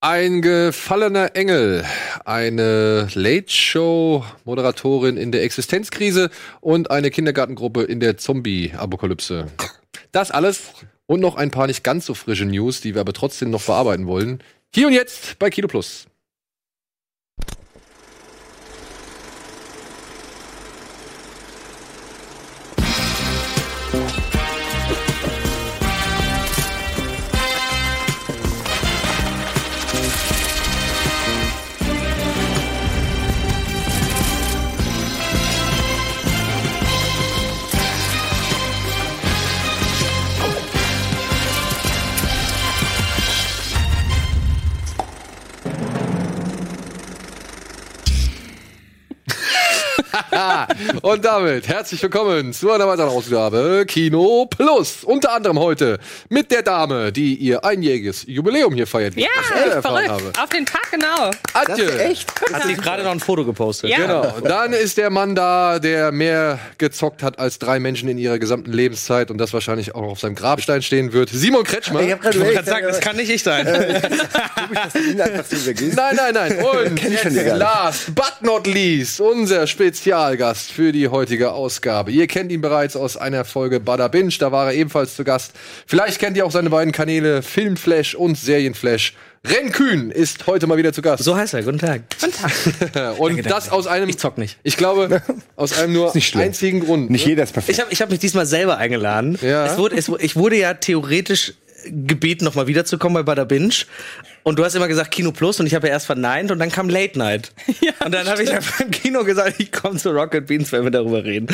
Ein gefallener Engel, eine Late-Show-Moderatorin in der Existenzkrise und eine Kindergartengruppe in der Zombie-Apokalypse. Das alles und noch ein paar nicht ganz so frische News, die wir aber trotzdem noch bearbeiten wollen. Hier und jetzt bei Kilo Plus. Und damit herzlich willkommen zu einer weiteren Ausgabe Kino Plus. Unter anderem heute mit der Dame, die ihr einjähriges Jubiläum hier feiert. Ja, ich verrückt. Auf den Tag genau. Antje. Echt? Hat sie gerade noch ein Foto gepostet. Ja. Genau. Und dann ist der Mann da, der mehr gezockt hat als drei Menschen in ihrer gesamten Lebenszeit und das wahrscheinlich auch auf seinem Grabstein stehen wird. Simon Kretschmer. Ich wollte gerade sagen, das kann nicht ich sein. Nein, nein, nein. Und last but not least, unser Spezialgast für die heutige Ausgabe. Ihr kennt ihn bereits aus einer Folge Bada Binge, da war er ebenfalls zu Gast. Vielleicht kennt ihr auch seine beiden Kanäle Filmflash und Serienflash. Ren Kühn ist heute mal wieder zu Gast. So heißt er. Guten Tag. und das aus einem, Ich zock nicht. ich glaube, aus einem nur einzigen Grund. Nicht ne? jeder ist perfekt. Ich habe ich hab mich diesmal selber eingeladen. Ja. Es wurde, es, ich wurde ja theoretisch gebeten, nochmal wiederzukommen bei Bada Binge. Und du hast immer gesagt Kino Plus und ich habe ja erst verneint und dann kam Late Night. Und dann habe ich einfach im Kino gesagt, ich komme zu Rocket Beans, wenn wir darüber reden.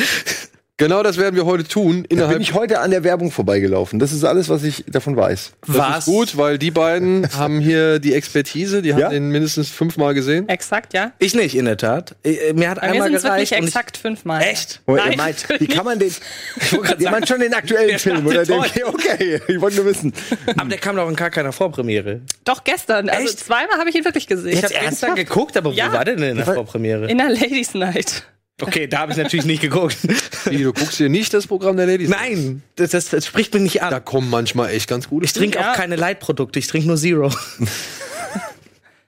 Genau das werden wir heute tun. da Innerhalb bin ich heute an der Werbung vorbeigelaufen. Das ist alles, was ich davon weiß. das ist gut, weil die beiden haben hier die Expertise, die haben Ja? den mindestens fünfmal gesehen. Exakt, ja. Ich nicht, in der Tat. Äh, Mir hat Bei mir einmal sind es wirklich gereicht. und exakt fünfmal. Ich, echt? Oh, Nein, ihr meint, wie kann man den. Ihr meint schon den aktuellen Der Film, oder? startet Den, okay, ich wollte nur wissen. Aber der kam doch in gar keiner Vorpremiere. Doch gestern. Also Echt? zweimal habe ich ihn wirklich gesehen. Ich habe gestern geguckt, aber Ja. wo war der denn in der Was? Vorpremiere? In der Ladies Night. Okay, da habe ich natürlich nicht geguckt. Wie, du guckst hier nicht das Programm der Ladies? Nein, das, das, das spricht mich nicht Da an. kommen manchmal echt ganz gute Ich trinke Ja. auch keine Light-Produkte, ich trinke nur Zero.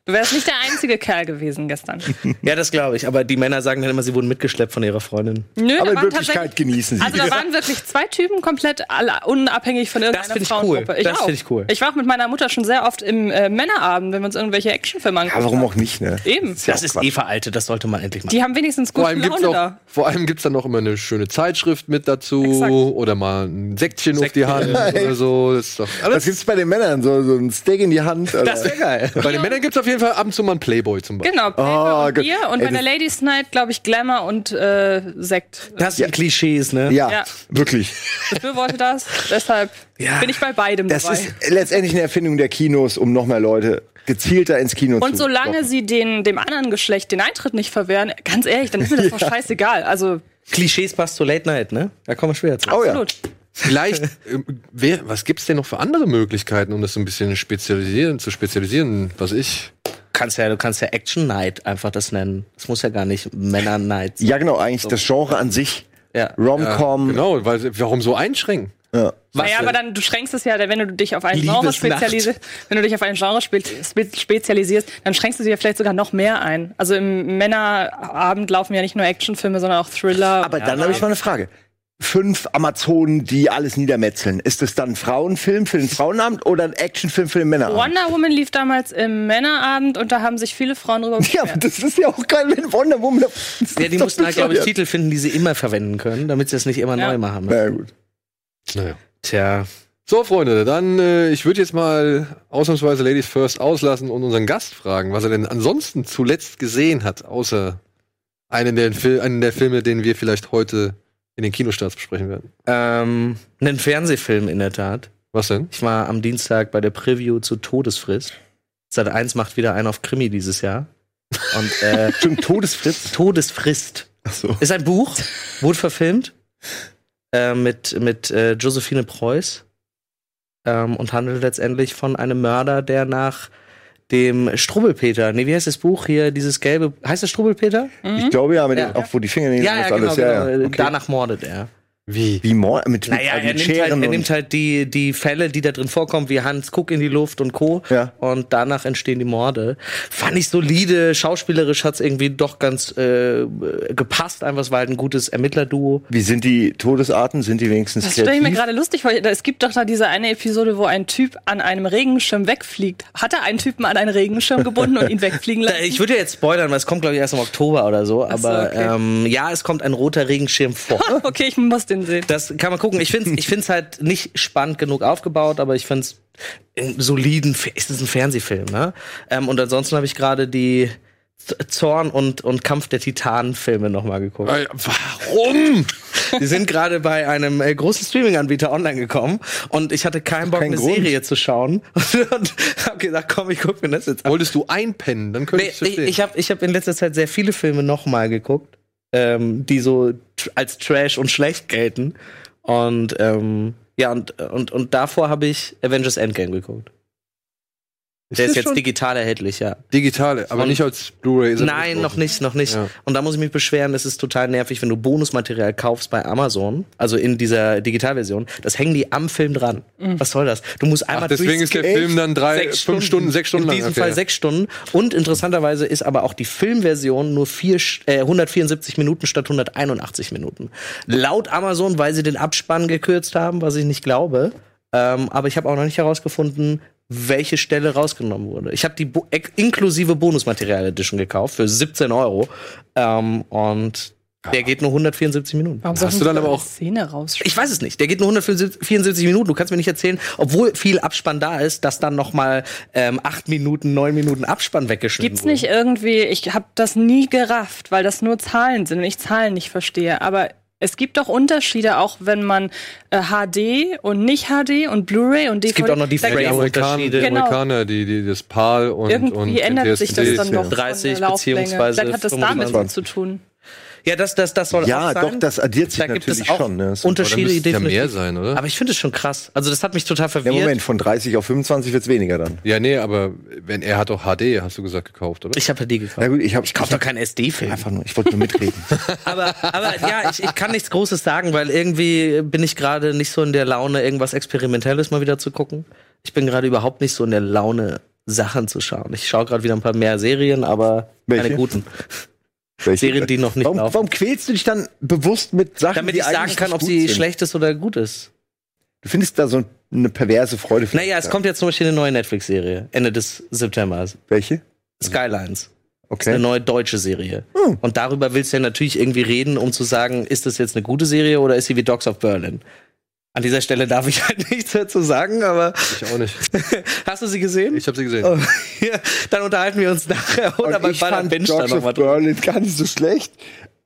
Du wärst nicht der einzige Kerl gewesen gestern. ja, das glaube ich. Aber die Männer sagen dann immer, sie wurden mitgeschleppt von ihrer Freundin. Nö, Aber in Wirklichkeit genießen sie. Also da waren wirklich zwei Typen komplett alle, unabhängig von irgendeiner ich Frauengruppe. cool. Das auch. find ich cool. Ich war auch mit meiner Mutter schon sehr oft im äh, Männerabend, wenn wir uns irgendwelche Actionfilme angucken. Ja, warum auch nicht, ne? Eben. ja Das ist eh veraltet, das sollte man endlich machen. Die haben wenigstens Vor gute allem, gibt's Laune auch, da. vor allem gibt's dann noch immer eine schöne Zeitschrift mit dazu Exakt. oder mal ein Säckchen auf die Hand oder so. Das ist doch alles. gibt's bei den Männern? So, so ein Steak in die Hand? Oder? Das wäre geil. Bei den Männern gibt's auf jeden Fall ab und zu mal einen Playboy zum Beispiel. Genau, Playboy und gut. Bier und bei der das- Ladies Night, glaube ich, Glamour und äh, Sekt. Das sind Klischees, ne? ja, Ja. wirklich. Befürworte das, deshalb Ja. bin ich bei beidem Das dabei. ist letztendlich eine Erfindung der Kinos, um noch mehr Leute gezielter ins Kino zu und solange locken. sie den, dem anderen Geschlecht den Eintritt nicht verwehren, ganz ehrlich, dann ist mir das doch scheißegal. Also, Klischees passt zu Late Night, ne? Da kommen wir schwer zu. Oh ja. Vielleicht, ähm, wer, was gibt's denn noch für andere Möglichkeiten, um das so ein bisschen spezialisieren, zu spezialisieren, was ich? Kannst ja, du kannst ja Action Night einfach das nennen. Das muss ja gar nicht Männer Night sein. Ja, genau, eigentlich das Genre an sich. Ja. Rom-Com. Genau, weil warum so einschränken? Ja. naja, aber dann, du schränkst es ja, wenn du dich auf ein Genre spezialisierst, wenn du dich auf ein Genre spe spe spezialisierst, dann schränkst du dich ja vielleicht sogar noch mehr ein. Also im Männerabend laufen ja nicht nur Actionfilme, sondern auch Thriller. Aber dann habe ich mal eine Frage. Fünf Amazonen, die alles niedermetzeln. Ist es dann ein Frauenfilm für den Frauenabend oder ein Actionfilm für den Männerabend? Wonder Woman lief damals im Männerabend und da haben sich viele Frauen drüber Ja, aber beschwert. das ist ja auch kein Wonder Woman. Das Ja, die mussten halt, glaube ich. Titel finden, die sie immer verwenden können, damit sie das nicht immer Ja. neu machen. Na ja, gut. Naja. Tja. So, Freunde, dann, äh, ich würde jetzt mal ausnahmsweise Ladies First auslassen und unseren Gast fragen, was er denn ansonsten zuletzt gesehen hat, außer einen der, Fil einen der Filme, den wir vielleicht heute in den Kinostarts besprechen werden. Ähm, einen Fernsehfilm in der Tat. Was denn? Ich war am Dienstag bei der Preview zu Todesfrist. Sat 1 macht wieder einen auf Krimi dieses Jahr. Und äh, Schon Todesfritz. Todesfrist Ach so. ist ein Buch, wurde verfilmt äh, mit, mit äh, Josephine Preuß ähm, und handelt letztendlich von einem Mörder, der nach dem Strubbelpeter, nee, wie heißt das Buch hier, dieses gelbe, heißt das Strubbelpeter? Ich glaube ja, mit Ja. dem, auch wo die Fingernägel Ja, und ja, alles. genau, ja, genau. ja. Okay. Danach mordet er. Wie? Wie Mord mit, mit, Naja, mit er nimmt, halt, er nimmt halt die, die Fälle, die da drin vorkommen, wie Hans Guck in die Luft und Co. Ja. Und danach entstehen die Morde. Fand ich solide, schauspielerisch hat's irgendwie doch ganz äh, gepasst. Einfach, es war halt ein gutes Ermittlerduo. Wie sind die Todesarten? Sind die wenigstens Das stelle ich mir gerade lustig vor. Es gibt doch da diese eine Episode, wo ein Typ an einem Regenschirm wegfliegt. Hat er einen Typen an einen Regenschirm gebunden und ihn wegfliegen lassen? Ich würde ja jetzt spoilern, weil es kommt, glaube ich, erst im Oktober oder so. So, Aber okay. ähm, ja, es kommt ein roter Regenschirm vor. okay, ich muss den sehen. Das kann man gucken. Ich finde es ich find's halt nicht spannend genug aufgebaut, aber ich finde es soliden, ist es ein Fernsehfilm, ne? Ähm, und ansonsten habe ich gerade die Zorn und, und Kampf der Titanen Filme nochmal geguckt. Äh, Warum? Die sind gerade bei einem äh, großen Streaming-Anbieter online gekommen und ich hatte keinen Bock, Kein eine Grund. Serie zu schauen und hab gesagt, komm, ich guck mir das jetzt an. Wolltest du einpennen? Dann könnte Nee, ich ich verstehen. ich habe ich hab in letzter Zeit sehr viele Filme nochmal geguckt, ähm, die so als Trash und schlecht gelten. Und ähm, ja, und, und, und davor habe ich Avengers Endgame geguckt. Der ist jetzt schon digital erhältlich, ja. digitale, aber Und- nicht als Blu-ray. ist Nein, noch nicht, noch nicht. Ja. Und da muss ich mich beschweren, es ist total nervig, wenn du Bonusmaterial kaufst bei Amazon, also in dieser Digitalversion, das hängen die am Film dran. Was soll das? Du musst einmal Ach, deswegen ist der Film dann drei, fünf Stunden, sechs Stunden In lang. diesem Okay. Fall sechs Stunden. Und interessanterweise ist aber auch die Filmversion nur vier, äh, 174 Minuten statt 181 Minuten. Laut Amazon, weil sie den Abspann gekürzt haben, was ich nicht glaube. Ähm, aber ich habe auch noch nicht herausgefunden, welche Stelle rausgenommen wurde. Ich habe die Bo inklusive Bonusmaterial Edition gekauft für 17 Euro. Ähm, und der geht nur 174 Minuten. Warum Hast du dann aber auch- Szene rausschneiden? Ich weiß es nicht. Der geht nur 174 Minuten. Du kannst mir nicht erzählen, obwohl viel Abspann da ist, dass dann noch mal ähm, acht Minuten, neun Minuten Abspann weggeschnitten Gibt's nicht irgendwie, ich habe das nie gerafft, weil das nur Zahlen sind und ich Zahlen nicht verstehe, aber es gibt doch Unterschiede, auch wenn man äh, HD und nicht HD und Blu-ray und DVD. Es gibt auch noch die da Ja, die Frame- gibt's- Amerikaner, die, Genau. Amerikaner die, die, das PAL und, und irgendwie ändert sich das dann doch. 30 von der Lauflänge. beziehungsweise Vielleicht hat das damit 25. zu tun. Ja, das, das, das soll Ja, auch sein. doch, das addiert sich da gibt natürlich es auch schon. Ne? Unterschiede, müssten ja definitiv. mehr sein, oder? Aber ich finde es schon krass. Also das hat mich total Ja, verwirrt. Moment, von 30 auf 25 wird's weniger dann. Ja, nee, aber wenn er hat doch HD, hast du gesagt, gekauft, oder? Ich habe die gekauft. Na gut, ich habe ich kaufe doch keinen SD-Film. einfach nur, ich wollte nur mitreden. aber, aber ja, ich, ich kann nichts Großes sagen, weil irgendwie bin ich gerade nicht so in der Laune, irgendwas Experimentelles mal wieder zu gucken. Ich bin gerade überhaupt nicht so in der Laune, Sachen zu schauen. Ich schaue gerade wieder ein paar mehr Serien, aber Welche? keine guten. Welche? Serien, die noch nicht warum, laufen. warum quälst du dich dann bewusst mit Sachen, Damit die ich sagen kann, ob sie sind? schlecht ist oder gut ist. Du findest da so eine perverse Freude. Naja, es dran. kommt jetzt zum Beispiel eine neue Netflix-Serie, Ende des Septembers. Welche? Skylines. Das ist Okay. eine neue deutsche Serie. Hm. Und darüber willst du ja natürlich irgendwie reden, um zu sagen, ist das jetzt eine gute Serie oder ist sie wie Dogs of Berlin? An dieser Stelle darf ich halt nichts dazu sagen, aber Ich auch nicht. hast du sie gesehen? Ich habe sie gesehen. Oh, ja, dann unterhalten wir uns nachher oder Und bei ich Baller fand Binge of nochmal drüber. Berlin gar nicht so schlecht.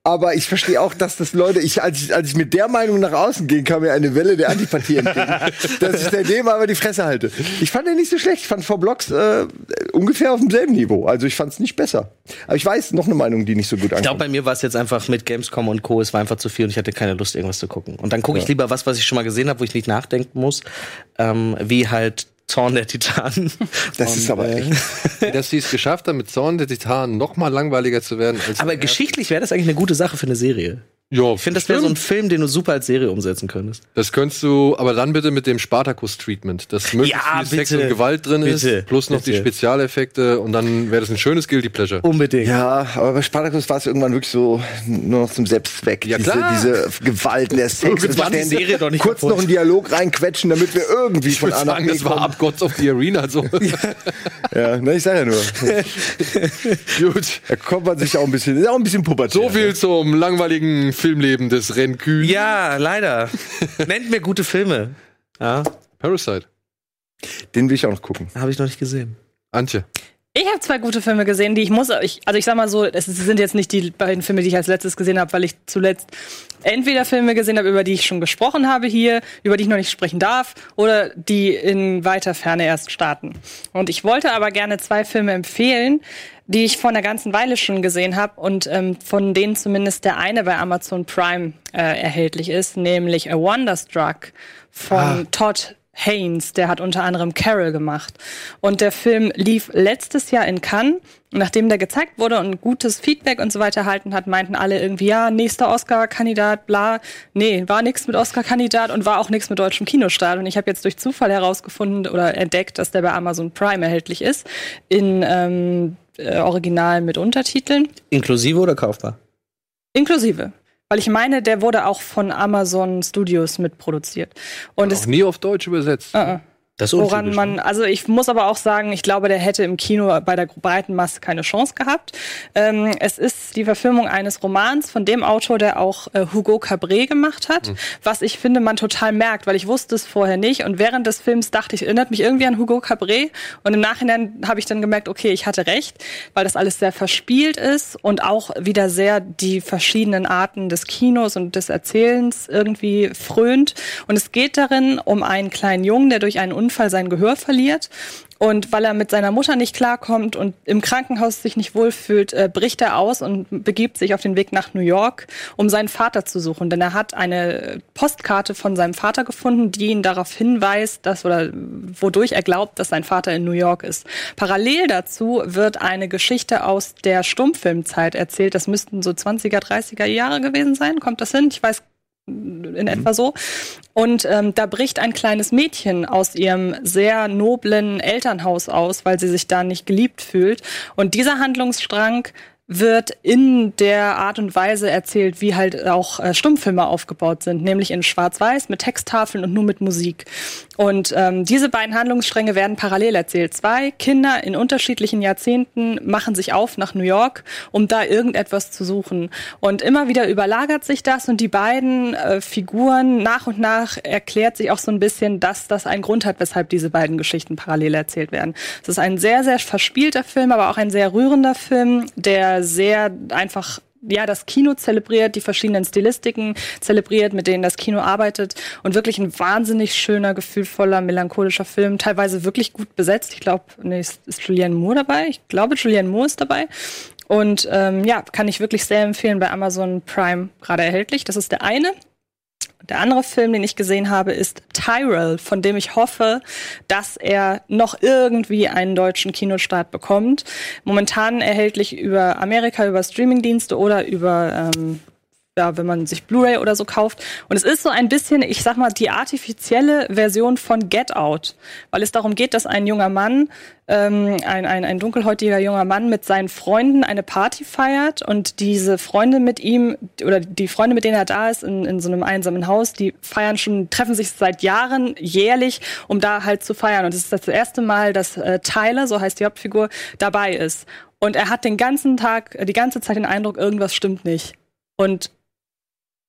Aber ich verstehe auch, dass das Leute, ich, als, ich, als ich mit der Meinung nach außen ging, kam mir eine Welle der Antipathie entgegen, dass ich dem aber die Fresse halte. Ich fand den nicht so schlecht. Ich fand vor Blocks äh, ungefähr auf demselben Niveau. Also ich fand es nicht besser. Aber ich weiß noch eine Meinung, die nicht so gut Ich glaube, ankommt. bei mir war es jetzt einfach mit Gamescom und Co. Es war einfach zu viel und ich hatte keine Lust, irgendwas zu gucken. Und dann gucke ich lieber was, was ich schon mal gesehen habe, wo ich nicht nachdenken muss, ähm, wie halt Zorn der Titanen. Das ist aber echt. Dass sie es geschafft haben, mit Zorn der Titanen noch mal langweiliger zu werden. Als Aber geschichtlich wäre das eigentlich eine gute Sache für eine Serie. Ja, Ich finde, das wäre so ein Film, den du super als Serie umsetzen könntest. Das könntest du, aber dann bitte mit dem Spartacus-Treatment, dass möglichst Ja, viel Sex bitte. und Gewalt drin Bitte. ist, plus noch die Bitte. Spezialeffekte und dann wäre das ein schönes Guilty Pleasure. Unbedingt. Ja, aber bei Spartacus war es irgendwann wirklich so nur noch zum Selbstzweck. Ja, diese, klar. diese Gewalt, der Sex. Das war die Serie doch nicht Kurz kaputt. noch einen Dialog reinquetschen, damit wir irgendwie Ich von A nach sagen, das war ab Gods of the Arena so. Ja, ne, ich sag ja nur. Gut. Da kommt man sich auch ein bisschen, ist auch ein bisschen pubertär. So viel zum langweiligen Filmleben des Renkü. Ja, leider. Nennt mir gute Filme. Ja, Parasite. Den will ich auch noch gucken. habe ich noch nicht gesehen. Antje. Ich habe zwei gute Filme gesehen, die ich muss. Ich, also ich sag mal so, es sind jetzt nicht die beiden Filme, die ich als letztes gesehen habe, weil ich zuletzt entweder Filme gesehen habe, über die ich schon gesprochen habe hier, über die ich noch nicht sprechen darf, oder die in weiter Ferne erst starten. Und ich wollte aber gerne zwei Filme empfehlen, die ich vor einer ganzen Weile schon gesehen habe und ähm, von denen zumindest der eine bei Amazon Prime äh, erhältlich ist, nämlich A Wonderstruck von Todd Haynes, der hat unter anderem Carol gemacht. Und der Film lief letztes Jahr in Cannes. Nachdem der gezeigt wurde und gutes Feedback und so weiter erhalten hat, meinten alle irgendwie, ja, nächster Oscar-Kandidat, bla. Nee, war nichts mit Oscar-Kandidat und war auch nichts mit deutschem Kinostart. Und ich habe jetzt durch Zufall herausgefunden oder entdeckt, dass der bei Amazon Prime erhältlich ist. In ähm, äh, Original mit Untertiteln. Inklusive oder kaufbar? Inklusive. Weil ich meine, der wurde auch von Amazon Studios mitproduziert. Und Auch es nie auf Deutsch übersetzt. äh, äh. Woran man, ne? also ich muss aber auch sagen, ich glaube, der hätte im Kino bei der breiten Masse keine Chance gehabt. Ähm, es ist die Verfilmung eines Romans von dem Autor, der auch äh, Hugo Cabret gemacht hat, was ich finde, man total merkt, weil ich wusste es vorher nicht und während des Films dachte ich, erinnert mich irgendwie an Hugo Cabret und im Nachhinein habe ich dann gemerkt, okay, ich hatte recht, weil das alles sehr verspielt ist und auch wieder sehr die verschiedenen Arten des Kinos und des Erzählens irgendwie frönt. Und es geht darin um einen kleinen Jungen, der durch einen Unfall sein Gehör verliert. Und weil er mit seiner Mutter nicht klarkommt und im Krankenhaus sich nicht wohlfühlt, äh, bricht er aus und begibt sich auf den Weg nach New York, um seinen Vater zu suchen. Denn er hat eine Postkarte von seinem Vater gefunden, die ihn darauf hinweist, dass oder wodurch er glaubt, dass sein Vater in New York ist. Parallel dazu wird eine Geschichte aus der Stummfilmzeit erzählt. Das müssten so 20er, 30er Jahre gewesen sein. Kommt das hin? Ich weiß in etwa so. Und ähm, da bricht ein kleines Mädchen aus ihrem sehr noblen Elternhaus aus, weil sie sich da nicht geliebt fühlt. Und dieser Handlungsstrang wird in der Art und Weise erzählt, wie halt auch äh, Stummfilme aufgebaut sind, nämlich in Schwarz-Weiß mit Texttafeln und nur mit Musik. Und ähm, diese beiden Handlungsstränge werden parallel erzählt. Zwei Kinder in unterschiedlichen Jahrzehnten machen sich auf nach New York, um da irgendetwas zu suchen. Und immer wieder überlagert sich das und die beiden äh, Figuren nach und nach erklärt sich auch so ein bisschen, dass das einen Grund hat, weshalb diese beiden Geschichten parallel erzählt werden. Es ist ein sehr, sehr verspielter Film, aber auch ein sehr rührender Film, der sehr einfach ja, das Kino zelebriert, die verschiedenen Stilistiken zelebriert, mit denen das Kino arbeitet und wirklich ein wahnsinnig schöner, gefühlvoller, melancholischer Film, teilweise wirklich gut besetzt. Ich glaube, nee, ist, ist Julianne Moore dabei? Ich glaube, Julianne Moore ist dabei. Und ähm, ja, kann ich wirklich sehr empfehlen, bei Amazon Prime gerade erhältlich. Das ist der eine. Der andere Film, den ich gesehen habe, ist Tyrell, von dem ich hoffe, dass er noch irgendwie einen deutschen Kinostart bekommt. Momentan erhältlich über Amerika, über Streamingdienste oder über ähm, ja, wenn man sich Blu-ray oder so kauft. Und es ist so ein bisschen, ich sag mal, die artifizielle Version von Get Out, weil es darum geht, dass ein junger Mann, ähm, ein, ein, ein dunkelhäutiger junger Mann mit seinen Freunden eine Party feiert und diese Freunde mit ihm oder die Freunde, mit denen er da ist, in, in so einem einsamen Haus, die feiern schon, treffen sich seit Jahren jährlich, um da halt zu feiern. Und es ist das erste Mal, dass äh, Tyler, so heißt die Hauptfigur, dabei ist. Und er hat den ganzen Tag, äh, die ganze Zeit den Eindruck, irgendwas stimmt nicht. Und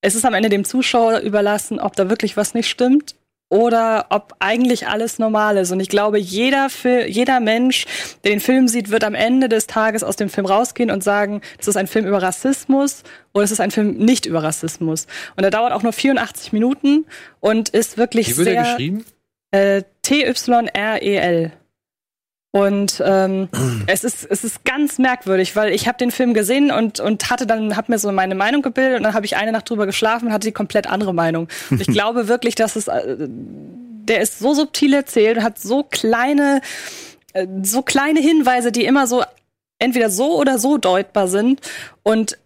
es ist am Ende dem Zuschauer überlassen, ob da wirklich was nicht stimmt oder ob eigentlich alles normal ist. Und ich glaube, jeder, Fil jeder Mensch, der den Film sieht, wird am Ende des Tages aus dem Film rausgehen und sagen, das ist ein Film über Rassismus oder es ist ein Film nicht über Rassismus. Und er dauert auch nur 84 Minuten und ist wirklich Wie wird sehr er geschrieben? äh, T-Y-R-E-L. Und ähm, es ist es ist ganz merkwürdig, weil ich habe den Film gesehen und und hatte dann hab mir so meine Meinung gebildet und dann habe ich eine Nacht drüber geschlafen und hatte die komplett andere Meinung. Und ich glaube wirklich, dass es äh, der ist so subtil erzählt und hat so kleine äh, so kleine Hinweise, die immer so entweder so oder so deutbar sind und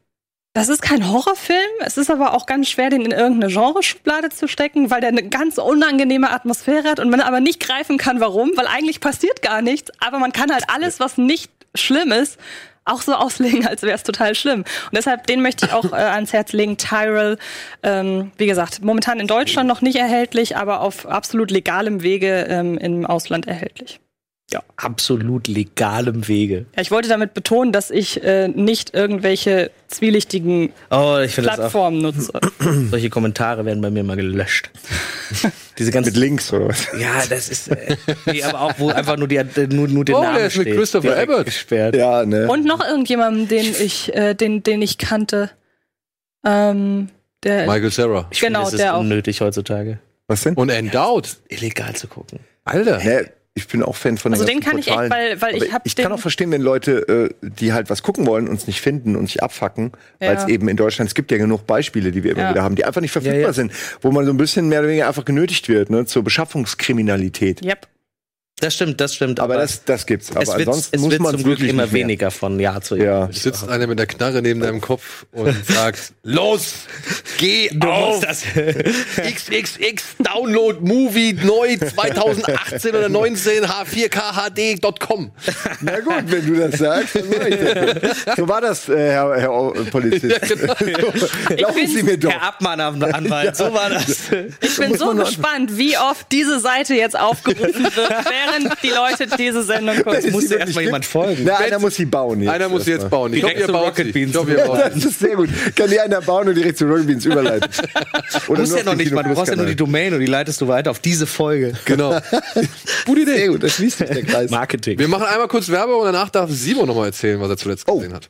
das ist kein Horrorfilm. Es ist aber auch ganz schwer, den in irgendeine Genreschublade zu stecken, weil der eine ganz unangenehme Atmosphäre hat und man aber nicht greifen kann, warum, weil eigentlich passiert gar nichts. Aber man kann halt alles, was nicht schlimm ist, auch so auslegen, als wäre es total schlimm. Und deshalb, den möchte ich auch äh, ans Herz legen. Tyrell, ähm, wie gesagt, momentan in Deutschland noch nicht erhältlich, aber auf absolut legalem Wege ähm, im Ausland erhältlich. Ja, absolut legalem Wege. Ja, ich wollte damit betonen, dass ich äh, nicht irgendwelche zwielichtigen Oh, ich das. Plattformen nutze. Solche Kommentare werden bei mir mal gelöscht. Diese ganzen. Mit Links oder was? Ja, das ist. Äh, nee, aber auch, wo einfach nur, die, nur, nur den Oh, Namen der ist mit steht. Christopher Direkt Abbott. Gesperrt. Ja, ne? Und noch irgendjemanden, den ich, äh, den, den ich kannte. Ähm, der, Michael Sarah. Ich finde, Genau, es ist der auch. unnötig heutzutage. was denn? Und Endowed. Illegal zu gucken. Alter. Hä? Ich bin auch Fan von Also den kann ganzen ich echt, Portalen. weil- weil ich Aber hab Ich kann auch verstehen, wenn Leute, äh, die halt was gucken wollen, uns nicht finden und sich abfacken, weil es Ja. eben in Deutschland, es gibt ja genug Beispiele, die wir immer Ja. wieder haben, die einfach nicht verfügbar Ja, ja. sind, wo man so ein bisschen mehr oder weniger einfach genötigt wird, ne, zur Beschaffungskriminalität. Yep. Das stimmt, das stimmt. Aber das, das gibt's. Aber es wird, ansonsten es muss wird man zum Glück wirklich immer weniger von Jahr zu Jahr. Ja. Sitzt einer mit der Knarre neben deinem Kopf und sagt, los, geh auf das. XXX Download Movie neu 2018 oder 19 H4KHD.com. Na gut, wenn du das sagst, dann mach ich das. So war das, äh, Herr, Herr O- Polizist. Glauben bin- Sie mir doch. Der Abmahnanwalt, so war das. Ich bin so gespannt, wie oft diese Seite jetzt aufgerufen wird, während die Leute diese Sendung gucken. Es musste die erst mal wirklich jemand folgen. Na, einer muss sie bauen jetzt. Einer muss sie jetzt bauen. Ich glaube, Direkt ihr zu baut Rocket. Beans. Ich glaube, ihr baut Das ist sehr gut. Kann die einer bauen und direkt zu Rocket Beans überleiten. Oder Muss nur ja noch nicht mal, du brauchst ja nur die. Domain und die leitest du weiter auf diese Folge. Genau. Gute Idee. Sehr gut, da schließt sich der Kreis. Marketing. Wir machen einmal kurz Werbung und danach darf Simon nochmal erzählen, was er zuletzt Oh. gesehen hat.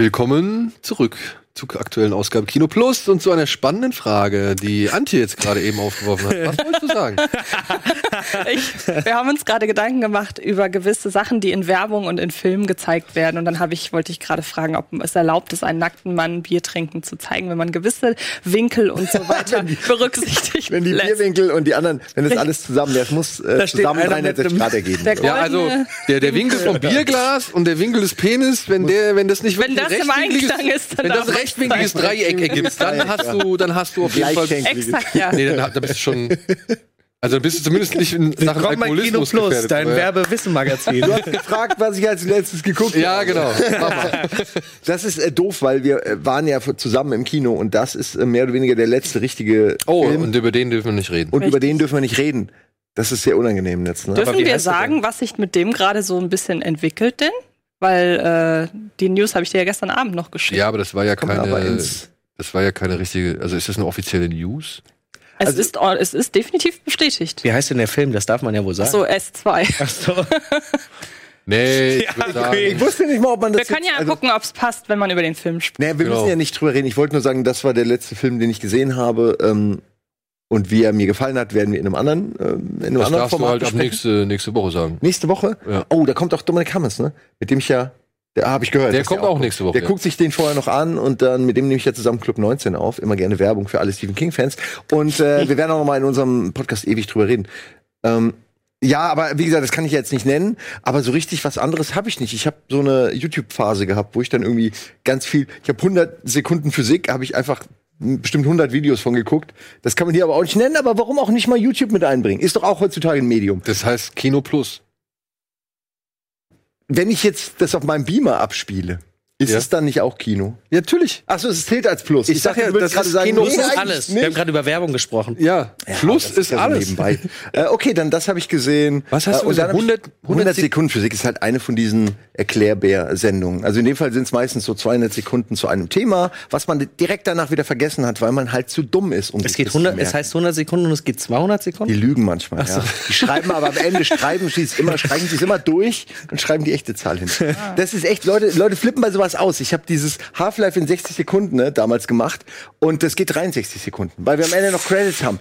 Willkommen zurück zur aktuellen Ausgabe Kino Plus und zu einer spannenden Frage, die Antje jetzt gerade eben aufgeworfen hat. Was wolltest du sagen? Ich, wir haben uns gerade Gedanken gemacht über gewisse Sachen, die in Werbung und in Filmen gezeigt werden. Und dann habe ich, wollte ich gerade fragen, ob es erlaubt ist, einen nackten Mann Bier trinken zu zeigen, wenn man gewisse Winkel und so weiter berücksichtigt Wenn die lässt. Bierwinkel und die anderen, wenn das alles zusammen, das muss äh, zusammen mit 360 einem- Grad ergeben. Der Ja, also der, der Winkel vom Bierglas und der Winkel des Penis, wenn der, wenn das nicht Wenn wirklich das im Einklang ist, dann wenn das man rechtwinkliges. Dreieck ergibt, dann hast du, dann hast du auf jeden Fall. Exakt, ja. Nee, dann, da bist du schon. Also dann bist du zumindest nicht in Sachen Komm bei Kino Alkoholismus Plus, gefährdet. dein. Werbewissenmagazin. Du hast gefragt, was ich als letztes geguckt habe. Ja, genau. Das ist äh, doof, weil wir äh, waren ja zusammen im Kino und das ist äh, mehr oder weniger der letzte richtige Oh, Film. und über den dürfen wir nicht reden. Und über den dürfen wir nicht reden. Das ist sehr unangenehm jetzt. Ne? Dürfen wir sagen, was sich mit dem gerade so ein bisschen entwickelt denn? Weil äh, die News habe ich dir ja gestern Abend noch geschickt. Ja, aber das war ja aber keine. ins- Das war ja keine richtige. Also ist das eine offizielle News? es, also- ist, es ist definitiv bestätigt. Wie heißt denn der Film? Das darf man ja wohl sagen. So, S2. Ach so. Nee, ich Ja, sagen. okay. Ich wusste nicht mal, ob man das Wir können jetzt, ja also, gucken, ob es passt, wenn man über den Film spricht. Nee, wir Genau. müssen ja nicht drüber reden. Ich wollte nur sagen, das war der letzte Film, den ich gesehen habe. Ähm, und wie er mir gefallen hat, werden wir in einem anderen, ähm, in einem Das anderen darfst du Format halt ab besprechen. nächste, nächste Woche sagen. Nächste Woche? Ja. Oh, da kommt auch Dominik Hammers, ne? Mit dem ich ja, der habe ich gehört. Der kommt auch nächste Woche, Der ja. guckt sich den vorher noch an und dann mit dem nehme ich ja zusammen Club 19 auf. Immer gerne Werbung für alle Stephen King Fans. Und äh, wir werden auch noch mal in unserem Podcast ewig drüber reden. Ähm, ja, aber wie gesagt, das kann ich jetzt nicht nennen. Aber so richtig was anderes habe ich nicht. Ich habe so eine YouTube-Phase gehabt, wo ich dann irgendwie ganz viel. Ich habe 100 Sekunden Physik, habe ich einfach bestimmt 100 Videos von geguckt. Das kann man hier aber auch nicht nennen. Aber warum auch nicht mal YouTube mit einbringen? Ist doch auch heutzutage ein Medium. Das heißt Kino Plus. Wenn ich jetzt das auf meinem Beamer abspiele, ist Ja. es dann nicht auch Kino? Ja, natürlich. Achso, es zählt als Plus. Ich sag dachte, ja, du würdest das gerade ist sagen, Kino, nee, ist Alles. nicht. Wir haben gerade über Werbung gesprochen. Ja, Plus das ist, ja so alles. Nebenbei. äh, okay, dann das habe ich gesehen. Was hast äh, du und gesagt? dann hab ich- 100 100 Sekunden Physik ist halt eine von diesen Erklärbär-Sendungen. Also in dem Fall sind es meistens so 200 Sekunden zu einem Thema, was man direkt danach wieder vergessen hat, weil man halt zu dumm ist. Um Es geht das zu 100, es heißt 100 Sekunden und es geht 200 Die Sekunden? lügen manchmal, ja. Die schreiben aber am Ende, schreiben sie es immer, streichen sie es immer durch und schreiben die echte Zahl hin. Das ist echt, Leute, Leute flippen bei sowas aus. Ich habe dieses Half-Life in 60 Sekunden ne, damals gemacht und das geht 63 Sekunden, weil wir am Ende noch Credits haben.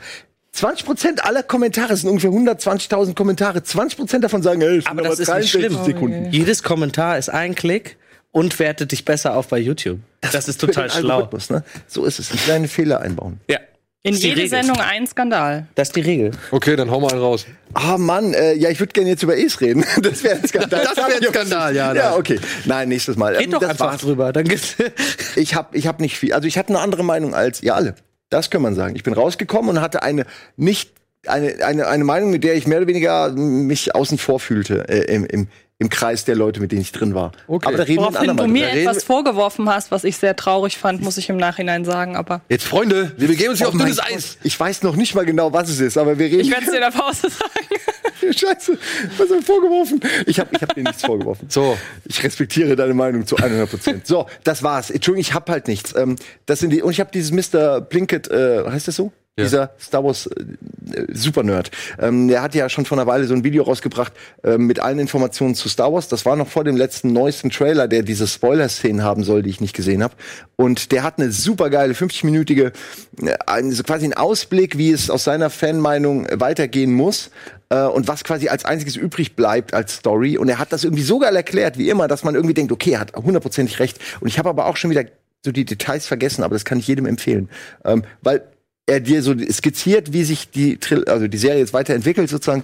20% aller Kommentare es sind ungefähr 120.000 Kommentare. 20% davon sagen, ey, es sind Aber das ist nicht 63 schlimm. Sekunden. Jedes Kommentar ist ein Klick und wertet dich besser auf bei YouTube. Das, ist Für total schlau. Ne? So ist es. Eine kleine Fehler einbauen. Ja. In jede Regel. Sendung ein Skandal. Das ist die Regel. Okay, dann hau mal einen raus. Ah Mann, äh, ja, ich würde gerne jetzt über Es reden. Das wäre ein Skandal. Das wär ein Skandal, ja, Ja, nein. okay. Nein, nächstes Mal. Geht Ähm, doch das einfach war's. drüber. Dann gibt's Ich habe ich hab nicht viel. Also ich hatte eine andere Meinung als ihr alle. Das kann man sagen. Ich bin rausgekommen und hatte eine nicht eine, eine, eine Meinung, mit der ich mehr oder weniger mich außen vor fühlte äh, im, im, im Kreis der Leute, mit denen ich drin war. Okay. Aber da reden Woraufhin du mir etwas vorgeworfen hast, was ich sehr traurig fand, muss ich im Nachhinein sagen. Aber Jetzt, Freunde, wir begeben uns hier Oh auf mein dünnes Gott. Eis. Ich weiß noch nicht mal genau, was es ist, aber wir reden. ich werde es dir in der Pause sagen. Scheiße, was hat vorgeworfen? Ich habe ich hab dir nichts vorgeworfen. So. Ich respektiere deine Meinung zu 100 Prozent. So, das war's. Entschuldigung, ich habe halt nichts. Ähm, das sind die und ich habe dieses Mr. Plinkett, äh, heißt das so? Ja. Dieser Star Wars äh, Super Nerd. Ähm, der hat ja schon vor einer Weile so ein Video rausgebracht äh, mit allen Informationen zu Star Wars. Das war noch vor dem letzten neuesten Trailer, der diese Spoiler-Szenen haben soll, die ich nicht gesehen habe. Und der hat eine super geile 50-minütige, äh, quasi einen Ausblick, wie es aus seiner Fanmeinung weitergehen muss äh, und was quasi als einziges übrig bleibt als Story. Und er hat das irgendwie so geil erklärt, wie immer, dass man irgendwie denkt, okay, er hat hundertprozentig recht. Und ich habe aber auch schon wieder so die Details vergessen, aber das kann ich jedem empfehlen. Ähm, weil er dir so skizziert, wie sich die, also die Serie jetzt weiterentwickelt sozusagen.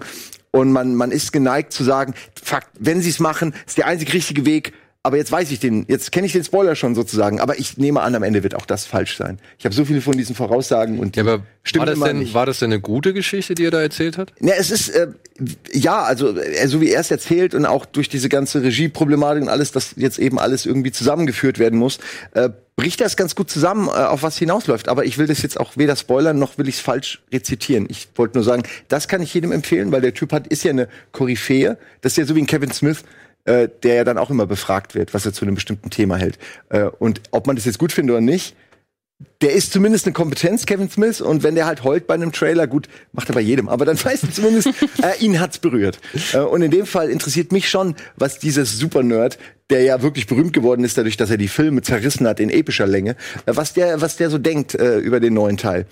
Und man, man ist geneigt zu sagen, Fakt, wenn sie es machen, ist der einzig richtige Weg. Aber jetzt weiß ich den, jetzt kenne ich den Spoiler schon sozusagen. Aber ich nehme an, am Ende wird auch das falsch sein. Ich habe so viele von diesen Voraussagen und die Ja, aber stimmen war das, denn, nicht. war das denn eine gute Geschichte, die er da erzählt hat? Ja, es ist äh, ja, also äh, so wie er es erzählt und auch durch diese ganze Regieproblematik und alles, dass jetzt eben alles irgendwie zusammengeführt werden muss, äh, bricht das ganz gut zusammen, äh, auf was hinausläuft. Aber ich will das jetzt auch weder spoilern noch will ich es falsch rezitieren. Ich wollte nur sagen, das kann ich jedem empfehlen, weil der Typ hat ist ja eine Koryphäe. Das ist ja so wie ein Kevin Smith. Äh, der ja dann auch immer befragt wird, was er zu einem bestimmten Thema hält. Äh, und ob man das jetzt gut findet oder nicht, der ist zumindest eine Kompetenz, Kevin Smith, und wenn der halt heult bei einem Trailer, gut, macht er bei jedem, aber dann weiß er zumindest, äh, ihn hat's berührt. Äh, und in dem Fall interessiert mich schon, was dieses Super-Nerd, der ja wirklich berühmt geworden ist, dadurch, dass er die Filme zerrissen hat in epischer Länge, äh, was der, was der so denkt äh, über den neuen Teil.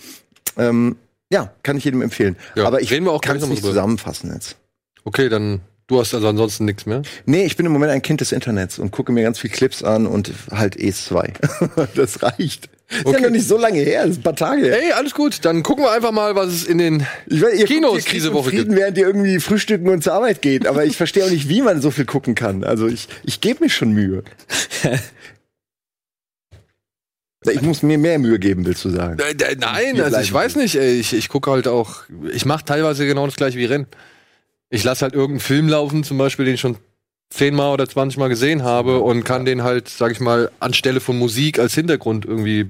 Ähm, ja, kann ich jedem empfehlen. Ja, aber ich kann es nicht drüber. zusammenfassen jetzt. Okay, dann du hast also ansonsten nichts mehr. Nee, ich bin im Moment ein Kind des Internets und gucke mir ganz viel Clips an und halt ES2. das reicht. Ist Okay. ja noch nicht so lange her, das ist ein paar Tage. Hey, alles gut. Dann gucken wir einfach mal, was es in den Ich weiß, ihr Kinos guckt, ihr diese Woche Frieden, gibt. während ihr irgendwie frühstücken und zur Arbeit geht. Aber ich verstehe auch nicht, wie man so viel gucken kann. Also ich, ich gebe mir schon Mühe. ich muss mir mehr Mühe geben, willst du sagen? Äh, Nein, also ich weiß nicht. ey, Ich, ich gucke halt auch. Ich mache teilweise genau das gleiche wie Rennen. Ich lasse halt irgendeinen Film laufen, zum Beispiel, den ich schon zehnmal oder zwanzigmal gesehen habe und kann den halt, sag ich mal, anstelle von Musik als Hintergrund irgendwie.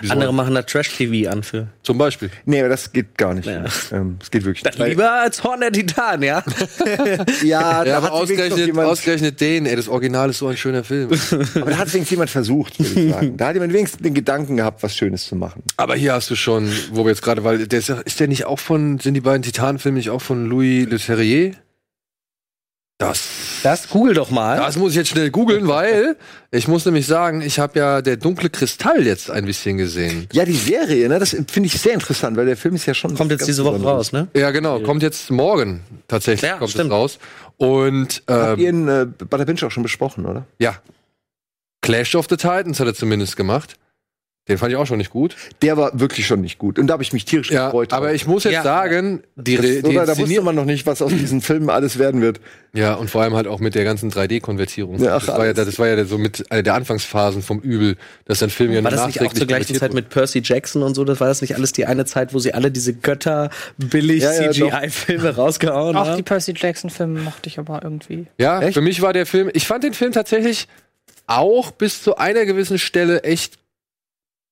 Wie soll- Andere machen da Trash-TV an für. zum Beispiel. Nee, aber das geht gar nicht. Ja. Ähm, das geht wirklich nicht. Lieber als Horn der Titan, ja? ja, Ja, da aber hat wenigstens noch ausgerechnet, jemand, ausgerechnet den, ey, das Original ist so ein schöner Film. aber da hat wenigstens jemand versucht, würde ich sagen. Da hat jemand wenigstens den Gedanken gehabt, was Schönes zu machen. Aber hier hast du schon, wo wir jetzt gerade, weil der ist, ja- ist der nicht auch von, sind die beiden Titanfilme nicht auch von Louis Leterrier? Das, Das google doch mal. das muss ich jetzt schnell googeln, weil ich muss nämlich sagen, ich habe ja der dunkle Kristall jetzt ein bisschen gesehen. Ja, die Serie, ne, das finde ich sehr interessant, weil der Film ist ja schon. Kommt jetzt diese Woche raus, ne? Ja, genau, kommt jetzt morgen tatsächlich Ja, kommt stimmt. es raus. Und Habt ähm, ihr ihn äh, bei der Binge auch schon besprochen, oder? ja, Clash of the Titans hat er zumindest gemacht. Den fand ich auch schon nicht gut. Der war wirklich schon nicht gut. Und da habe ich mich tierisch Ja, gefreut. aber drauf. ich muss jetzt Ja. sagen, die, Das, die oder, da wusste man noch nicht, was aus diesen Filmen alles werden wird. Ja, und vor allem halt auch mit der ganzen 3D-Konvertierung. Ja, ach, das, war ja, das war ja so mit einer der Anfangsphasen vom Übel, dass ein Film ja War das nicht auch zur gleichen Zeit mit Percy Jackson und so? Das war das nicht alles die eine Zeit, wo sie alle diese Götter billig Ja, ja, CGI-Filme rausgehauen Auch die haben? Percy Jackson-Filme mochte ich aber irgendwie. Ja, Echt? für mich war der Film, ich fand den Film tatsächlich auch bis zu einer gewissen Stelle echt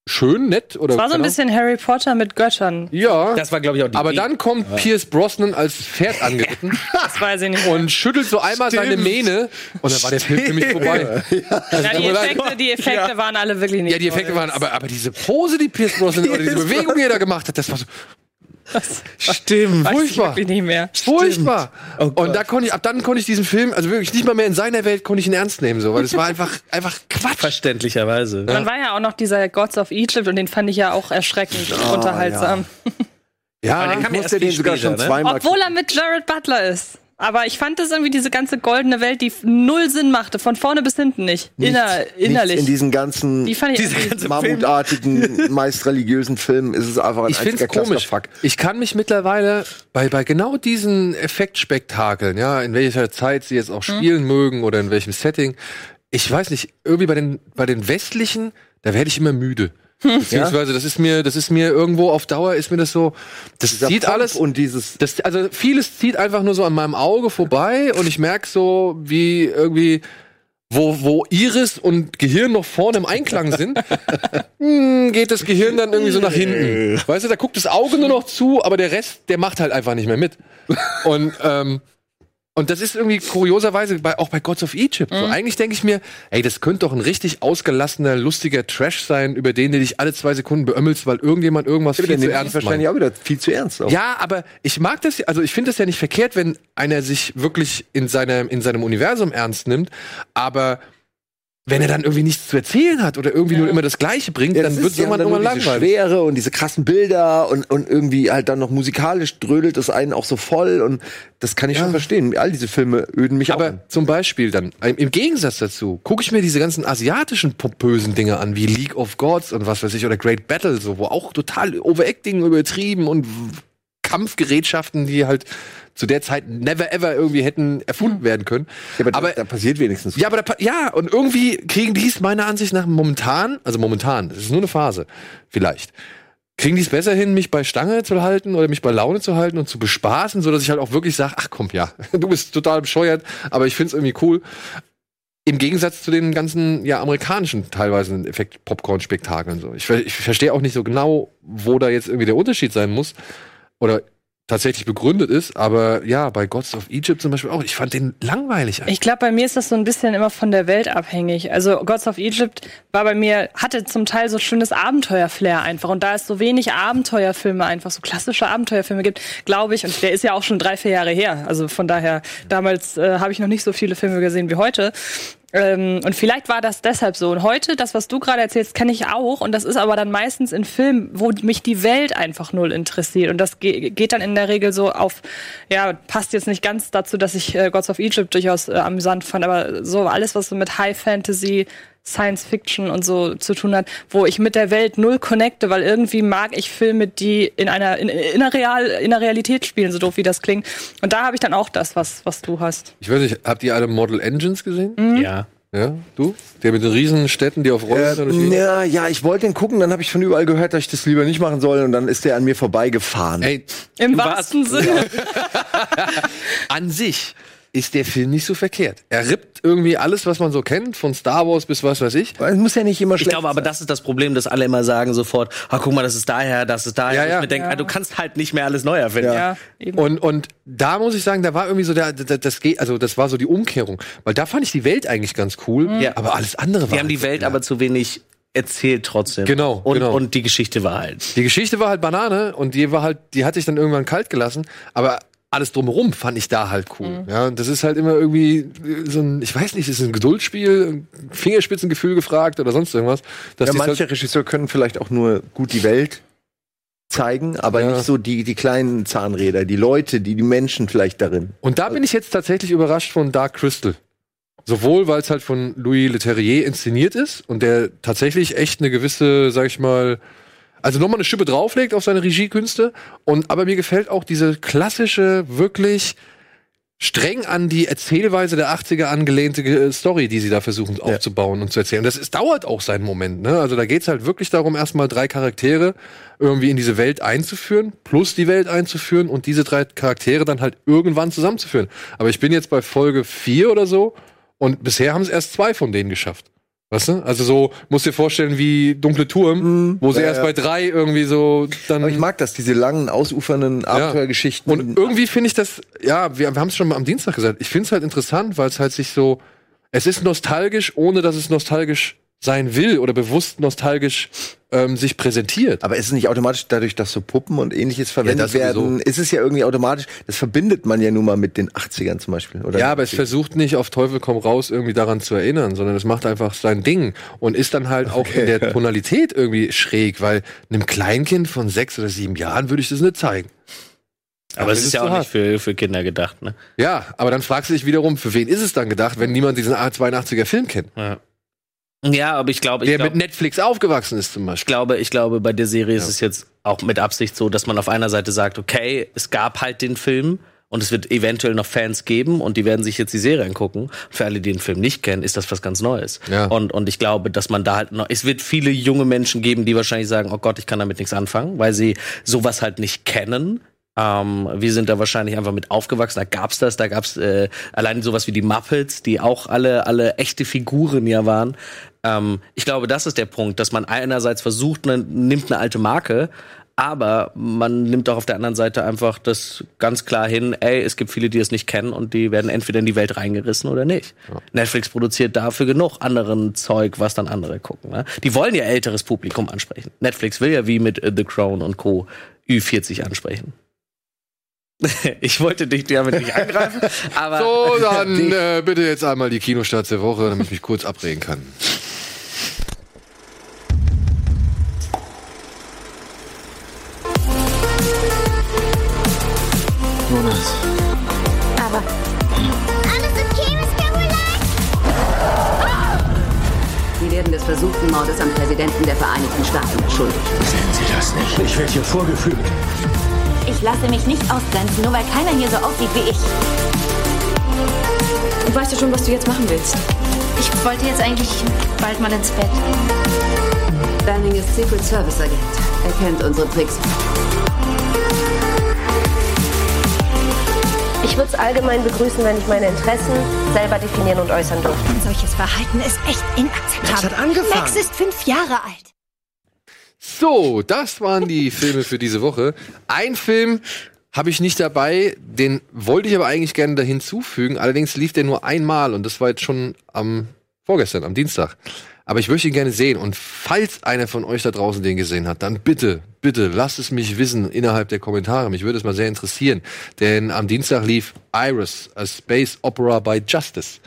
schön, nett oder Es war so ein bisschen Harry Potter mit Göttern. Ja, Das war, glaube ich, auch die aber Idee. dann kommt Pierce Brosnan als Pferd angeritten Das weiß ich nicht. und schüttelt so einmal seine Stimmt. Mähne und dann war der Film für mich vorbei. ja, die tut mir leid. Effekte, die Effekte waren alle wirklich nicht Ja, die Effekte toll. waren, aber, aber diese Pose, die Pierce Brosnan oder diese Bewegung, die er da gemacht hat, das war so Stimmt. Weiß ich furchtbar. wirklich nicht mehr. furchtbar. Oh und da konnte ich, ab dann konnte ich diesen Film, also wirklich nicht mal mehr in seiner Welt konnte ich ihn ernst nehmen, so, weil es war einfach, einfach Quatsch. Verständlicherweise. Dann war ja auch noch dieser Gods of Egypt und den fand ich ja auch erschreckend unterhaltsam. Ja, Aber der Ich kam ja musste den viel sogar später, schon ne? zweimal. Obwohl er mit Jared Butler ist. Aber ich fand das irgendwie diese ganze goldene Welt, die null Sinn machte, von vorne bis hinten nicht. Inner, Nichts innerlich. in diesen ganzen die fand ich Diese ganze mammutartigen, meist religiösen Filmen ist es einfach ein ich es komisch. Ich kann mich mittlerweile bei, bei genau diesen Effektspektakeln, ja, in welcher Zeit sie jetzt auch spielen mögen oder in welchem Setting, ich weiß nicht, irgendwie bei den, bei den westlichen, da werde ich immer müde. Beziehungsweise, das ist mir, das ist mir irgendwo auf Dauer ist mir das so, das Dieser sieht Pop alles und dieses das, also vieles zieht einfach nur so an meinem Auge vorbei und ich merke so, wie irgendwie, wo, wo Iris und Gehirn noch vorne im Einklang sind, hm, geht das Gehirn dann irgendwie so nach hinten. Weißt du, da guckt das Auge nur noch zu, aber der Rest, der macht halt einfach nicht mehr mit. Und, ähm, und das ist irgendwie kurioserweise bei, auch bei Gods of Egypt. So, eigentlich denke ich mir, ey, das könnte doch ein richtig ausgelassener, lustiger Trash sein, über den du dich alle zwei Sekunden beömmelst, weil irgendjemand irgendwas viel den zu ernst wahrscheinlich meint. auch wieder viel zu ernst. Auch. Ja, aber ich mag das, also ich finde das ja nicht verkehrt, wenn einer sich wirklich in seinem, in seinem Universum ernst nimmt, aber wenn er dann irgendwie nichts zu erzählen hat oder irgendwie nur immer das Gleiche bringt, Ja, dann wird es ja irgendwann irgendwann diese langweilig. Schwere und diese krassen Bilder und, und irgendwie halt dann noch musikalisch drödelt es einen auch so voll und das kann ich schon verstehen. All diese Filme öden mich Aber an. zum Beispiel dann, im Gegensatz dazu, gucke ich mir diese ganzen asiatischen pompösen Dinge an, wie League of Gods und was weiß ich, oder Great Battle, so, wo auch total Overacting übertrieben und Kampfgerätschaften, die halt zu der Zeit never ever irgendwie hätten erfunden werden können. Ja, aber, aber da, da passiert wenigstens. Ja, aber da, ja, und irgendwie kriegen die es meiner Ansicht nach momentan, also momentan, das ist nur eine Phase, vielleicht, kriegen die es besser hin, mich bei Stange zu halten oder mich bei Laune zu halten und zu bespaßen, so dass ich halt auch wirklich sage, ach komm, ja, du bist total bescheuert, aber ich find's irgendwie cool. Im Gegensatz zu den ganzen ja amerikanischen teilweise Effekt Popcorn Spektakeln so. Ich, ich verstehe auch nicht so genau, wo da jetzt irgendwie der Unterschied sein muss oder tatsächlich begründet ist, aber ja, bei Gods of Egypt zum Beispiel auch. Ich fand den langweilig. Ich glaube, bei mir ist das so ein bisschen immer von der Welt abhängig. Also Gods of Egypt war bei mir, hatte zum Teil so schönes Abenteuerflair einfach. Und da es so wenig Abenteuerfilme einfach, so klassische Abenteuerfilme gibt, glaube ich, und der ist ja auch schon drei, vier Jahre her. Also von daher, damals äh, habe ich noch nicht so viele Filme gesehen wie heute. Ähm, und vielleicht war das deshalb so. Und heute, das, was du gerade erzählst, kenne ich auch. Und das ist aber dann meistens in Filmen, wo mich die Welt einfach null interessiert. Und das ge geht dann in der Regel so auf, ja, passt jetzt nicht ganz dazu, dass ich äh, Gods of Egypt durchaus äh, amüsant fand, aber so alles, was so mit High Fantasy, Science Fiction und so zu tun hat, wo ich mit der Welt null connecte, weil irgendwie mag ich Filme, die in einer in, in, einer Real, in einer Realität spielen, so doof wie das klingt. Und da habe ich dann auch das, was, was du hast. Ich weiß nicht, habt ihr alle Model Engines gesehen? Ja. Ja, du? Der mit den riesen Städten, die auf Rollen Äh, ja, ja, ich wollte den gucken, dann habe ich von überall gehört, dass ich das lieber nicht machen soll und dann ist der an mir vorbeigefahren. Ey, Im wahrsten Sinne. an sich ist der Film nicht so verkehrt. Er rippt irgendwie alles, was man so kennt, von Star Wars bis was weiß ich. Es muss ja nicht immer Ich schlecht glaube aber, das ist das Problem, dass alle immer sagen sofort, ah, guck mal, das ist daher, das ist daher. Ja, ja. Ich mir denke, Ja. ah, du kannst halt nicht mehr alles neu erfinden. ja. Und, und da muss ich sagen, da war irgendwie so der, das, das geht, also das war so die Umkehrung. Weil da fand ich die Welt eigentlich ganz cool, Ja. aber alles andere war. Die haben die halt- Welt aber zu wenig erzählt trotzdem. Genau, Und, genau. und die Geschichte war halt. Die Geschichte war halt Banane und die war halt, die hat sich dann irgendwann kalt gelassen, aber alles drumherum fand ich da halt cool. Ja, und das ist halt immer irgendwie so ein, ich weiß nicht, ist es ein Geduldsspiel, ein Fingerspitzengefühl gefragt oder sonst irgendwas. Dass Ja, manche halt, Regisseure können vielleicht auch nur gut die Welt zeigen, aber Ja. nicht so die, die kleinen Zahnräder, die Leute, die, die Menschen vielleicht darin. und da bin ich jetzt tatsächlich überrascht von Dark Crystal. Sowohl, weil es halt von Louis Leterrier inszeniert ist und der tatsächlich echt eine gewisse, sag ich mal, also nochmal eine Schippe drauflegt auf seine Regiekünste. Und aber mir gefällt auch diese klassische, wirklich streng an die Erzählweise der 80er angelehnte äh, Story, die sie da versuchen aufzubauen und zu erzählen. Das ist, dauert auch seinen Moment. Ne? Also da geht's halt wirklich darum, erstmal drei Charaktere irgendwie in diese Welt einzuführen, plus die Welt einzuführen und diese drei Charaktere dann halt irgendwann zusammenzuführen. Aber ich bin jetzt bei Folge vier oder so und bisher haben es erst zwei von denen geschafft. Weißt du? Also so, musst dir vorstellen, wie Dunkle Turm, wo sie ja, erst ja. bei drei irgendwie so dann. Aber ich mag das, diese langen, ausufernden Abenteuergeschichten. Und irgendwie finde ich das, ja, wir, wir haben es schon mal am Dienstag gesagt, ich finde es halt interessant, weil es halt sich so, es ist nostalgisch, ohne dass es nostalgisch sein will oder bewusst nostalgisch ähm, sich präsentiert. aber ist es nicht automatisch dadurch, dass so Puppen und ähnliches verwendet sowieso. werden, ist es ja irgendwie automatisch, das verbindet man ja nun mal mit den 80ern zum Beispiel. Oder Ja, aber es versucht nicht auf Teufel komm raus irgendwie daran zu erinnern, sondern es macht einfach sein Ding und ist dann halt auch in der Tonalität irgendwie schräg, weil einem Kleinkind von sechs oder sieben Jahren würde ich das nicht zeigen. Aber es ist ist ja auch hart. nicht für, für Kinder gedacht, ne? Ja, aber dann fragst du dich wiederum, für wen ist es dann gedacht, wenn niemand diesen 82er Film kennt? Ja. Ja, aber ich glaube, ich, Der glaub, mit Netflix aufgewachsen ist zum ich Beispiel. glaube, ich glaube, bei der Serie ist es jetzt auch mit Absicht so, dass man auf einer Seite sagt, okay, es gab halt den Film Und es wird eventuell noch Fans geben und die werden sich jetzt die Serie angucken. Für alle, die den Film nicht kennen, ist das was ganz Neues. Ja. Und, und ich glaube, dass man da halt noch, es wird viele junge Menschen geben, die wahrscheinlich sagen, oh Gott, ich kann damit nichts anfangen, weil sie sowas halt nicht kennen. Ähm, wir sind da wahrscheinlich einfach mit aufgewachsen. Da gab's das, da gab's äh, allein sowas wie die Muppets, die auch alle alle echte Figuren ja waren. Ähm, ich glaube, das ist der Punkt, dass man einerseits versucht, man nimmt eine alte Marke, aber man nimmt auch auf der anderen Seite einfach das ganz klar hin, ey, es gibt viele, die es nicht kennen und die werden entweder in die Welt reingerissen oder nicht. Netflix produziert dafür genug anderen Zeug, was dann andere gucken. Ne? Die wollen ja älteres Publikum ansprechen. Netflix will ja wie mit äh, The Crown und Co. Ü40 ansprechen. ich wollte dich damit nicht angreifen, aber So, dann äh, bitte jetzt einmal die Kinostarts der Woche, damit ich mich kurz abregen kann. Aber. Alles okay, Miss Caroline? Sie werden des versuchten Mordes am Präsidenten der Vereinigten Staaten beschuldigt. Sehen Sie das nicht? Ich werde hier vorgeführt. Ich lasse mich nicht ausgrenzen, nur weil keiner hier so aussieht wie ich. Und weißt du schon, was du jetzt machen willst? Ich wollte jetzt eigentlich bald mal ins Bett. Banning ist Secret Service Agent. Er kennt unsere Tricks. Ich würde es allgemein begrüßen, wenn ich meine Interessen selber definieren und äußern durfte. Ein solches Verhalten ist echt inakzeptabel. Max hat angefangen. Max ist fünf Jahre alt. So, das waren die Filme für diese Woche. Ein Film habe ich nicht dabei, den wollte ich aber eigentlich gerne da hinzufügen. Allerdings lief der nur einmal und das war jetzt schon am vorgestern, am Dienstag. Aber ich möchte ihn gerne sehen und falls einer von euch da draußen den gesehen hat, dann bitte, bitte lasst es mich wissen innerhalb der Kommentare. Mich würde es mal sehr interessieren, denn am Dienstag lief Iris, a Space Opera by Justice.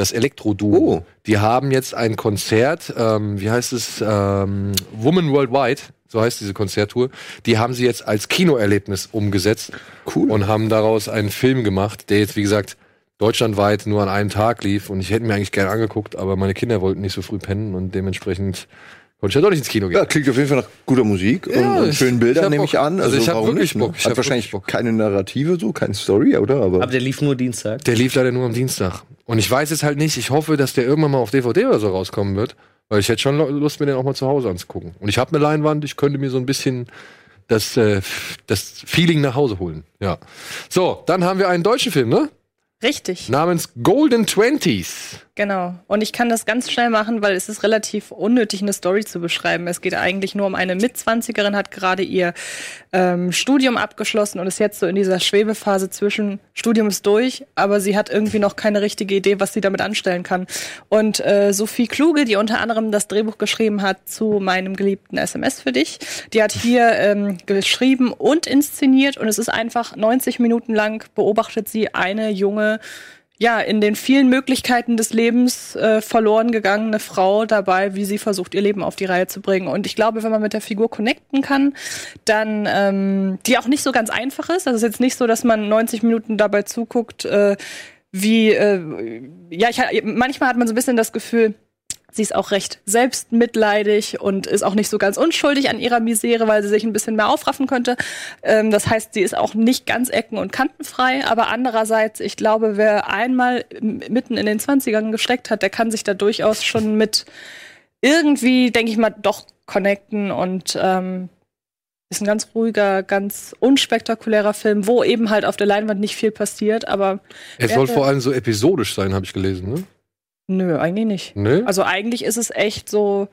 Das Elektro-Duo. Oh. Die haben jetzt ein Konzert, ähm, wie heißt es, ähm, Woman Worldwide, so heißt diese Konzerttour. Die haben sie jetzt als Kinoerlebnis umgesetzt. Cool. Und haben daraus einen Film gemacht, der jetzt, wie gesagt, deutschlandweit nur an einem Tag lief. Und ich hätte mir eigentlich gerne angeguckt, aber meine Kinder wollten nicht so früh pennen und dementsprechend konnte ich ja doch nicht ins Kino gehen. Ja, klingt auf jeden Fall nach guter Musik Ja, und, und ich- schönen ich Bildern, nehme ich an. Also ich hab warum wirklich nicht, ne? Bock. Ich Hat wahrscheinlich Bock. keine Narrative so, keine Story, oder? Aber, aber der lief nur Dienstag. Der lief leider nur am Dienstag. Und ich weiß es halt nicht. Ich hoffe, dass der irgendwann mal auf DVD oder so rauskommen wird. Weil ich hätte schon Lust, mir den auch mal zu Hause anzugucken. Und ich habe eine Leinwand, ich könnte mir so ein bisschen das, äh, das Feeling nach Hause holen. Ja. So, dann haben wir einen deutschen Film, ne? Richtig. Namens Golden Twenties. Genau. Und ich kann das ganz schnell machen, weil es ist relativ unnötig, eine Story zu beschreiben. Es geht eigentlich nur um eine Mitzwanzigerin, hat gerade ihr ähm, Studium abgeschlossen und ist jetzt so in dieser Schwebephase zwischen Studium ist durch, aber sie hat irgendwie noch keine richtige Idee, was sie damit anstellen kann. Und äh, Sophie Kluge, die unter anderem das Drehbuch geschrieben hat zu meinem geliebten SMS für dich, die hat hier ähm, geschrieben und inszeniert und es ist einfach 90 Minuten lang beobachtet sie eine junge ja, in den vielen Möglichkeiten des Lebens äh, verloren gegangene Frau dabei, wie sie versucht, ihr Leben auf die Reihe zu bringen. Und ich glaube, wenn man mit der Figur connecten kann, dann, ähm, die auch nicht so ganz einfach ist. Also es ist jetzt nicht so, dass man 90 Minuten dabei zuguckt, äh, wie, äh, ja, ich, manchmal hat man so ein bisschen das Gefühl, Sie ist auch recht selbstmitleidig und ist auch nicht so ganz unschuldig an ihrer Misere, weil sie sich ein bisschen mehr aufraffen könnte. Ähm, das heißt, sie ist auch nicht ganz ecken- und kantenfrei. Aber andererseits, ich glaube, wer einmal mitten in den 20ern gesteckt hat, der kann sich da durchaus schon mit irgendwie, denke ich mal, doch connecten und ähm, ist ein ganz ruhiger, ganz unspektakulärer Film, wo eben halt auf der Leinwand nicht viel passiert, aber Es Wer soll vor allem so episodisch sein, habe ich gelesen, ne? Nö, eigentlich nicht. Ne? Also eigentlich ist es echt so,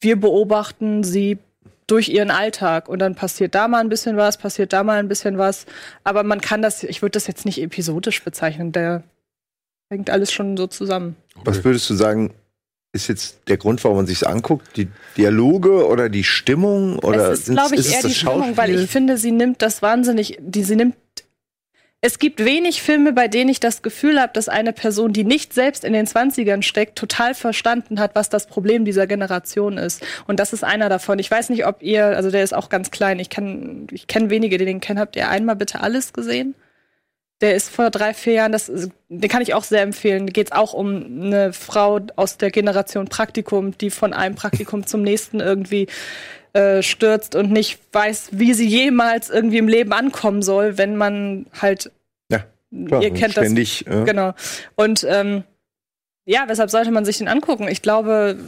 wir beobachten sie durch ihren Alltag und dann passiert da mal ein bisschen was, passiert da mal ein bisschen was. Aber man kann das, ich würde das jetzt nicht episodisch bezeichnen, der hängt alles schon so zusammen. was würdest du sagen, ist jetzt der Grund, warum man sich anguckt? Die Dialoge oder die Stimmung? Oder es ist, glaube ich, eher die Stimmung, weil ich finde, sie nimmt das wahnsinnig, die, sie nimmt es gibt wenig Filme, bei denen ich das Gefühl habe, dass eine Person, die nicht selbst in den 20ern steckt, total verstanden hat, was das Problem dieser Generation ist. Und das ist einer davon. Ich weiß nicht, ob ihr, also der ist auch ganz klein. Ich kann, ich kenne wenige, die den kennen. Habt ihr einmal bitte alles gesehen? Der ist vor drei, vier Jahren, das, den kann ich auch sehr empfehlen. Da geht es auch um eine Frau aus der Generation Praktikum, die von einem Praktikum zum nächsten irgendwie äh, stürzt und nicht weiß, wie sie jemals irgendwie im Leben ankommen soll, wenn man halt Ja, klar, ihr kennt das ständig, äh, genau und ähm, ja, weshalb sollte man sich den angucken? Ich glaube,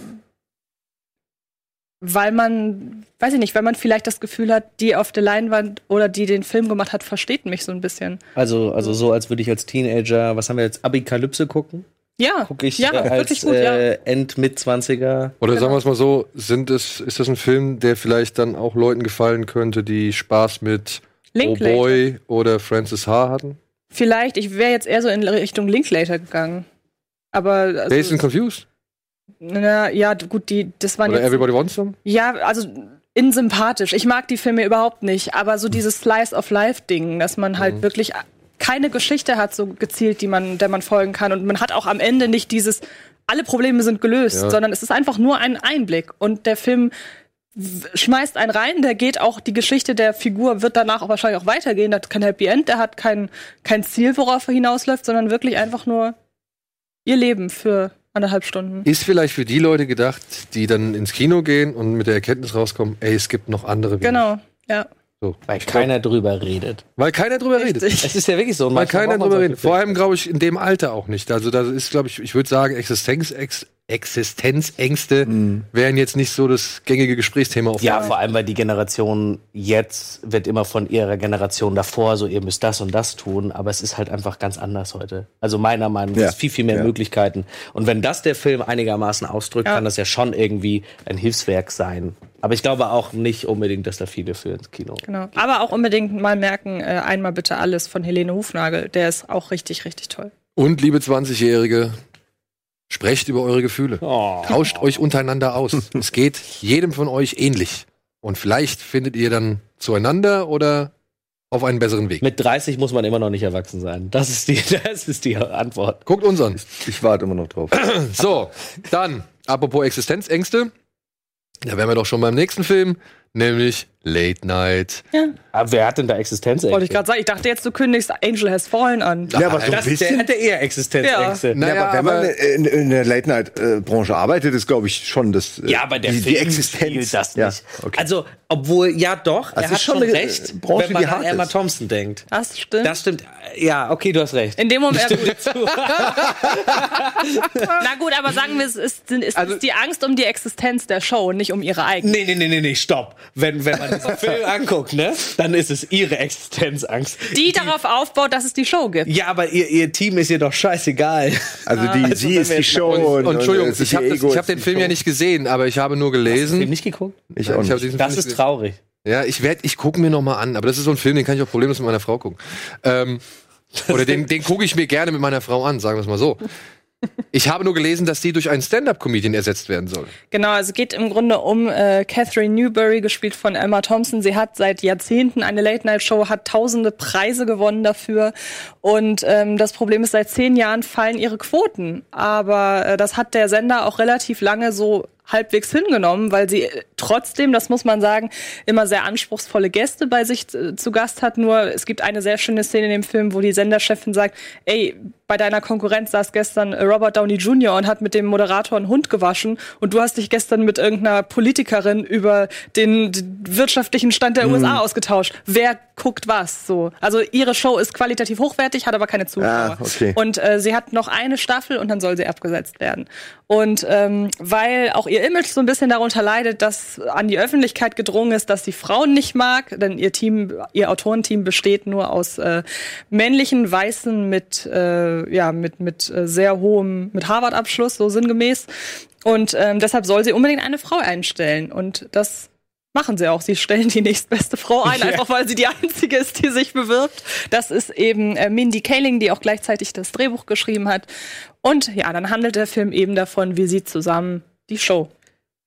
weil man, weiß ich nicht, weil man vielleicht das Gefühl hat, die auf der Leinwand oder die den Film gemacht hat, versteht mich so ein bisschen. Also, also so, als würde ich als Teenager, was haben wir jetzt, Abikalypse gucken? Ja, Gucke ich ja, äh, als wirklich gut, ja. äh, End-Mit-20er. Oder sagen wir es mal so, sind es, ist das ein Film, der vielleicht dann auch Leuten gefallen könnte, die Spaß mit Oh Linklater. Boy oder Francis H. hatten? Vielleicht, ich wäre jetzt eher so in Richtung Linklater gegangen. Aber also, and Confused? na, ja, gut, die, das waren Oder jetzt Everybody Wants Some? Ja, also insympathisch. Ich mag die Filme überhaupt nicht, aber so dieses Slice of Life Ding, dass man halt wirklich keine Geschichte hat so gezielt, die man der man folgen kann und man hat auch am Ende nicht dieses alle Probleme sind gelöst, Ja. sondern es ist einfach nur ein Einblick und der Film schmeißt einen rein, der geht auch, die Geschichte der Figur wird danach auch wahrscheinlich auch weitergehen, der hat kein Happy End, der hat kein, kein Ziel, worauf er hinausläuft, sondern wirklich einfach nur ihr Leben für anderthalb Stunden. Ist vielleicht für die Leute gedacht, die dann ins Kino gehen und mit der Erkenntnis rauskommen, ey, es gibt noch andere Wege. Genau, ja. So. Weil keiner drüber redet. Weil keiner drüber redet. Es ist ja wirklich so. Weil manchmal keiner drüber redet. Vor allem, glaube ich, in dem Alter auch nicht. Also da ist, glaube ich, ich würde sagen, Existenz, Ex, Existenzängste wären jetzt nicht so das gängige Gesprächsthema auf Ja, vor allem, weil die Generation jetzt wird immer von ihrer Generation davor so, ihr müsst das und das tun, aber es ist halt einfach ganz anders heute. Also meiner Meinung nach Ja. viel, viel mehr Ja. Möglichkeiten. Und wenn das der Film einigermaßen ausdrückt, Ja. kann das ja schon irgendwie ein Hilfswerk sein. Aber ich glaube auch nicht unbedingt, dass da viele für ins Kino. Genau. Aber auch unbedingt mal merken, äh, einmal bitte alles von Helene Hufnagel. Der ist auch richtig, richtig toll. Und liebe 20-Jährige, sprecht über eure Gefühle. Oh. Tauscht euch untereinander aus. es geht jedem von euch ähnlich. Und vielleicht findet ihr dann zueinander oder auf einen besseren Weg. Mit 30 muss man immer noch nicht erwachsen sein. Das ist die, das ist die Antwort. Guckt uns an. Ich warte immer noch drauf. So, dann, apropos Existenzängste, da wären wir doch schon beim nächsten Film, nämlich Late Night. Aber wer hat denn da Existenzängste? Wollte ich gerade sagen. Ich dachte jetzt, du kündigst Angel Has Fallen an. Ja, aber so ein Das, der bisschen. ja eher Existenzängste. Ja, Naja, aber wenn man in, in der Late-Night-Branche arbeitet, ist, glaube ich, schon das. äh, Ja, aber der die, Film die Existenz. spielt das Ja, nicht. okay. Also, obwohl, ja doch, er ist hat schon äh, recht, Branche, wenn man an Emma ist. Thompson denkt. Das stimmt. Das stimmt. Ja, okay, du hast recht. in dem Moment. Ja, gut. Na gut, aber sagen wir, es ist, ist, Also- ist die Angst um die Existenz der Show, nicht um ihre eigene. Nee, nee, nee, nee, nee, stopp. Wenn, wenn man diesen Film anguckt, ne, dann ist es ihre Existenzangst. Die darauf aufbaut, dass es die Show gibt. Ja, aber ihr, ihr Team ist ihr doch scheißegal. Also, die, Also, sie ist wir die Show. Und, Und, und Entschuldigung, ich habe Ego hab den die Film Show. ja nicht gesehen, aber ich habe nur Hast du gelesen. den nicht geguckt? Ich auch ich nicht. diesen Das Film ist traurig. Ja, ich werd, ich gucke mir noch mal an, aber das ist so ein Film, den kann ich auch problemlos mit meiner Frau gucken. Ähm, oder den, den gucke ich mir gerne mit meiner Frau an, sagen wir es mal so. Ich habe nur gelesen, dass die durch einen Stand-up-Comedian ersetzt werden soll. Genau, also es geht im Grunde um äh, Catherine Newberry, gespielt von Emma Thompson. Sie hat seit Jahrzehnten eine Late-Night-Show, hat tausende Preise gewonnen dafür. Und ähm, das Problem ist, seit zehn Jahren fallen ihre Quoten. Aber äh, das hat der Sender auch relativ lange so halbwegs hingenommen, weil sie äh, trotzdem, das muss man sagen, immer sehr anspruchsvolle Gäste bei sich äh, zu Gast hat. Nur es gibt eine sehr schöne Szene in dem Film, wo die Senderchefin sagt, ey, bei deiner Konkurrenz saß gestern Robert Downey Jr. und hat mit dem Moderator einen Hund gewaschen und du hast dich gestern mit irgendeiner Politikerin über den, den wirtschaftlichen Stand der USA ausgetauscht. Wer guckt was? So. Also ihre Show ist qualitativ hochwertig, hat aber keine Zuschauer. Ah, okay. Und äh, sie hat noch eine Staffel und dann soll sie abgesetzt werden. Und ähm, weil auch ihr Image so ein bisschen darunter leidet, dass an die Öffentlichkeit gedrungen ist, dass sie Frauen nicht mag, denn ihr Team, ihr Autorenteam besteht nur aus äh, männlichen Weißen mit äh, ja mit mit äh, sehr hohem mit Harvard-Abschluss so sinngemäß. Und ähm, deshalb soll sie unbedingt eine Frau einstellen. Und das machen sie auch. Sie stellen die nächstbeste Frau ein, einfach weil sie die einzige ist, die sich bewirbt. Das ist eben äh, Mindy Kaling, die auch gleichzeitig das Drehbuch geschrieben hat. Und ja, dann handelt der Film eben davon, wie sie zusammen die Show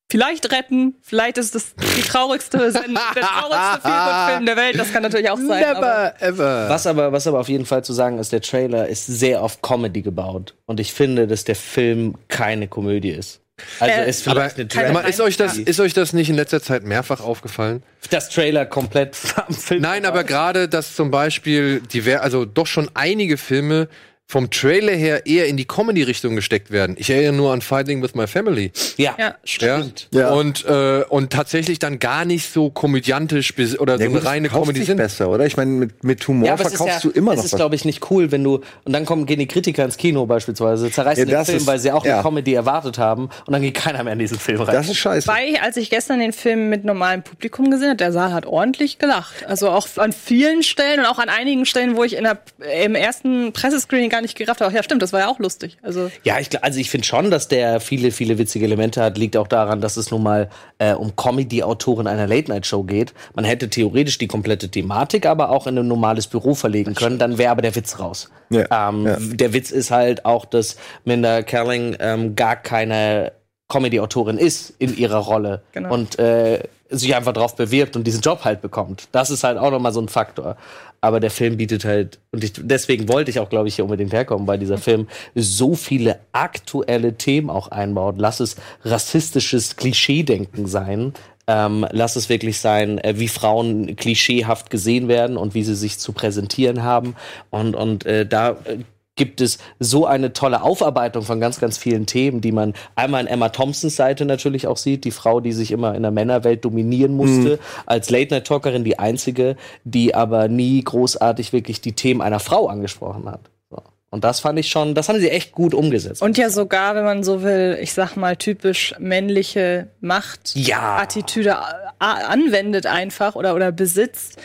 vielleicht retten. Vielleicht ist das die traurigste, Send der traurigste Feelgood-Film der Welt. Das kann natürlich auch sein. aber ever. Was aber, was aber auf jeden Fall zu sagen ist, der Trailer ist sehr auf Comedy gebaut. Und ich finde, dass der Film keine Komödie ist. Also Äh, ist Aber vielleicht eine Sag mal, Trailer. ist euch, das, ist euch das nicht in letzter Zeit mehrfach aufgefallen? das Trailer komplett am Film. Nein, aber gerade, dass zum Beispiel, die, also doch schon einige Filme vom Trailer her eher in die Comedy-Richtung gesteckt werden. Ich erinnere nur an Fighting with My Family. Ja, Ja. stimmt. Ja. Und, äh, und tatsächlich dann gar nicht so komödiantisch bis, oder so Ja, gut, eine reine das Comedy sind. besser, oder? Ich meine, mit, mit Humor Ja, ist verkaufst ja, du immer noch ist, was. glaube ich, nicht cool, wenn du und dann kommen gehen die Kritiker ins Kino beispielsweise, zerreißen Ja, den das Film, ist- weil sie auch ja. eine Comedy erwartet haben und dann geht keiner mehr in diesen Film rein. Das ist scheiße. Wobei, als ich gestern den Film mit normalem Publikum gesehen habe, der Saal hat ordentlich gelacht. Also auch an vielen Stellen und auch an einigen Stellen, wo ich in der, im ersten Pressescreening gar nicht gerafft. Ach ja, stimmt, das war ja auch lustig. Also Ja, ich, also ich finde schon, dass der viele, viele witzige Elemente hat. Liegt auch daran, dass es nun mal äh, um Comedy-Autoren einer Late-Night-Show geht. Man hätte theoretisch die komplette Thematik aber auch in ein normales Büro verlegen können. Dann wäre aber der Witz raus. Ja, ähm, ja. Der Witz ist halt auch, dass Minda Kaling ähm, gar keine Comedy-Autorin ist in ihrer Rolle Genau. und äh, sich einfach drauf bewirbt und diesen Job halt bekommt. Das ist halt auch nochmal so ein Faktor. Aber der Film bietet halt, und ich, deswegen wollte ich auch, glaube ich, hier unbedingt herkommen, weil dieser Film so viele aktuelle Themen auch einbaut. Lass es rassistisches Klischeedenken sein. Ähm, lass es wirklich sein, äh, wie Frauen klischeehaft gesehen werden und wie sie sich zu präsentieren haben. Und, und äh, da äh, gibt es so eine tolle Aufarbeitung von ganz, ganz vielen Themen, die man einmal an Emma Thompsons Seite natürlich auch sieht, die Frau, die sich immer in der Männerwelt dominieren musste, als Late-Night-Talkerin die einzige, die aber nie großartig wirklich die Themen einer Frau angesprochen hat. So. Und das fand ich schon, das haben sie echt gut umgesetzt. Und ja sogar, wenn man so will, ich sag mal, typisch männliche Machtattitüde Ja. a- anwendet einfach oder, oder besitzt,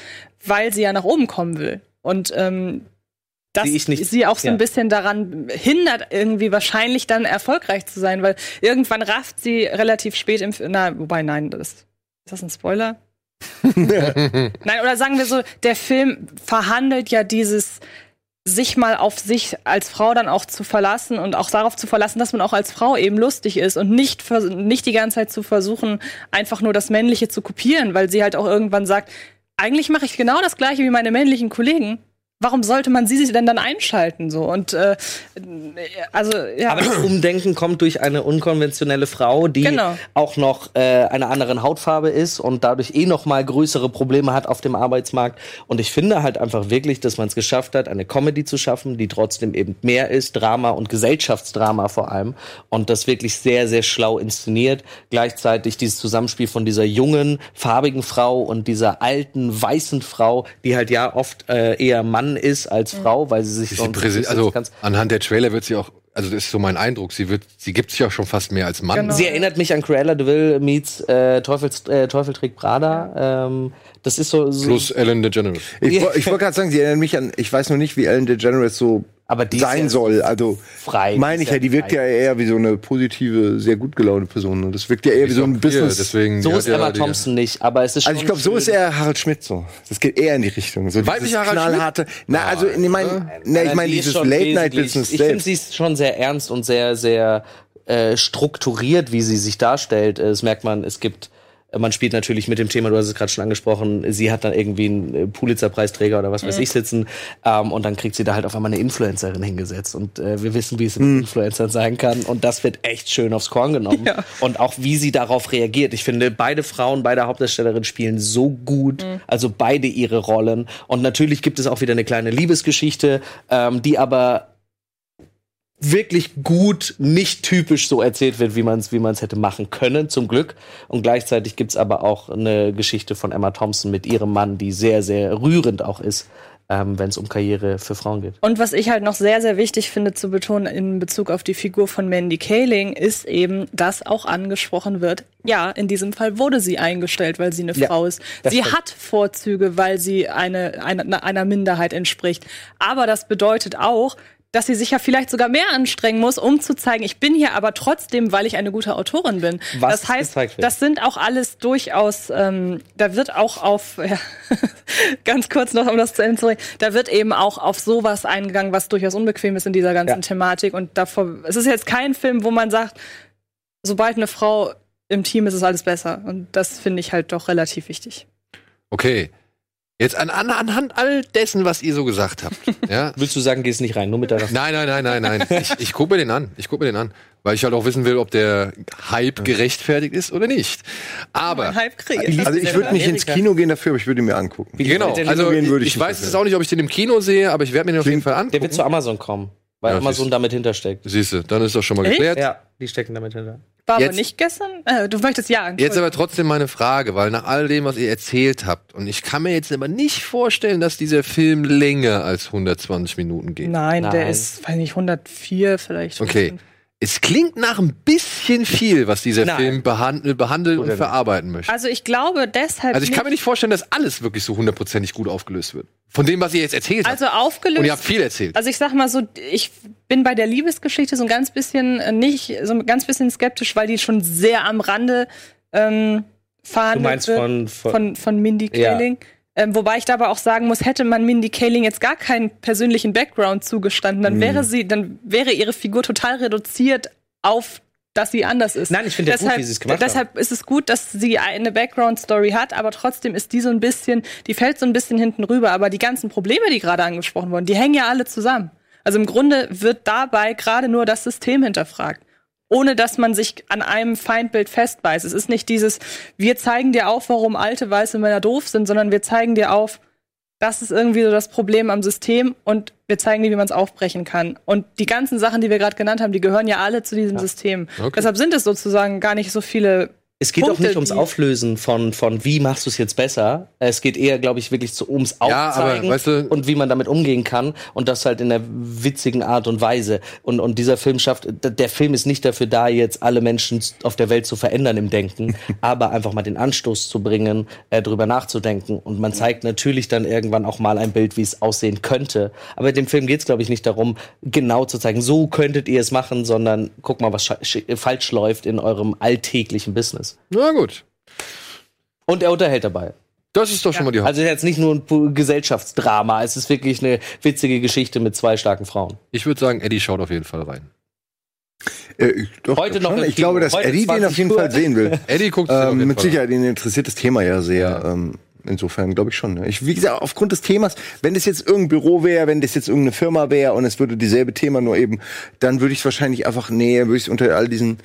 weil sie ja nach oben kommen will. Und ähm, das Die ich nicht- sie auch so ja. ein bisschen daran hindert, irgendwie wahrscheinlich dann erfolgreich zu sein, weil irgendwann rafft sie relativ spät im, na, wobei, nein, das, ist das ein Spoiler? Nein, oder sagen wir so, der Film verhandelt ja dieses sich mal auf sich als Frau dann auch zu verlassen und auch darauf zu verlassen, dass man auch als Frau eben lustig ist und nicht, nicht die ganze Zeit zu versuchen, einfach nur das Männliche zu kopieren, weil sie halt auch irgendwann sagt, eigentlich mache ich genau das gleiche wie meine männlichen Kollegen. Warum sollte man sie denn dann einschalten so? Und äh, also ja. Aber das Umdenken kommt durch eine unkonventionelle Frau, die Genau. auch noch äh, einer anderen Hautfarbe ist und dadurch eh noch mal größere Probleme hat auf dem Arbeitsmarkt. Und ich finde halt einfach wirklich, dass man es geschafft hat, eine Comedy zu schaffen, die trotzdem eben mehr ist, Drama und Gesellschaftsdrama vor allem. Und das wirklich sehr, sehr schlau inszeniert. Gleichzeitig dieses Zusammenspiel von dieser jungen, farbigen Frau und dieser alten, weißen Frau, die halt ja oft äh, eher Mann ist als Frau, weil sie sich Sie also anhand der Trailer wird sie auch, also das ist so mein Eindruck, sie wird, sie gibt sich auch schon fast mehr als Mann. Genau. Sie erinnert mich an Cruella de Vil meets äh, Teufels, äh, Teufel trägt Prada. Ähm, das ist so, so Plus Ellen DeGeneres. Ich, ich wollte gerade sagen, sie erinnern mich an, ich weiß noch nicht, wie Ellen DeGeneres so Aber die sein ja soll. Also frei. meine ich ja, die wirkt frei. ja eher wie so eine positive, sehr gut gelaunte Person. Und das wirkt ja eher wie so ein Hier, Business. deswegen, So ist ja Emma die- Thompson nicht, aber es ist schon Also ich glaube, so ist eher Harald Schmidt so. Das geht eher in die Richtung. So Weiblicher Harald knallharte. Na, also ich meine, na, ich meine dieses schon Late Night wesentlich- Business Ich finde, sie ist schon sehr ernst und sehr, sehr äh, strukturiert, wie sie sich darstellt. Äh, Das merkt man, es gibt äh, man spielt natürlich mit dem Thema, du hast es gerade schon angesprochen, sie hat dann irgendwie einen äh, Pulitzer-Preisträger oder was weiß ich sitzen ähm, und dann kriegt sie da halt auf einmal eine Influencerin hingesetzt. Und äh, wir wissen, wie es mit Influencern sein kann. Und das wird echt schön aufs Korn genommen. Ja. und auch wie sie darauf reagiert. Ich finde, beide Frauen, beide Hauptdarstellerinnen spielen so gut, also beide ihre Rollen. Und natürlich gibt es auch wieder eine kleine Liebesgeschichte, ähm, die aber wirklich gut, nicht typisch so erzählt wird, wie man es wie man's hätte machen können, zum Glück. Und gleichzeitig gibt's aber auch eine Geschichte von Emma Thompson mit ihrem Mann, die sehr, sehr rührend auch ist, ähm, wenn es um Karriere für Frauen geht. Und was ich halt noch sehr, sehr wichtig finde zu betonen in Bezug auf die Figur von Mandy Kaling, ist eben, dass auch angesprochen wird, ja, in diesem Fall wurde sie eingestellt, weil sie eine Ja, Frau ist. Sie stimmt. hat Vorzüge, weil sie eine, eine, einer Minderheit entspricht. Aber das bedeutet auch, dass sie sich ja vielleicht sogar mehr anstrengen muss, um zu zeigen, ich bin hier aber trotzdem, weil ich eine gute Autorin bin. Was das heißt, das sind auch alles durchaus, ähm, da wird auch auf, ja, ganz kurz noch, um das zu Ende zu bringen, da wird eben auch auf sowas eingegangen, was durchaus unbequem ist in dieser ganzen Ja. Thematik. Und davor, es ist jetzt kein Film, wo man sagt, sobald eine Frau im Team ist, ist alles besser. Und das finde ich halt doch relativ wichtig. Okay. Jetzt an, an, anhand all dessen, was ihr so gesagt habt. ja. Willst du sagen, gehst nicht rein, nur mit deiner Nein, nein, nein, nein, nein. Ich, ich gucke mir den an. Ich gucke mir den an. Weil ich halt auch wissen will, ob der Hype gerechtfertigt ist oder nicht. Aber. Kriege ich. Also ich würde nicht ins Kino gehen dafür, aber ich würde ihn mir angucken. Genau, der also ich, ich weiß jetzt auch nicht, ob ich den im Kino sehe, aber ich werde mir den auf jeden Fall Der angucken. wird zu Amazon kommen. weil Ja, Amazon siehst- damit hintersteckt. Siehst du, dann ist doch schon mal geklärt. Ja, die stecken damit hinter. War Jetzt- aber nicht gestern? Äh, du möchtest ja. Jetzt aber trotzdem meine Frage, weil nach all dem, was ihr erzählt habt, und ich kann mir jetzt aber nicht vorstellen, dass dieser Film länger als 120 Minuten geht. Nein, der Nein. ist, weiß nicht, 104 vielleicht. Okay. Es klingt nach ein bisschen viel, was dieser Nein. Film behandelt, behandeln und verarbeiten möchte. Also ich glaube deshalb. Also ich kann mir nicht, vorstellen, dass alles wirklich so hundertprozentig gut aufgelöst wird. Von dem, was ihr jetzt erzählt habt. also aufgelöst. und ihr habt viel erzählt. Also ich sag mal so, ich bin bei der Liebesgeschichte so ein ganz bisschen äh, nicht, so ein ganz bisschen skeptisch, weil die schon sehr am Rande ähm, fahren. Du meinst von, von, von, von Mindy Ja. Ähm, wobei ich da aber auch sagen muss, hätte man Mindy Kaling jetzt gar keinen persönlichen Background zugestanden, Mhm. dann wäre sie, dann wäre ihre Figur total reduziert auf dass sie anders ist. Nein, ich finde gut, deshalb, wie sie es gemacht Deshalb ist es gut, dass sie eine Background-Story hat, aber trotzdem ist die so ein bisschen, die fällt so ein bisschen hinten rüber. Aber die ganzen Probleme, die gerade angesprochen wurden, die hängen ja alle zusammen. Also im Grunde wird dabei gerade nur das System hinterfragt. Ohne dass man sich an einem Feindbild festbeißt. Es ist nicht dieses, wir zeigen dir auf, warum alte weiße Männer doof sind, sondern wir zeigen dir auf, das ist irgendwie so das Problem am System und wir zeigen dir, wie man es aufbrechen kann. Und die ganzen Sachen, die wir gerade genannt haben, die gehören ja alle zu diesem System. Okay. Deshalb sind es sozusagen gar nicht so viele Es geht auch Punkte, nicht ums Auflösen von, von wie machst du es jetzt besser. Es geht eher, glaube ich, wirklich so ums Ja, aber, Aufzeigen weißt du- und wie man damit umgehen kann und das halt in der witzigen Art und Weise. Und, und dieser Film schafft, der Film ist nicht dafür da, jetzt alle Menschen auf der Welt zu verändern im Denken, aber einfach mal den Anstoß zu bringen, äh, drüber nachzudenken. Und man zeigt natürlich dann irgendwann auch mal ein Bild, wie es aussehen könnte. Aber dem Film geht es, glaube ich, nicht darum, genau zu zeigen, so könntet ihr es machen, sondern guck mal, was falsch läuft in eurem alltäglichen Business. Na gut. Und er unterhält dabei. Das ist doch schon mal die Haupt. Also jetzt nicht nur ein Gesellschaftsdrama, es ist wirklich eine witzige Geschichte mit zwei starken Frauen. Ich würde sagen, Eddie schaut auf jeden Fall rein. Äh, ich- doch, Heute noch Ich glaube, dass Heute Eddie den 20 auf jeden Uhr. Fall sehen will. Eddie guckt ähm, mit Fall Sicherheit, ihn interessiert das Thema ja sehr. Ja. Ähm, insofern glaube ich schon. ne. Ich, wie gesagt, aufgrund des Themas, wenn das jetzt irgendein Büro wäre, wenn das jetzt irgendeine Firma wäre und es würde dieselbe Thema nur eben, dann würde ich es wahrscheinlich einfach, nee, würde ich es unter all diesen,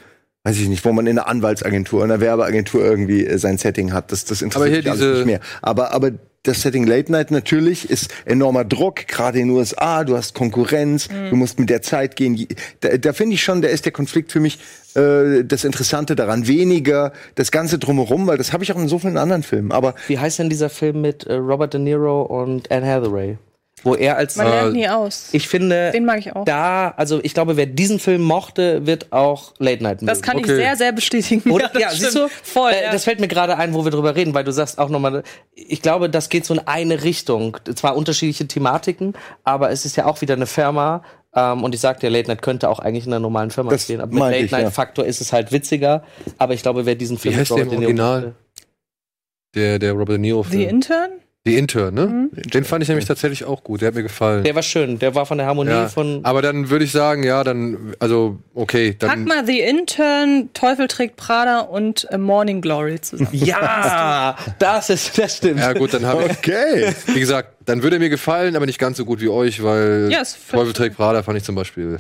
weiß ich nicht, wo man in einer Anwaltsagentur, in einer Werbeagentur irgendwie äh, sein Setting hat. Das, das interessiert hier mich alles diese- nicht mehr. Aber, aber das Setting Late Night natürlich ist enormer Druck, gerade in den USA, du hast Konkurrenz, du musst mit der Zeit gehen. Da, da finde ich schon, da ist der Konflikt für mich äh, das Interessante daran. Weniger das Ganze drumherum, weil das habe ich auch in so vielen anderen Filmen. Aber Wie heißt denn dieser Film mit äh, Robert De Niro und Anne Hathaway? Wo er als Man lernt nie aus. ich finde Den mag ich auch. da, also ich glaube, wer diesen Film mochte, wird auch Late Night mögen. Das kann Okay. ich sehr, sehr bestätigen. Oder? das Ja, siehst du? Voll. Äh, ja. Das fällt mir gerade ein, wo wir drüber reden, weil du sagst auch nochmal, ich glaube, das geht so in eine Richtung. Zwar unterschiedliche Thematiken, aber es ist ja auch wieder eine Firma. Ähm, und ich sagte, ja, Late Night könnte auch eigentlich in einer normalen Firma Das stehen. Aber mit Late ja. Night Faktor ist es halt witziger. Aber ich glaube, wer diesen Film heißt mit der im Original? Der, der Robert De Niro The Film. Intern? Die Intern, ne? Mhm. Den fand ich nämlich tatsächlich auch gut. Der hat mir gefallen. Der war schön. Der war von der Harmonie ja. von. Aber dann würde ich sagen, ja, dann, also, okay, Pack dann. mal The Intern, Teufel trägt Prada und äh, Morning Glory zusammen. Ja, das ist, das stimmt. Ja, gut, dann habe ich. okay. Wie gesagt, dann würde er mir gefallen, aber nicht ganz so gut wie euch, weil Ja, Teufel trägt Prada fand ich zum Beispiel.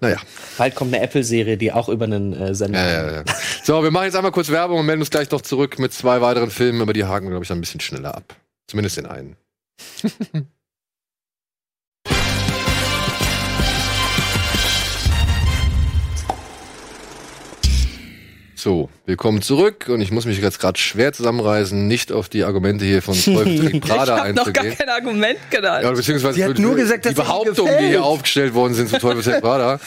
Naja. Bald kommt eine Apple-Serie, die auch über einen äh, Sender. Ja, ja, ja. So, wir machen jetzt einmal kurz Werbung und melden uns gleich noch zurück mit zwei weiteren Filmen, aber die haken glaube ich, dann ein bisschen schneller ab. Zumindest den einen. So, willkommen zurück und ich muss mich jetzt gerade schwer zusammenreißen, nicht auf die Argumente hier von Teufel trägt Ich Prada habe noch gar einzugehen. kein Argument genannt. Ja, beziehungsweise Sie hat nur gesagt, die dass es ihr Behauptungen, die hier aufgestellt worden sind zu Teufel trägt Prada.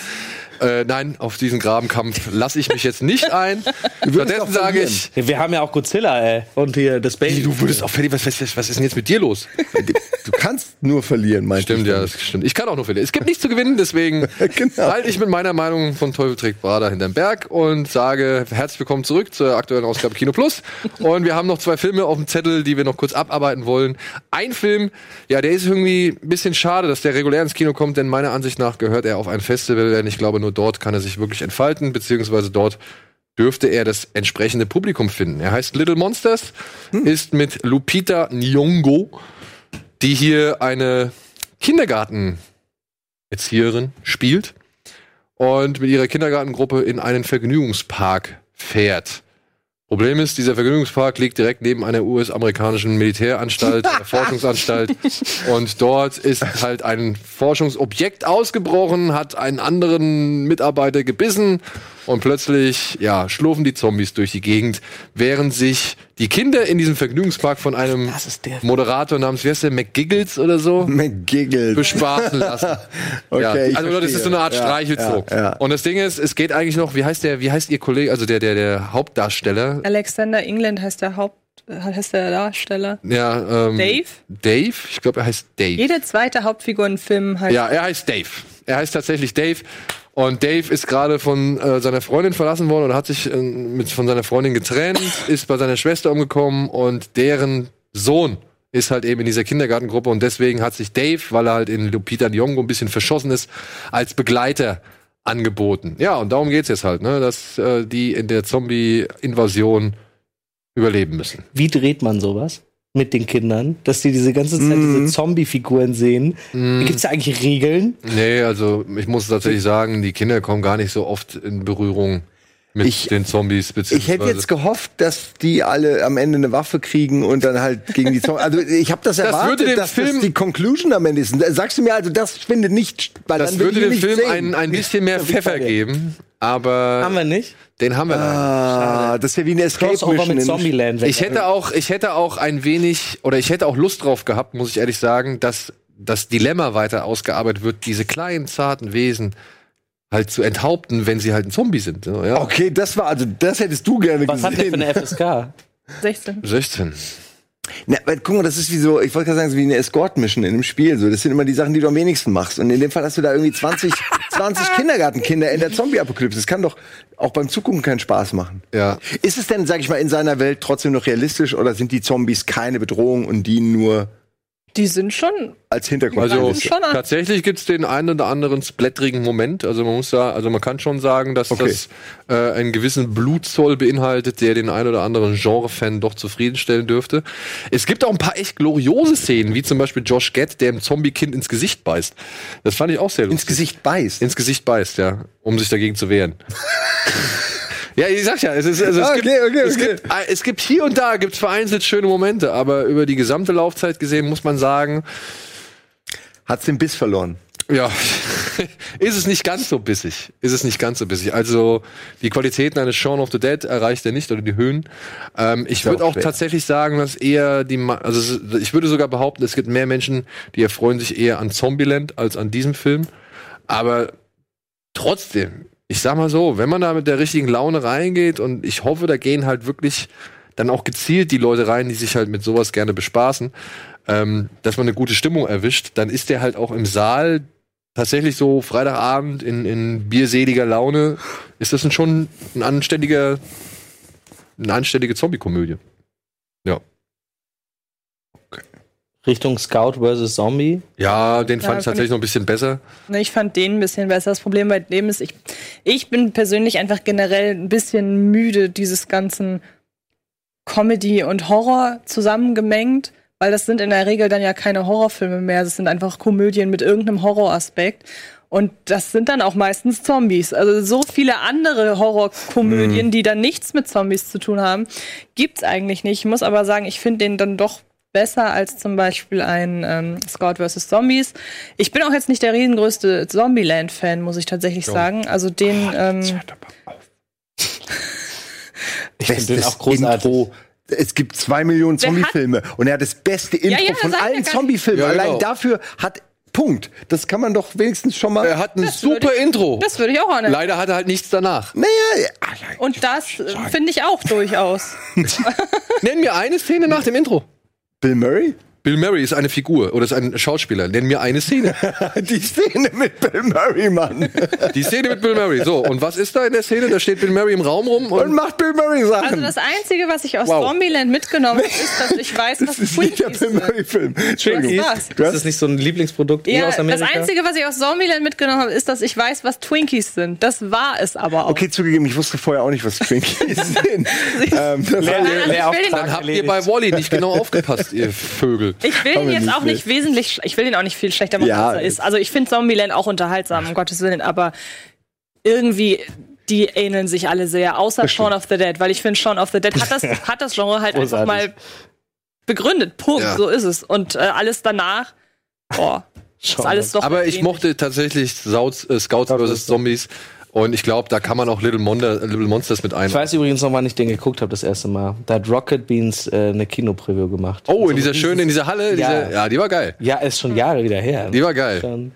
Äh, nein, auf diesen Grabenkampf lasse ich mich jetzt nicht ein. Stattdessen sage verlieren. ich, Wir haben ja auch Godzilla, ey. Und hier das Baby. du würdest auch fertig, was, was, was ist denn jetzt mit dir los? Du kannst nur verlieren, meinst Stimmt, ja, das stimmt. Ich kann auch nur verlieren. Es gibt nichts zu gewinnen, deswegen Genau. halte ich mit meiner Meinung von Teufel trägt Prada hinterm Berg und sage herzlich willkommen zurück zur aktuellen Ausgabe Kino Plus. Und wir haben noch zwei Filme auf dem Zettel, die wir noch kurz abarbeiten wollen. Ein Film, ja, der ist irgendwie ein bisschen schade, dass der regulär ins Kino kommt, denn meiner Ansicht nach gehört er auf ein Festival, denn ich glaube, nur dort kann er sich wirklich entfalten, beziehungsweise dort dürfte er das entsprechende Publikum finden. Er heißt Little Monsters, ist mit Lupita Nyong'o, die hier eine Kindergartenerzieherin spielt und mit ihrer Kindergartengruppe in einen Vergnügungspark fährt. Problem ist, dieser Vergnügungspark liegt direkt neben einer US-amerikanischen Militäranstalt, einer Forschungsanstalt. Und dort ist halt ein Forschungsobjekt ausgebrochen, hat einen anderen Mitarbeiter gebissen und plötzlich, ja, schlurfen die Zombies durch die Gegend, während sich die Kinder in diesem Vergnügungspark von einem Das ist der- Moderator namens, wie heißt der, McGiggles oder so? McGiggle. bespaßen lassen. Okay, ja. ich Also das ist so eine Art verstehe. Ja, Streichelzoo. ja, ja. Und das Ding ist, es geht eigentlich noch, wie heißt der, wie heißt ihr Kollege, also der, der, der Hauptdarsteller? Alexander England heißt der Haupt, heißt der Darsteller. Ja, ähm, Dave? Dave? Ich glaube, er heißt Dave. Jede zweite Hauptfigur in Filmen heißt Ja, er heißt Dave. Er heißt tatsächlich Dave. Und Dave ist gerade von äh, seiner Freundin verlassen worden oder hat sich äh, mit, von seiner Freundin getrennt, ist bei seiner Schwester umgekommen und deren Sohn ist halt eben in dieser Kindergartengruppe und deswegen hat sich Dave, weil er halt in Lupita Nyong'o ein bisschen verschossen ist, als Begleiter angeboten. Ja, und darum geht's jetzt halt, ne, dass äh, die in der Zombie-Invasion überleben müssen. Wie dreht man sowas? Mit den Kindern, dass die diese ganze Zeit Mhm. diese Zombie-Figuren sehen. Gibt es da eigentlich Regeln? Nee, also ich muss tatsächlich sagen, die Kinder kommen gar nicht so oft in Berührung mit Ich- den Zombies. Ich hätte jetzt gehofft, dass die alle am Ende eine Waffe kriegen und dann halt gegen die Zombies. Also ich habe das erwartet, würde den dass Film- das die Conclusion am Ende ist. Sagst du mir also, das findet nicht, weil Das würde dem Film ein, ein bisschen mehr Pfeffer geben, aber Haben wir nicht? den haben wir leider. Ah, das ist ja wie eine Escape Mission. mit Zombieland. Ich hätte auch, ich hätte auch ein wenig, oder ich hätte auch Lust drauf gehabt, muss ich ehrlich sagen, dass das Dilemma weiter ausgearbeitet wird, diese kleinen, zarten Wesen halt zu enthaupten, wenn sie halt ein Zombie sind. Ja, Okay, das war also, das hättest du gerne Was hat der für gesehen. eine FSK? 16. 16. Na, weil, guck mal, das ist wie so, ich wollte gerade sagen, so wie eine Escort-Mission in einem Spiel. So, das sind immer die Sachen, die du am wenigsten machst. Und in dem Fall hast du da irgendwie 20, 20 Kindergartenkinder in der Zombie-Apokalypse. Das kann doch auch beim Zugucken keinen Spaß machen. Ja. Ist es denn, sag ich mal, in seiner Welt trotzdem noch realistisch oder sind die Zombies keine Bedrohung und dienen nur Die sind schon. als Hintergrund? Also greifen schon an. tatsächlich gibt's den einen oder anderen splatterigen Moment. Also man muss da, also man kann schon sagen, dass Okay. das äh, einen gewissen Blutzoll beinhaltet, der den einen oder anderen Genre-Fan doch zufriedenstellen dürfte. Es gibt auch ein paar echt gloriose Szenen, wie zum Beispiel Josh Gad, der dem Zombie-Kind ins Gesicht beißt. Das fand ich auch sehr lustig. ins Gesicht beißt. ins Gesicht beißt, ja, um sich dagegen zu wehren. Ja, ich sag ja, es, ist, also es, Okay, gibt, okay, es, okay. gibt, äh, es gibt hier und da gibt's vereinzelt schöne Momente, aber über die gesamte Laufzeit gesehen muss man sagen, Hat's den Biss verloren. ja, ist es nicht ganz so bissig. Ist es nicht ganz so bissig. Also die Qualitäten eines Shaun of the Dead erreicht er nicht oder die Höhen. Ähm, ich würde auch auch tatsächlich sagen, dass eher die, Ma- also ich würde sogar behaupten, es gibt mehr Menschen, die erfreuen sich eher an Zombieland als an diesem Film. Aber trotzdem, ich sag mal so, wenn man da mit der richtigen Laune reingeht und ich hoffe, da gehen halt wirklich dann auch gezielt die Leute rein, die sich halt mit sowas gerne bespaßen, ähm, dass man eine gute Stimmung erwischt, dann ist der halt auch im Saal tatsächlich so Freitagabend in, in bierseliger Laune, ist das schon ein anständiger, eine anständige Zombie-Komödie. Ja. Richtung Scout versus Zombie. Ja, den Ja, fand ich fand tatsächlich noch ein bisschen besser. Ne, Ich fand den ein bisschen besser. Das Problem bei dem ist, ich, ich bin persönlich einfach generell ein bisschen müde, dieses ganzen Comedy und Horror zusammengemengt, weil das sind in der Regel dann ja keine Horrorfilme mehr. Das sind einfach Komödien mit irgendeinem Horroraspekt. Und das sind dann auch meistens Zombies. Also so viele andere Horrorkomödien, die dann nichts mit Zombies zu tun haben, gibt's eigentlich nicht. Ich muss aber sagen, ich finde den dann doch besser als zum Beispiel ein ähm, Scout vs. Zombies. Ich bin auch jetzt nicht der riesengrößte Zombieland-Fan, muss ich tatsächlich sagen. Also den, ähm, Ich finde den auch großartig. Intro. Es gibt zwei Millionen Zombie-Filme und er hat das beste Intro ja, von sag mir allen. Zombie-Filmen. Ja, Allein genau. dafür hat Punkt. Das kann man doch wenigstens schon mal. Er hat ein würde super ich- Intro. das würde ich auch anerkennen. Leider hat er halt nichts danach. naja, ja, Und das äh, finde ich auch durchaus. Nenn mir eine Szene nach dem Intro. Bill Murray? Bill Murray ist eine Figur oder ist ein Schauspieler. Nenn mir eine Szene. Die Szene mit Bill Murray, Mann. Die Szene mit Bill Murray. So, und was ist da in der Szene? Da steht Bill Murray im Raum rum Und und macht Bill Murray Also Sachen. das Einzige, was ich aus Wow. Zombieland mitgenommen habe, ist, dass ich weiß, was das ist nicht der Twinkies Bill sind. Murray-Film. Entschuldigung. Das. Du Ist hast das nicht so ein Lieblingsprodukt eh Ja, aus das Amerika? Einzige, was ich aus Zombieland mitgenommen habe, ist, dass ich weiß, was Twinkies sind. Das war es aber auch. Okay, zugegeben, ich wusste vorher auch nicht, was Twinkies sind. ähm, das also dann habt ihr bei Wally nicht genau aufgepasst, ihr Vögel. Ich will ihn jetzt nicht auch nicht wesentlich, ich will ihn auch nicht viel schlechter machen, Ja. als er ist. Also ich finde Zombieland auch unterhaltsam, um Gottes Willen, aber irgendwie die ähneln sich alle sehr, außer Shaun of the Dead, weil ich finde, Shaun of the Dead hat das, hat das Genre halt einfach mal begründet. Punkt, Ja. so ist es. Und äh, alles danach, boah, ist alles doch. Aber ich ähnlich. mochte tatsächlich Scouts, äh, Scouts vs. Zombies. Und ich glaube, da kann man auch Little, Monster, Little Monsters mit ein. Ich weiß übrigens noch, wann ich den geguckt habe, das erste Mal. Da hat Rocket Beans äh, eine Kinopreview gemacht. Oh, in So dieser schönen, in dieser Halle? Ja. Diese, ja, die war geil. Ja, ist schon Jahre wieder her. Die war geil. Schon.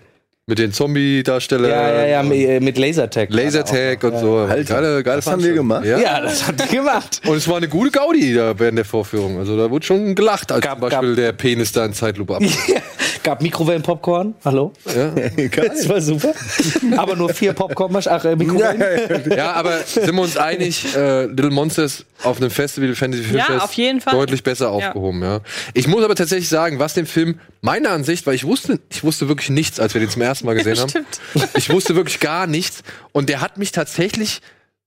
Mit den Zombie-Darstellern. Ja, ja, ja, mit, mit Lasertag. Lasertag und so. Alter, geile, geile das haben wir gemacht? Ja. Ja, das hat die gemacht. Und es war eine gute Gaudi da während der Vorführung. Also da wurde schon gelacht, als Gab- zum Beispiel gab- der Penis da in Zeitlupe ab. Gab Mikrowellen-Popcorn. Hallo? Ja. Das war super. Aber nur vier Popcorn-Masch. Ach, äh, Mikrowellen. ja, aber sind wir uns einig, äh, Little Monsters auf einem Festival, Fantasy Filmfest, Ja, auf jeden Fall. deutlich besser aufgehoben, ja. Ich muss aber tatsächlich sagen, was den Film meiner Ansicht, weil ich wusste, ich wusste wirklich nichts, als wir den zum ersten Mal gesehen haben. Stimmt. Ich wusste wirklich gar nichts. Und der hat mich tatsächlich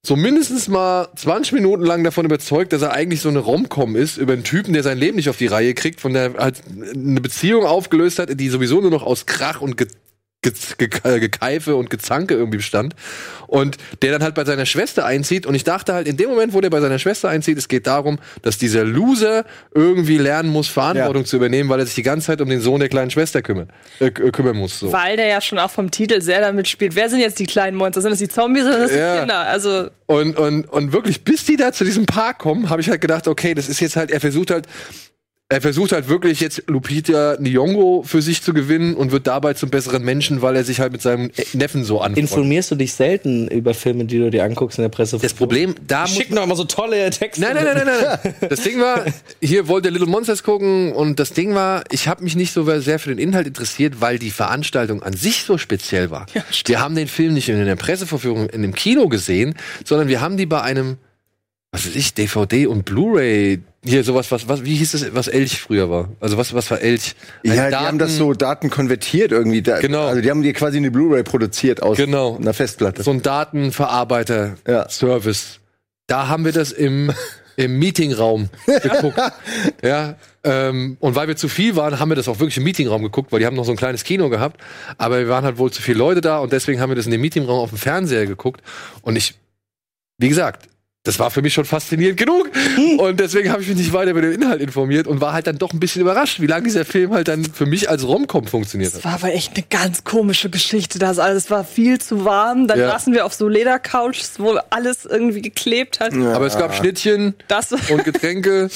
so mindestens mal 20 Minuten lang davon überzeugt, dass er eigentlich so eine Romcom ist über einen Typen, der sein Leben nicht auf die Reihe kriegt, von der halt eine Beziehung aufgelöst hat, die sowieso nur noch aus Krach und Ge Ge Ge äh, Gekeife und Gezanke irgendwie bestand. Und der dann halt bei seiner Schwester einzieht. Und ich dachte halt, in dem Moment, wo der bei seiner Schwester einzieht, es geht darum, dass dieser Loser irgendwie lernen muss, Verantwortung zu übernehmen, weil er sich die ganze Zeit um den Sohn der kleinen Schwester kümmern, äh, k- kümmern muss. So. Weil der ja schon auch vom Titel sehr damit spielt. Wer sind jetzt die kleinen Monster? Sind das die Zombies oder sind das Ja. die Kinder? Also, Und, und, und wirklich, bis die da zu diesem Park kommen, habe ich halt gedacht, okay, das ist jetzt halt, er versucht halt, er versucht halt wirklich jetzt Lupita Nyong'o für sich zu gewinnen und wird dabei zum besseren Menschen, weil er sich halt mit seinem Neffen so anfreundet. Informierst du dich selten über Filme, die du dir anguckst in der Presse? Das Problem, da muss Schicken doch immer so tolle Texte. Nein, nein, nein, nein, nein. Das Ding war, hier wollte Little Monsters gucken und das Ding war, ich habe mich nicht so sehr für den Inhalt interessiert, weil die Veranstaltung an sich so speziell war. wir haben den Film nicht in der Presseverführung in dem Kino gesehen, sondern wir haben die bei einem, was weiß ich, DVD und Blu-ray, hier sowas, was, was, wie hieß das, was Elch früher war? Also was, was war Elch? Ja, Ein die haben das Daten- so Daten konvertiert irgendwie. Da, Genau. Also die haben dir quasi eine Blu-ray produziert aus Genau. einer Festplatte. so ein Datenverarbeiter-Service. Da haben wir das im, im Meetingraum geguckt. ja, ähm, und weil wir zu viel waren, haben wir das auch wirklich im Meetingraum geguckt, weil die haben noch so ein kleines Kino gehabt. Aber wir waren halt wohl zu viele Leute da und deswegen haben wir das in dem Meetingraum auf dem Fernseher geguckt. Und ich, wie gesagt, das war für mich schon faszinierend genug. Und deswegen habe ich mich nicht weiter über den Inhalt informiert und war halt dann doch ein bisschen überrascht, wie lange dieser Film halt dann für mich als Romcom funktioniert das hat. war aber echt eine ganz komische Geschichte. Das alles war viel zu warm. Dann Ja. saßen wir auf so Ledercouches, wo alles irgendwie geklebt hat. Aber es gab Schnittchen Das und Getränke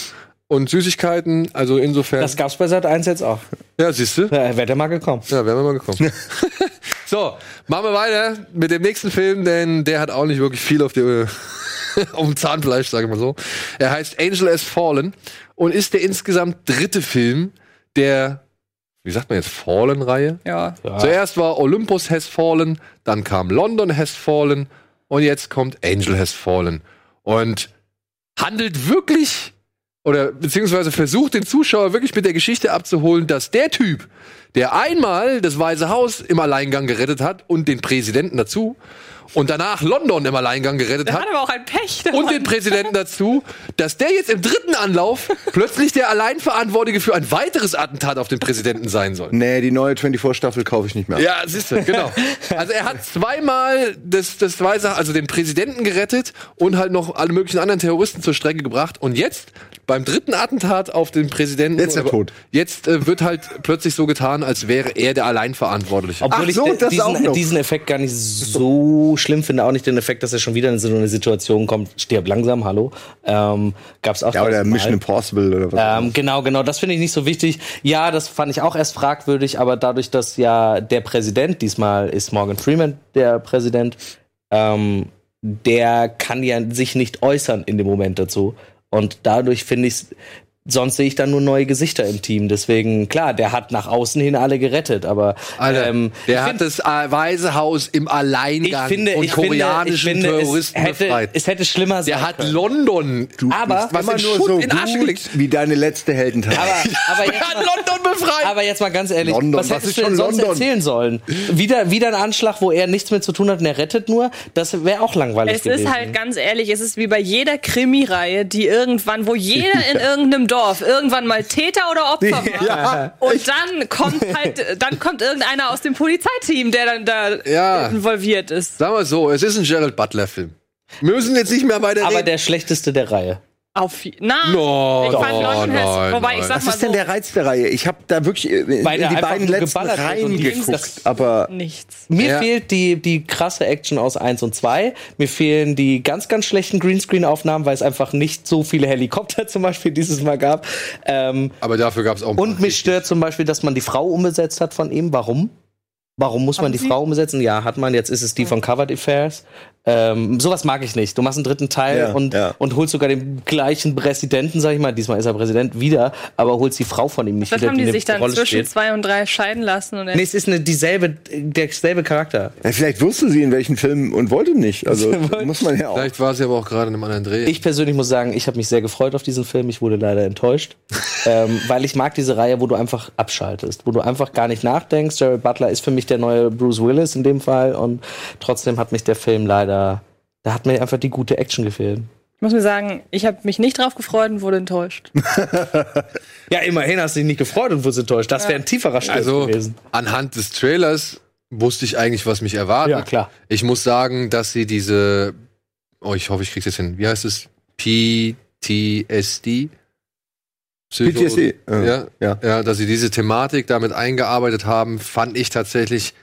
und Süßigkeiten. Also insofern. Das gab's bei Sat 1 jetzt auch. ja, siehst du? Ja, wäre der mal gekommen. Ja, wären wir mal gekommen. so, machen wir weiter mit dem nächsten Film, denn der hat auch nicht wirklich viel auf, die, auf dem Zahnfleisch, sage ich mal so. Er heißt Angel Has Fallen und ist der insgesamt dritte Film der, wie sagt man jetzt, Fallen-Reihe. ja. Zuerst war Olympus Has Fallen, dann kam London Has Fallen und jetzt kommt Angel Has Fallen. Und handelt wirklich oder beziehungsweise versucht den Zuschauer wirklich mit der Geschichte abzuholen, dass der Typ, der einmal das Weiße Haus im Alleingang gerettet hat und den Präsidenten dazu und danach London im Alleingang gerettet Der hat hat aber auch ein Pech. und den Präsidenten dazu, dass der jetzt im dritten Anlauf plötzlich der Alleinverantwortliche für ein weiteres Attentat auf den Präsidenten sein soll. Nee, die neue 24-Staffel kaufe ich nicht mehr. Ja, siehst du, genau. Also er hat zweimal das, das Weiße, also den Präsidenten gerettet und halt noch alle möglichen anderen Terroristen zur Strecke gebracht. Und jetzt, beim dritten Attentat auf den Präsidenten, Jetzt ist er tot. Jetzt äh, wird halt plötzlich so getan, als wäre er der Alleinverantwortliche. Obwohl Ach so, ich diesen, diesen Effekt gar nicht so schlimm finde. Auch nicht den Effekt, dass er schon wieder in so eine Situation kommt, stirb langsam, hallo. Ähm, gab's auch Ja, oder. Mission Impossible oder was. Ähm, genau, genau, das finde ich nicht so wichtig. Ja, das fand ich auch erst fragwürdig, aber dadurch, dass ja der Präsident, diesmal ist Morgan Freeman der Präsident, ähm, der kann ja sich nicht äußern in dem Moment dazu. Und dadurch finde ich sonst sehe ich dann nur neue Gesichter im Team. Deswegen, klar, der hat nach außen hin alle gerettet, aber Alter, ähm, der ich hat find- das äh, Weiße Haus im ich Alleingang finde, und ich finde, ich koreanischen finde, Terroristen es hätte, befreit. es hätte schlimmer sein Der hat können. London aber, was Immer nur Schutt so in Asche gut gelegt. wie deine letzte Heldentat. aber, aber, jetzt hat mal, London befreit. aber jetzt mal ganz ehrlich, London, was was hättest ist du denn schon sonst London? erzählen sollen? Wieder, wieder ein Anschlag, wo er nichts mit zu tun hat und er rettet nur? Das wäre auch langweilig Es gewesen. ist halt ganz ehrlich, es ist wie bei jeder Krimireihe, die irgendwann, wo jeder in irgendeinem Dorf irgendwann mal Täter oder Opfer war. Ja. Und dann kommt halt, dann kommt irgendeiner aus dem Polizeiteam, der dann da Ja. involviert ist. Sagen wir so, es ist ein Gerald Butler-Film. Wir müssen jetzt nicht mehr weiter Aber reden. der schlechteste der Reihe. Auf, na, No, ich fand London Hess, nein, wobei ich nein. sag Was mal ist denn so, der Reiz der Reihe? Ich habe da wirklich in Weil der die beiden letzten Reihen geguckt. Aber nichts. Mir Ja. fehlt die, die krasse Action aus 1 und 2. Mir fehlen die ganz, ganz schlechten Greenscreen-Aufnahmen, weil es einfach nicht so viele Helikopter zum Beispiel dieses Mal gab. Ähm, Aber dafür gab es auch ein und mich stört zum Beispiel, dass man die Frau umbesetzt hat von ihm. Warum? Warum muss man Haben die Sie? Frau umbesetzen? Ja, hat man. Jetzt ist es die von Covered Affairs. Ähm, sowas mag ich nicht. Du machst einen dritten Teil Ja, und, ja. und holst sogar den gleichen Präsidenten, sag ich mal. Diesmal ist er Präsident wieder, aber holst die Frau von ihm nicht Vielleicht wieder, haben die eine sich dann Rolle zwischen spielt. zwei und drei scheiden lassen und er Nee, es ist eine, dieselbe, derselbe Charakter. ja, vielleicht wusste sie in welchen Filmen und wollte nicht. Also muss man ja auch. Vielleicht war sie aber auch gerade in einem anderen Dreh. Ich persönlich muss sagen, ich habe mich sehr gefreut auf diesen Film. Ich wurde leider enttäuscht, ähm, weil ich mag diese Reihe, wo du einfach abschaltest, wo du einfach gar nicht nachdenkst. Jared Butler ist für mich der neue Bruce Willis in dem Fall und trotzdem hat mich der Film leider, da hat mir einfach die gute Action gefehlt. Ich muss mir sagen, ich habe mich nicht drauf gefreut und wurde enttäuscht. Ja, immerhin hast du dich nicht gefreut und wurdest enttäuscht. Das wäre ein tieferer Sturz also gewesen. anhand des Trailers wusste ich eigentlich, was mich erwartet. Ja, klar. Ich muss sagen, dass sie diese, oh, ich hoffe, ich krieg's jetzt hin. Wie heißt es? PTSD? Psycho- PTSD, ja. ja. ja, dass sie diese Thematik damit eingearbeitet haben, fand ich tatsächlich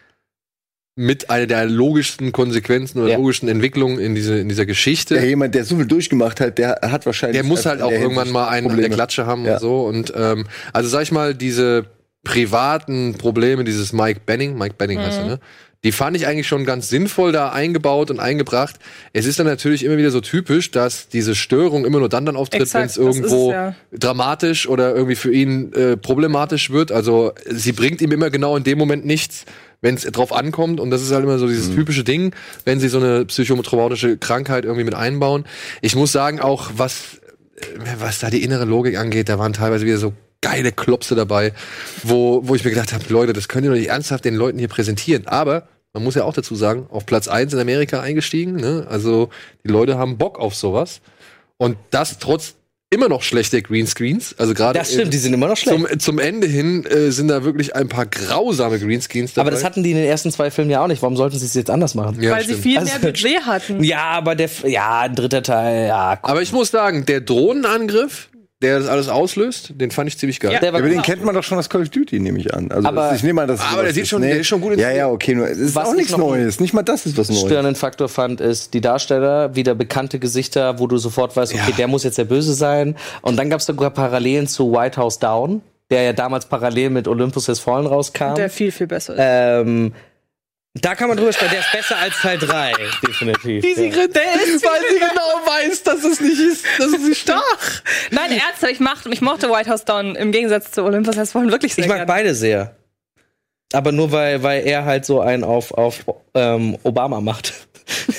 mit einer der logischsten Konsequenzen oder Ja. logischen Entwicklungen in, diese, in dieser Geschichte. Ja, jemand, der so viel durchgemacht hat, der hat wahrscheinlich. Der muss halt auch irgendwann mal einen an der Probleme. Klatsche haben Ja. und so. Und ähm, also sag ich mal, diese privaten Probleme, dieses Mike Benning, Mike Benning heißt er, ne? Die fand ich eigentlich schon ganz sinnvoll da eingebaut und eingebracht. Es ist dann natürlich immer wieder so typisch, dass diese Störung immer nur dann dann auftritt, wenn es irgendwo es, ja. dramatisch oder irgendwie für ihn äh, problematisch wird. Also sie bringt ihm immer genau in dem Moment nichts, wenn es drauf ankommt. Und das ist halt immer so dieses typische Ding, wenn sie so eine psychotraumatische Krankheit irgendwie mit einbauen. Ich muss sagen, auch was, äh, was da die innere Logik angeht, da waren teilweise wieder so geile Klopse dabei, wo, wo ich mir gedacht habe, Leute, das könnt ihr doch nicht ernsthaft den Leuten hier präsentieren. Aber man muss ja auch dazu sagen, auf Platz eins in Amerika eingestiegen. Ne? Also die Leute haben Bock auf sowas. Und das trotz immer noch schlechter Greenscreens. Also gerade Das stimmt, die sind immer noch schlecht. zum, zum Ende hin äh, sind da wirklich ein paar grausame Greenscreens dabei. aber das hatten die in den ersten zwei Filmen ja auch nicht. Warum sollten sie es jetzt anders machen? ja, weil sie stimmt. viel Also- mehr Budget hatten. Ja, aber der, ja, ein dritter Teil, ja. komm. Aber ich muss sagen, der Drohnenangriff, der das alles auslöst, den fand ich ziemlich geil. Ja. Der war Ja, aber den gut. kennt man doch schon aus Call of Duty, nehme ich an. Also Aber- ich nehme an, dass Aber der sieht ist. schon- der ist schon gut Ja, ja, okay, nur es ist Was auch ich nichts Neues. Nicht mal das ist was Neues. störenden Faktor fand, ist die Darsteller, wieder bekannte Gesichter, wo du sofort weißt, okay, Ja. der muss jetzt der Böse sein. Und dann gab es sogar Parallelen zu White House Down, der ja damals parallel mit Olympus Has Fallen rauskam. Der viel, viel besser ist. ähm, da kann man drüber sprechen, der ist besser als Teil 3, definitiv. ja. der ist Weil sie genau weiß, dass es nicht ist, dass es nicht Doch! Nein, ernsthaft, ich, mach, ich mochte White House Down im Gegensatz zu Olympus Has Fallen wirklich sehr Ich mag gerne. beide sehr. Aber nur weil, weil er halt so einen auf, auf ähm, Obama macht.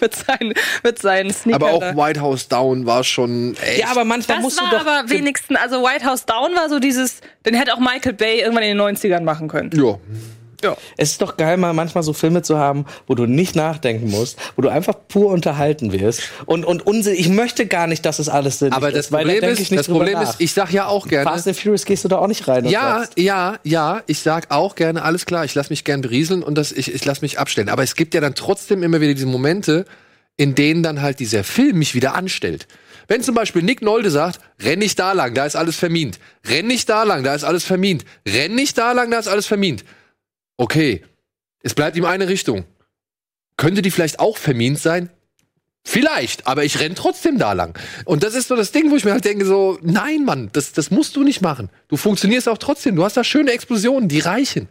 mit seinen, mit seinen Sneakern. Aber auch. White House Down war schon echt. ja, aber manchmal das musst du war doch. aber wenigstens, also White House Down war so dieses, den hätte auch Michael Bay irgendwann in den 90ern machen können. ja. Es ist doch geil, mal manchmal so Filme zu haben, wo du nicht nachdenken musst, wo du einfach pur unterhalten wirst. Und, und Unsinn, ich möchte gar nicht, dass es alles Sinn Aber das ist, da Problem denk ist, ich nicht das Problem nach. ist, ich sag ja auch gerne. Fast and Furious gehst du da auch nicht rein. Ja, ja, ja, ich sag auch gerne, alles klar, ich lass mich gern berieseln und das, ich, ich lass mich abstellen. Aber es gibt ja dann trotzdem immer wieder diese Momente, in denen dann halt dieser Film mich wieder anstellt. Wenn zum Beispiel Nick Nolde sagt, renn nicht da lang, da ist alles vermint. Renn nicht da lang, da ist alles vermint. Renn nicht da lang, da ist alles vermint. Okay, es bleibt ihm eine Richtung. Könnte die vielleicht auch vermint sein? Vielleicht, aber ich renn trotzdem da lang. Und das ist so das Ding, wo ich mir halt denke, so, nein, Mann, das, das musst du nicht machen. Du funktionierst auch trotzdem. Du hast da schöne Explosionen, die reichen.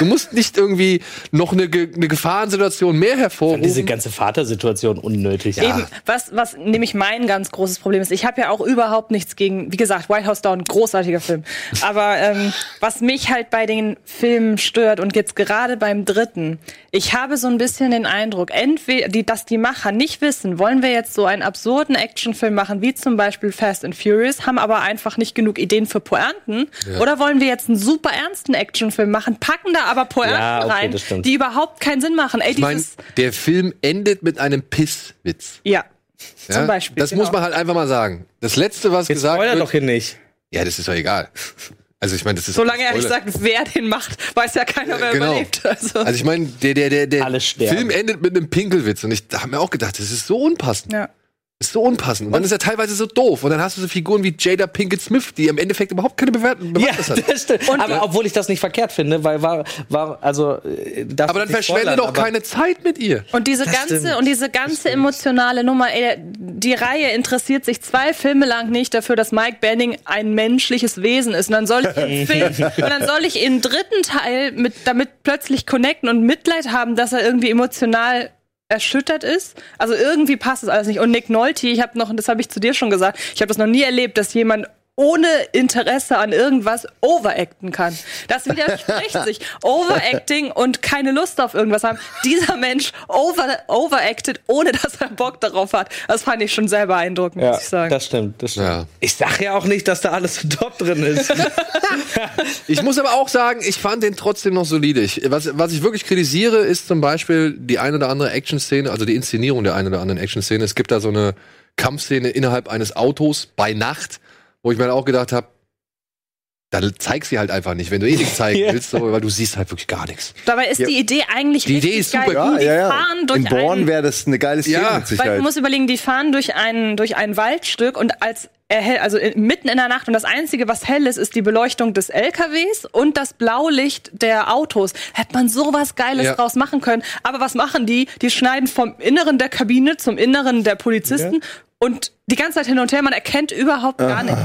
Du musst nicht irgendwie noch eine, eine Gefahrensituation mehr hervorrufen. diese ganze Vatersituation unnötig. Eben, was, was nämlich mein ganz großes Problem ist, ich habe ja auch überhaupt nichts gegen, wie gesagt, White House Down, großartiger Film. Aber ähm, was mich halt bei den Filmen stört und jetzt gerade beim dritten, ich habe so ein bisschen den Eindruck, entweder, die, dass die Macher nicht wissen, wollen wir jetzt so einen absurden Actionfilm machen, wie zum Beispiel Fast and Furious, haben aber einfach nicht genug Ideen für Pointen, oder wollen wir jetzt einen super ernsten Actionfilm machen, packen da aber Pointen Ja, okay, rein, die überhaupt keinen Sinn machen. Ey, ich meine, dieses, der Film endet mit einem Pisswitz. ja. Ja? Zum Beispiel, Das genau. muss man halt einfach mal sagen. Das letzte, was Jetzt gesagt wird. doch hier nicht. Ja, das ist doch egal. Also ich meine, das ist Solange er nicht sagt, wer den macht, weiß ja keiner, wer Genau. überlebt. Also, Also ich meine, der der der der. Film endet mit einem Pinkelwitz und ich habe mir auch gedacht, das ist so unpassend. ja. Das ist so unpassend. Und dann ist er teilweise so doof. Und dann hast du so Figuren wie Jada Pinkett Smith, die im Endeffekt überhaupt keine Bewertung Ja, hat. das stimmt. aber obwohl ich das nicht verkehrt finde, weil war, war also. äh, darf Aber dann verschwende doch keine Zeit mit ihr. Und diese Das ganze stimmt. und diese ganze emotionale Nummer, ey, die Reihe interessiert sich zwei Filme lang nicht dafür, dass Mike Banning ein menschliches Wesen ist. Und dann soll ich im Film, und dann soll ich im dritten Teil mit damit plötzlich connecten und Mitleid haben, dass er irgendwie emotional erschüttert ist. Also irgendwie passt es alles nicht. Und Nick Nolte, ich habe noch, das habe ich zu dir schon gesagt, ich habe das noch nie erlebt, dass jemand ohne Interesse an irgendwas overacten kann. Das widerspricht sich. Overacting und keine Lust auf irgendwas haben. Dieser Mensch over, overacted, ohne dass er Bock darauf hat. Das fand ich schon sehr beeindruckend, Ja, muss ich sagen. das stimmt, das stimmt. Ja. Ich sag ja auch nicht, dass da alles so top drin ist. Ich muss aber auch sagen, ich fand den trotzdem noch solide. Was, was ich wirklich kritisiere, ist zum Beispiel die eine oder andere Action-Szene, also die Inszenierung der einen oder anderen Action-Szene. Es gibt da so eine Kampfszene innerhalb eines Autos bei Nacht, wo ich mir dann auch gedacht habe, da zeig sie halt einfach nicht, wenn du eh nichts zeigen Ja. willst, so, weil du siehst halt wirklich gar nichts. Dabei ist Ja. die Idee eigentlich Die Idee ist super geil. Ja, die ja, ja. fahren durch In Born wäre das eine geile Szene Ja, mit Weil Sicherheit. du musst überlegen, die fahren durch ein, durch ein Waldstück und als er hell, also mitten in der Nacht und das Einzige, was hell ist, ist die Beleuchtung des LKWs und das Blaulicht der Autos. Hätte man sowas Geiles Ja. draus machen können. Aber was machen die? Die schneiden vom Inneren der Kabine zum Inneren der Polizisten und die ganze Zeit hin und her, man erkennt überhaupt gar nichts.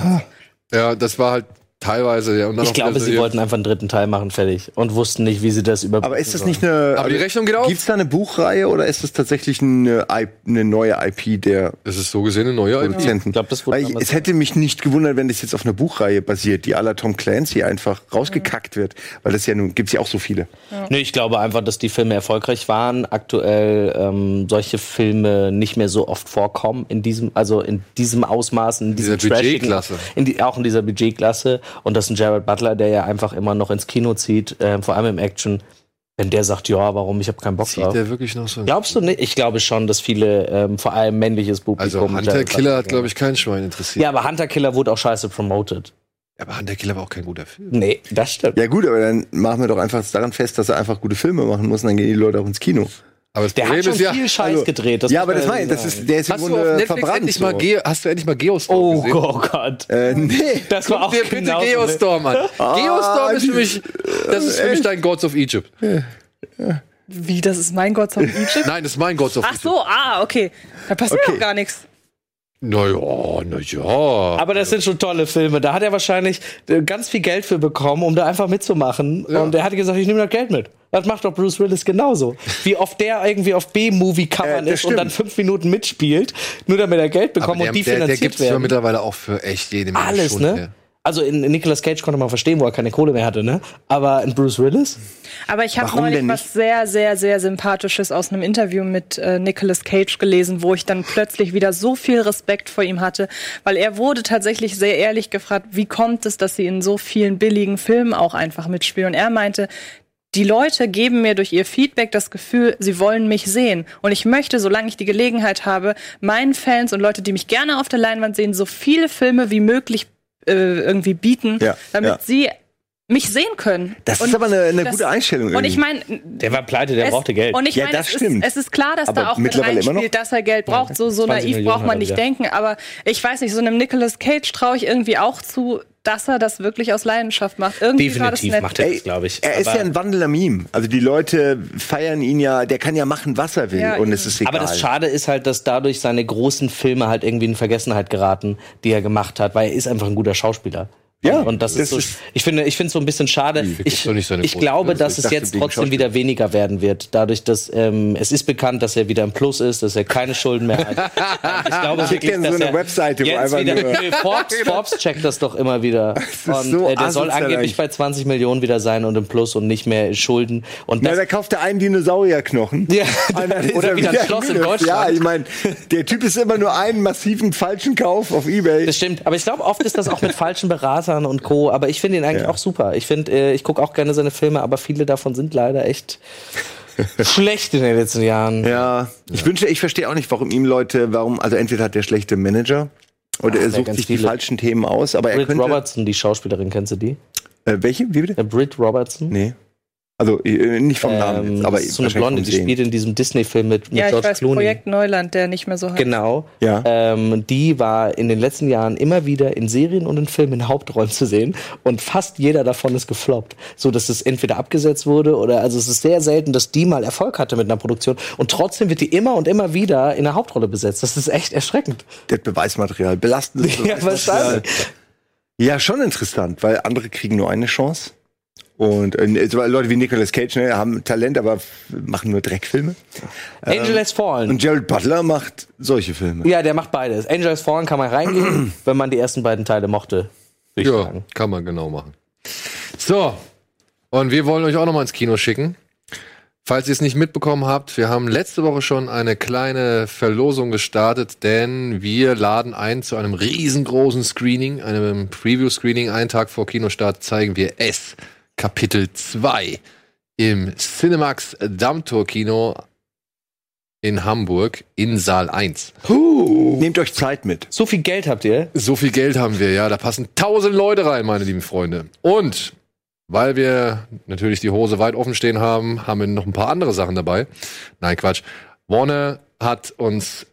Ja, das war halt teilweise, ja. Und dann Ich glaube, sie wollten einfach einen dritten Teil machen, fertig. Und wussten nicht, wie sie das über. Aber ist das nicht eine. Aber die Rechnung geht auf. Gibt es da eine Buchreihe oder ist das tatsächlich eine, eine neue IP der Das ist so gesehen eine neue IP. Produzenten? Ich glaub, das wurde ich, es hätte mich nicht gewundert, wenn das jetzt auf einer Buchreihe basiert, die aller Tom Clancy einfach rausgekackt wird. Weil das ja nun gibt's ja auch so viele. Nee, ich glaube einfach, dass die Filme erfolgreich waren. Aktuell ähm, solche Filme nicht mehr so oft vorkommen in diesem, also in diesem Ausmaß, in diesem Dieser trashigen- Budgetklasse. in die, auch in dieser Budgetklasse. Und das ist ein Jared Butler, der ja einfach immer noch ins Kino zieht, äh, vor allem im Action. Wenn der sagt, ja, warum, ich habe keinen Bock Zieht drauf. der wirklich noch so? Glaubst du nicht? Ich glaube schon, dass viele, ähm, vor allem männliches Publikum. Also Hunter Killer hat, glaube ich, kein Schwein interessiert. Ja, aber Hunter Killer wurde auch scheiße promoted. Aber Hunter Killer war auch kein guter Film. Nee, das stimmt. Ja gut, aber dann machen wir doch einfach daran fest, dass er einfach gute Filme machen muss und dann gehen die Leute auch ins Kino. Aber das Der Problem hat schon ist ja. viel Scheiß also- gedreht. das ja, aber das meine das ist, der ist im Hast du auf Grunde Netflix verbrannt. endlich mal so. Ge hast du endlich mal Geostorm Oh, gesehen? oh Gott. Äh, nee. Das war Guck auch dir bitte genau Geostorm an. Geostorm ist für mich, das ist für mich echt? dein Gods of Egypt. Wie, das ist mein Gott von Egypt? Nein, das ist mein Gods of Ach Egypt. so, ah, okay. Da passiert Okay. doch gar nichts. Naja, naja. Aber das sind schon tolle Filme. Da hat er wahrscheinlich äh, ganz viel Geld für bekommen, um da einfach mitzumachen. Und er hat gesagt, ich nehme das Geld mit. Das macht doch Bruce Willis genauso. Wie oft der irgendwie auf B-Movie-Covern Äh, ist und dann stimmt. fünf Minuten mitspielt, nur damit er Geld bekommt der, und die der, der finanziert gibt's ja werden. mittlerweile auch für echt jede Menge Alles, Stunden, ne? Also in, in Nicolas Cage konnte man verstehen, wo er keine Kohle mehr hatte, ne? Aber in Bruce Willis? Aber ich habe neulich was sehr, sehr, sehr Sympathisches aus einem Interview mit äh, Nicolas Cage gelesen, wo ich dann plötzlich wieder so viel Respekt vor ihm hatte, weil er wurde tatsächlich sehr ehrlich gefragt, wie kommt es, dass sie in so vielen billigen Filmen auch einfach mitspielen? Und er meinte, die Leute geben mir durch ihr Feedback das Gefühl, sie wollen mich sehen. Und ich möchte, solange ich die Gelegenheit habe, meinen Fans und Leute, die mich gerne auf der Leinwand sehen, so viele Filme wie möglich äh, irgendwie bieten, Ja, damit ja. sie mich sehen können. Das Und ist aber eine, eine das- gute Einstellung. Und ich irgendwie. meine, Der war pleite, der es- brauchte Geld. Und ich Ja, meine, das es, ist, stimmt. es ist klar, dass Aber da auch mit reinspielt, dass er Geld braucht. So, so 20 naiv Millionen braucht man nicht wieder. denken. Aber ich weiß nicht, so einem Nicolas Cage traue ich irgendwie auch zu, dass er das wirklich aus Leidenschaft macht. Irgendwie war das Definitiv nett. macht er das, glaube ich. Er ist Aber- ja ein wandelnder Meme. Also die Leute feiern ihn ja, der kann ja machen, was er will. Ja, und es ist egal. Aber das Schade ist halt, dass dadurch seine großen Filme halt irgendwie in Vergessenheit geraten, die er gemacht hat, weil er ist einfach ein guter Schauspieler. Ja, und das, das ist so, ist- ich finde, ich finde es so ein bisschen schade. Ich, nicht seine ich glaube, dass Ich es jetzt trotzdem wieder weniger werden wird, dadurch, dass ähm, es ist bekannt, dass er wieder im Plus ist, dass er keine Schulden mehr hat. ich glaube wirklich, denen so dass eine er Webseite, jetzt einfach wieder, nur- Nee, Forbes, Forbes checkt das doch immer wieder. Und so äh, der soll angeblich bei 20 Millionen wieder sein und im Plus und nicht mehr in Schulden. Und das, da kauft er einen Dinosaurierknochen. Ja, oder er wieder ein Schloss in. Deutschland. Ja, ich meine, der Typ ist immer nur einen massiven falschen Kauf auf Ebay. Das stimmt, aber ich glaube, oft ist das auch mit falschen Beratern und Co. Aber ich finde ihn eigentlich Ja. auch super. Ich finde, äh, ich gucke auch gerne seine Filme, aber viele davon sind leider echt schlecht in den letzten Jahren. Ja, ich wünsche, ich verstehe auch nicht, warum ihm Leute, warum, also entweder hat der schlechte Manager oder er der sucht sich die falschen Themen aus, aber er Britt könnte. Robertson, die Schauspielerin, kennst du die? Äh, welche? Wie bitte? Äh, Britt Robertson. Nee. Also äh, nicht vom Namen, Ähm, jetzt, aber so eine Blonde, die spielt in diesem Disney-Film mit, mit Ja, ich George weiß, Clooney. Projekt Neuland, der nicht mehr so heißt. Genau. Ja. Ähm, die war in den letzten Jahren immer wieder in Serien und in Filmen in Hauptrollen zu sehen und fast jeder davon ist gefloppt, so dass es entweder abgesetzt wurde oder also es ist sehr selten, dass die mal Erfolg hatte mit einer Produktion und trotzdem wird die immer und immer wieder in der Hauptrolle besetzt. Das ist echt erschreckend. Das Beweismaterial, belastendes Ja, Beweismaterial. wahrscheinlich. Ja, schon interessant, weil andere kriegen nur eine Chance. Und äh, so Leute wie Nicolas Cage ne, haben Talent, aber machen nur Dreckfilme. Angel Has Fallen. Und Jared Butler macht solche Filme. ja, der macht beides. Angel Has Fallen kann man reingehen, wenn man die ersten beiden Teile mochte. Ja, sagen. kann man genau machen. So, und wir wollen euch auch noch mal ins Kino schicken. Falls ihr es nicht mitbekommen habt, wir haben letzte Woche schon eine kleine Verlosung gestartet, denn wir laden ein zu einem riesengroßen Screening, einem Preview-Screening. Einen Tag vor Kinostart zeigen wir S, Kapitel 2 im Cinemax Dammtor Kino in Hamburg in Saal 1. Nehmt euch Zeit mit. So viel Geld habt ihr? So viel Geld haben wir, ja. Da passen tausend Leute rein, meine lieben Freunde. Und weil wir natürlich die Hose weit offen stehen haben, haben wir noch ein paar andere Sachen dabei. Nein, Quatsch. Warner hat uns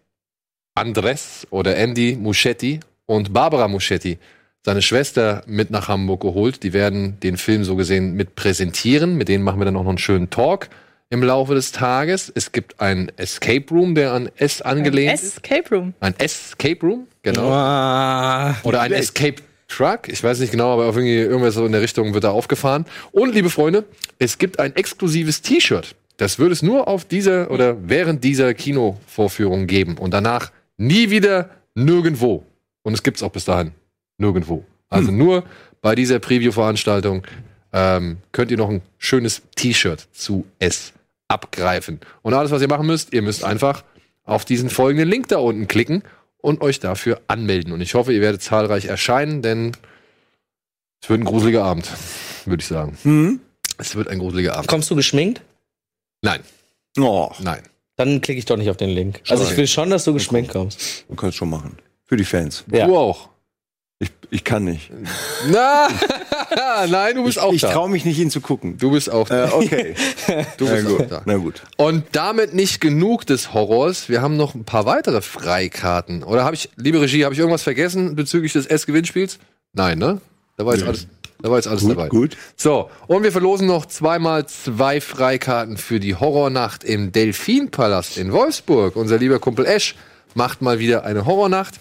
Andres oder Andy Muschetti und Barbara Muschetti, seine Schwester, mit nach Hamburg geholt. Die werden den Film so gesehen mit präsentieren. Mit denen machen wir dann auch noch einen schönen Talk im Laufe des Tages. Es gibt einen Escape Room, der an S angelehnt ist. Escape Room. Ein Escape Room, genau. Ah. Oder ein Escape Truck. Ich weiß nicht genau, aber irgendwie irgendwas so in der Richtung wird da aufgefahren. Und liebe Freunde, es gibt ein exklusives T-Shirt. Das wird es nur auf dieser oder während dieser Kinovorführung geben. Und danach nie wieder nirgendwo. Und es gibt's auch bis dahin nirgendwo. Also nur bei dieser Preview-Veranstaltung ähm, könnt ihr noch ein schönes T-Shirt zu S abgreifen. Und alles, was ihr machen müsst, ihr müsst einfach auf diesen folgenden Link da unten klicken und euch dafür anmelden. Und ich hoffe, ihr werdet zahlreich erscheinen, denn es wird ein gruseliger Abend, würde ich sagen. Hm? Es wird ein gruseliger Abend. Kommst du geschminkt? Nein, Oh, nein. Dann klicke ich doch nicht auf den Link. Also ich will schon, dass du geschminkt kommst. du kannst schon machen. Für die Fans. Ja. Du auch. Ich, ich kann nicht. Na, nein, du bist auch ich da. traue mich nicht, ihn zu gucken. Du bist auch da. Äh, okay. Du Na bist auch gut. da. Na gut. Und damit nicht genug des Horrors. Wir haben noch ein paar weitere Freikarten. Oder habe ich, liebe Regie, habe ich irgendwas vergessen bezüglich des S-Gewinnspiels? Nein, ne? Da war jetzt alles, da war jetzt alles Gut, dabei. gut. So, und wir verlosen noch zweimal zwei Freikarten für die Horrornacht im Delfinpalast in Wolfsburg. Unser lieber Kumpel Esch macht mal wieder eine Horrornacht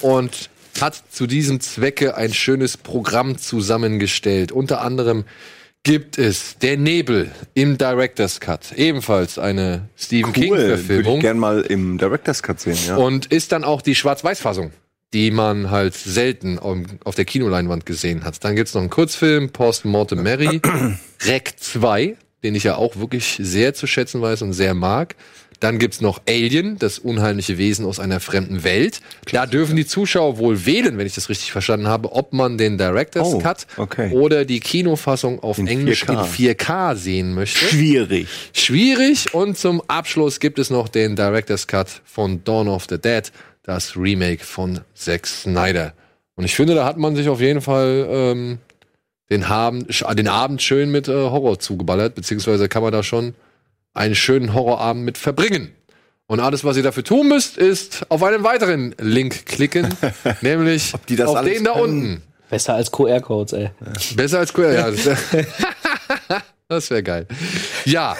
und hat zu diesem Zwecke ein schönes Programm zusammengestellt. Unter anderem gibt es Der Nebel im Director's Cut. Ebenfalls eine Stephen Cool. Würde King-Verfilmung. ich gern mal im Director's Cut sehen, ja. Und ist dann auch die Schwarz-Weiß-Fassung, die man halt selten auf, der Kinoleinwand gesehen hat. Dann gibt's noch einen Kurzfilm, Post Mortem Mary, Rec 2, den ich ja auch wirklich sehr zu schätzen weiß und sehr mag. Dann gibt's noch Alien, das unheimliche Wesen aus einer fremden Welt. Da dürfen die Zuschauer wohl wählen, wenn ich das richtig verstanden habe, ob man den Director's Oh, Cut okay. oder die Kinofassung auf In Englisch 4K. in 4K sehen möchte Schwierig. schwierig. Und zum Abschluss gibt es noch den Director's Cut von Dawn of the Dead, das Remake von Zack Snyder. Und ich finde, da hat man sich auf jeden Fall ähm, den, Haben, sch- den Abend schön mit äh, Horror zugeballert, beziehungsweise kann man da schon einen schönen Horrorabend mit verbringen. Und alles, was ihr dafür tun müsst, ist auf einen weiteren Link klicken, nämlich die das auf alles den da können? unten. Besser als QR-Codes, ey. Besser als QR, ja. Das wäre geil. Ja,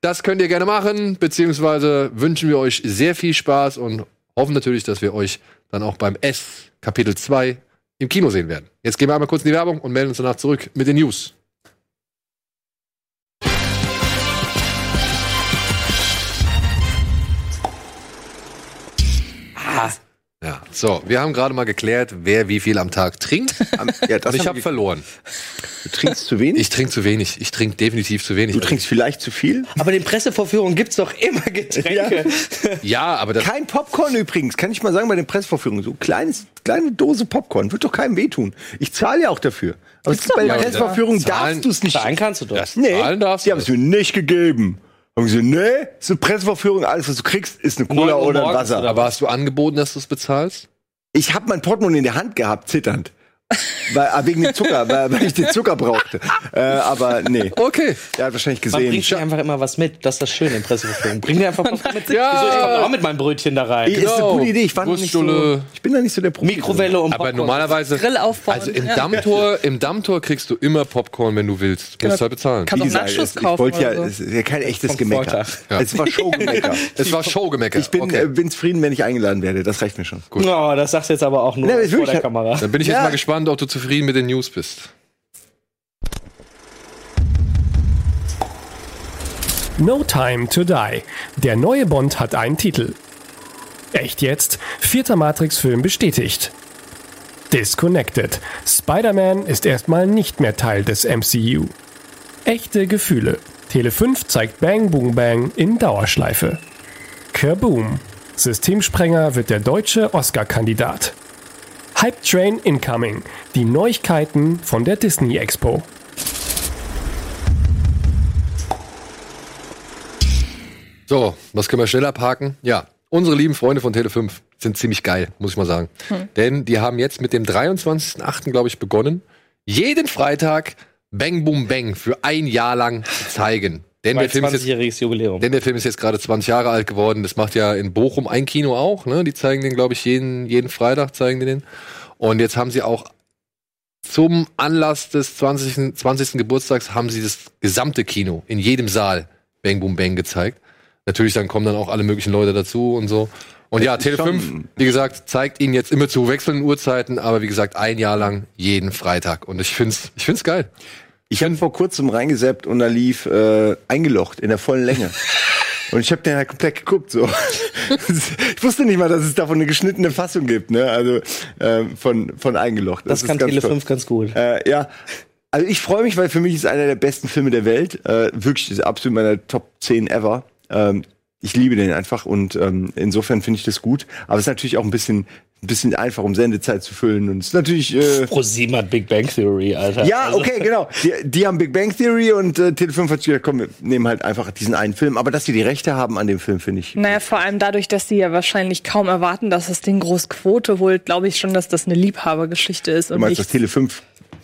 das könnt ihr gerne machen, beziehungsweise wünschen wir euch sehr viel Spaß und hoffen natürlich, dass wir euch dann auch beim S Kapitel 2 im Kino sehen werden. Jetzt gehen wir einmal kurz in die Werbung und melden uns danach zurück mit den News. Ja, so, wir haben gerade mal geklärt, wer wie viel am Tag trinkt. Ja, das Und ich hab habe verloren. Du trinkst zu wenig? Ich trinke zu wenig. Ich trinke definitiv zu wenig. du trinkst vielleicht zu viel? Aber den Pressevorführungen gibt's doch immer Getränke. Ja, aber das. Kein Popcorn übrigens, kann ich mal sagen bei den Pressvorführungen. So kleines, kleine Dose Popcorn, wird doch keinem wehtun. Ich zahle ja auch dafür. Aber bei den mal. Pressvorführungen Zahlen- darfst du es nicht. Zahlen kannst du doch. Das Nee, zahlen darfst die haben es mir nicht gegeben. Und so, nee, ist eine Presseverführung, alles was du kriegst, ist eine Cola 9 Uhr oder ein Wasser. oder hast du angeboten, dass du es bezahlst? Ich habe mein Portemonnaie in der Hand gehabt, zitternd. Weil, ah, wegen dem Zucker, weil, weil ich den Zucker brauchte. Äh, aber nee, Okay. er hat wahrscheinlich Man gesehen. bringt sich einfach immer was mit. Das ist das Schöne im Presseverführung. Bring dir einfach was mit. Ja. Wieso, ich komme auch mit meinem Brötchen da rein. Ist eine Genau. gute Idee. Ich, war noch nicht so, ich bin da nicht so der Profi. Mikrowelle und Aber Popcorn. normalerweise. Grill aufbauen. Also im Ja. Dammtor, im Dammtor kriegst du immer Popcorn, wenn du willst. Du musst Genau. halt bezahlen. Kannst auch Nachschuss es- ich kaufen wollte ja, so. es ist ja kein echtes Vom Gemecker. Ja. Es war Showgemecker. Es war Showgemecker. Ich bin, okay. äh, bin zufrieden, wenn ich eingeladen werde. Das reicht mir schon. Oh, das sagst du jetzt aber auch nur Nee, vor der Kamera. Dann bin ich jetzt mal gespannt, ob du zufrieden mit den News bist. No Time to Die. Der neue Bond hat einen Titel. Echt jetzt? Vierter Matrix-Film bestätigt. Disconnected. Spider-Man ist erstmal nicht mehr Teil des MCU. Echte Gefühle. Tele 5 zeigt Bang Boom Bang in Dauerschleife. Kaboom. Systemsprenger wird der deutsche Oscar-Kandidat. Hype Train Incoming. Die Neuigkeiten von der Disney Expo. So, was können wir schnell abhaken? Ja, unsere lieben Freunde von Tele5 sind ziemlich geil, muss ich mal sagen. Denn die haben jetzt mit dem 23.08. glaube ich begonnen, jeden Freitag Bang Boom Bang für ein Jahr lang zu zeigen. Denn der, Film ist jetzt, 20-jähriges Jubiläum. denn der Film ist jetzt gerade 20 Jahre alt geworden. Das macht ja in Bochum ein Kino auch. Ne? Die zeigen den, glaube ich, jeden, jeden Freitag zeigen die den. Und jetzt haben sie auch zum Anlass des 20. 20. Geburtstags haben sie das gesamte Kino in jedem Saal Bang Boom Bang gezeigt. Natürlich dann kommen dann auch alle möglichen Leute dazu und so. Und ja, Tele 5, schon- wie gesagt, zeigt ihnen jetzt immer zu wechselnden Uhrzeiten, aber wie gesagt, ein Jahr lang jeden Freitag. Und ich find's, ich find's geil. Ich habe vor kurzem reingeseppt und da lief äh, eingelocht in der vollen Länge. Und ich habe den halt komplett geguckt so. ich wusste nicht mal, dass es davon eine geschnittene Fassung gibt, ne? Also ähm, von von eingelocht. das, kann ist ganz Tele toll. 5 ganz gut. Äh, ja. Also ich freue mich, weil für mich ist einer der besten Filme der Welt. Äh, wirklich ist absolut meiner Top 10 ever. Ähm, ich liebe den einfach und ähm, insofern finde ich das gut. Aber es ist natürlich auch ein bisschen, ein bisschen einfach, um Sendezeit zu füllen. Und es ist natürlich. Äh, ProSieben hat Big Bang Theory, Alter. ja, Also- okay, genau. Die, die haben Big Bang Theory und äh, Tele5 hat sich gedacht, komm, wir nehmen halt einfach diesen einen Film. Aber dass sie die Rechte haben an dem Film, finde ich. Naja, vor allem dadurch, dass sie ja wahrscheinlich kaum erwarten, dass das Ding groß Quote holt, glaube ich schon, dass das eine Liebhabergeschichte ist. Du Und meinst, dass Tele5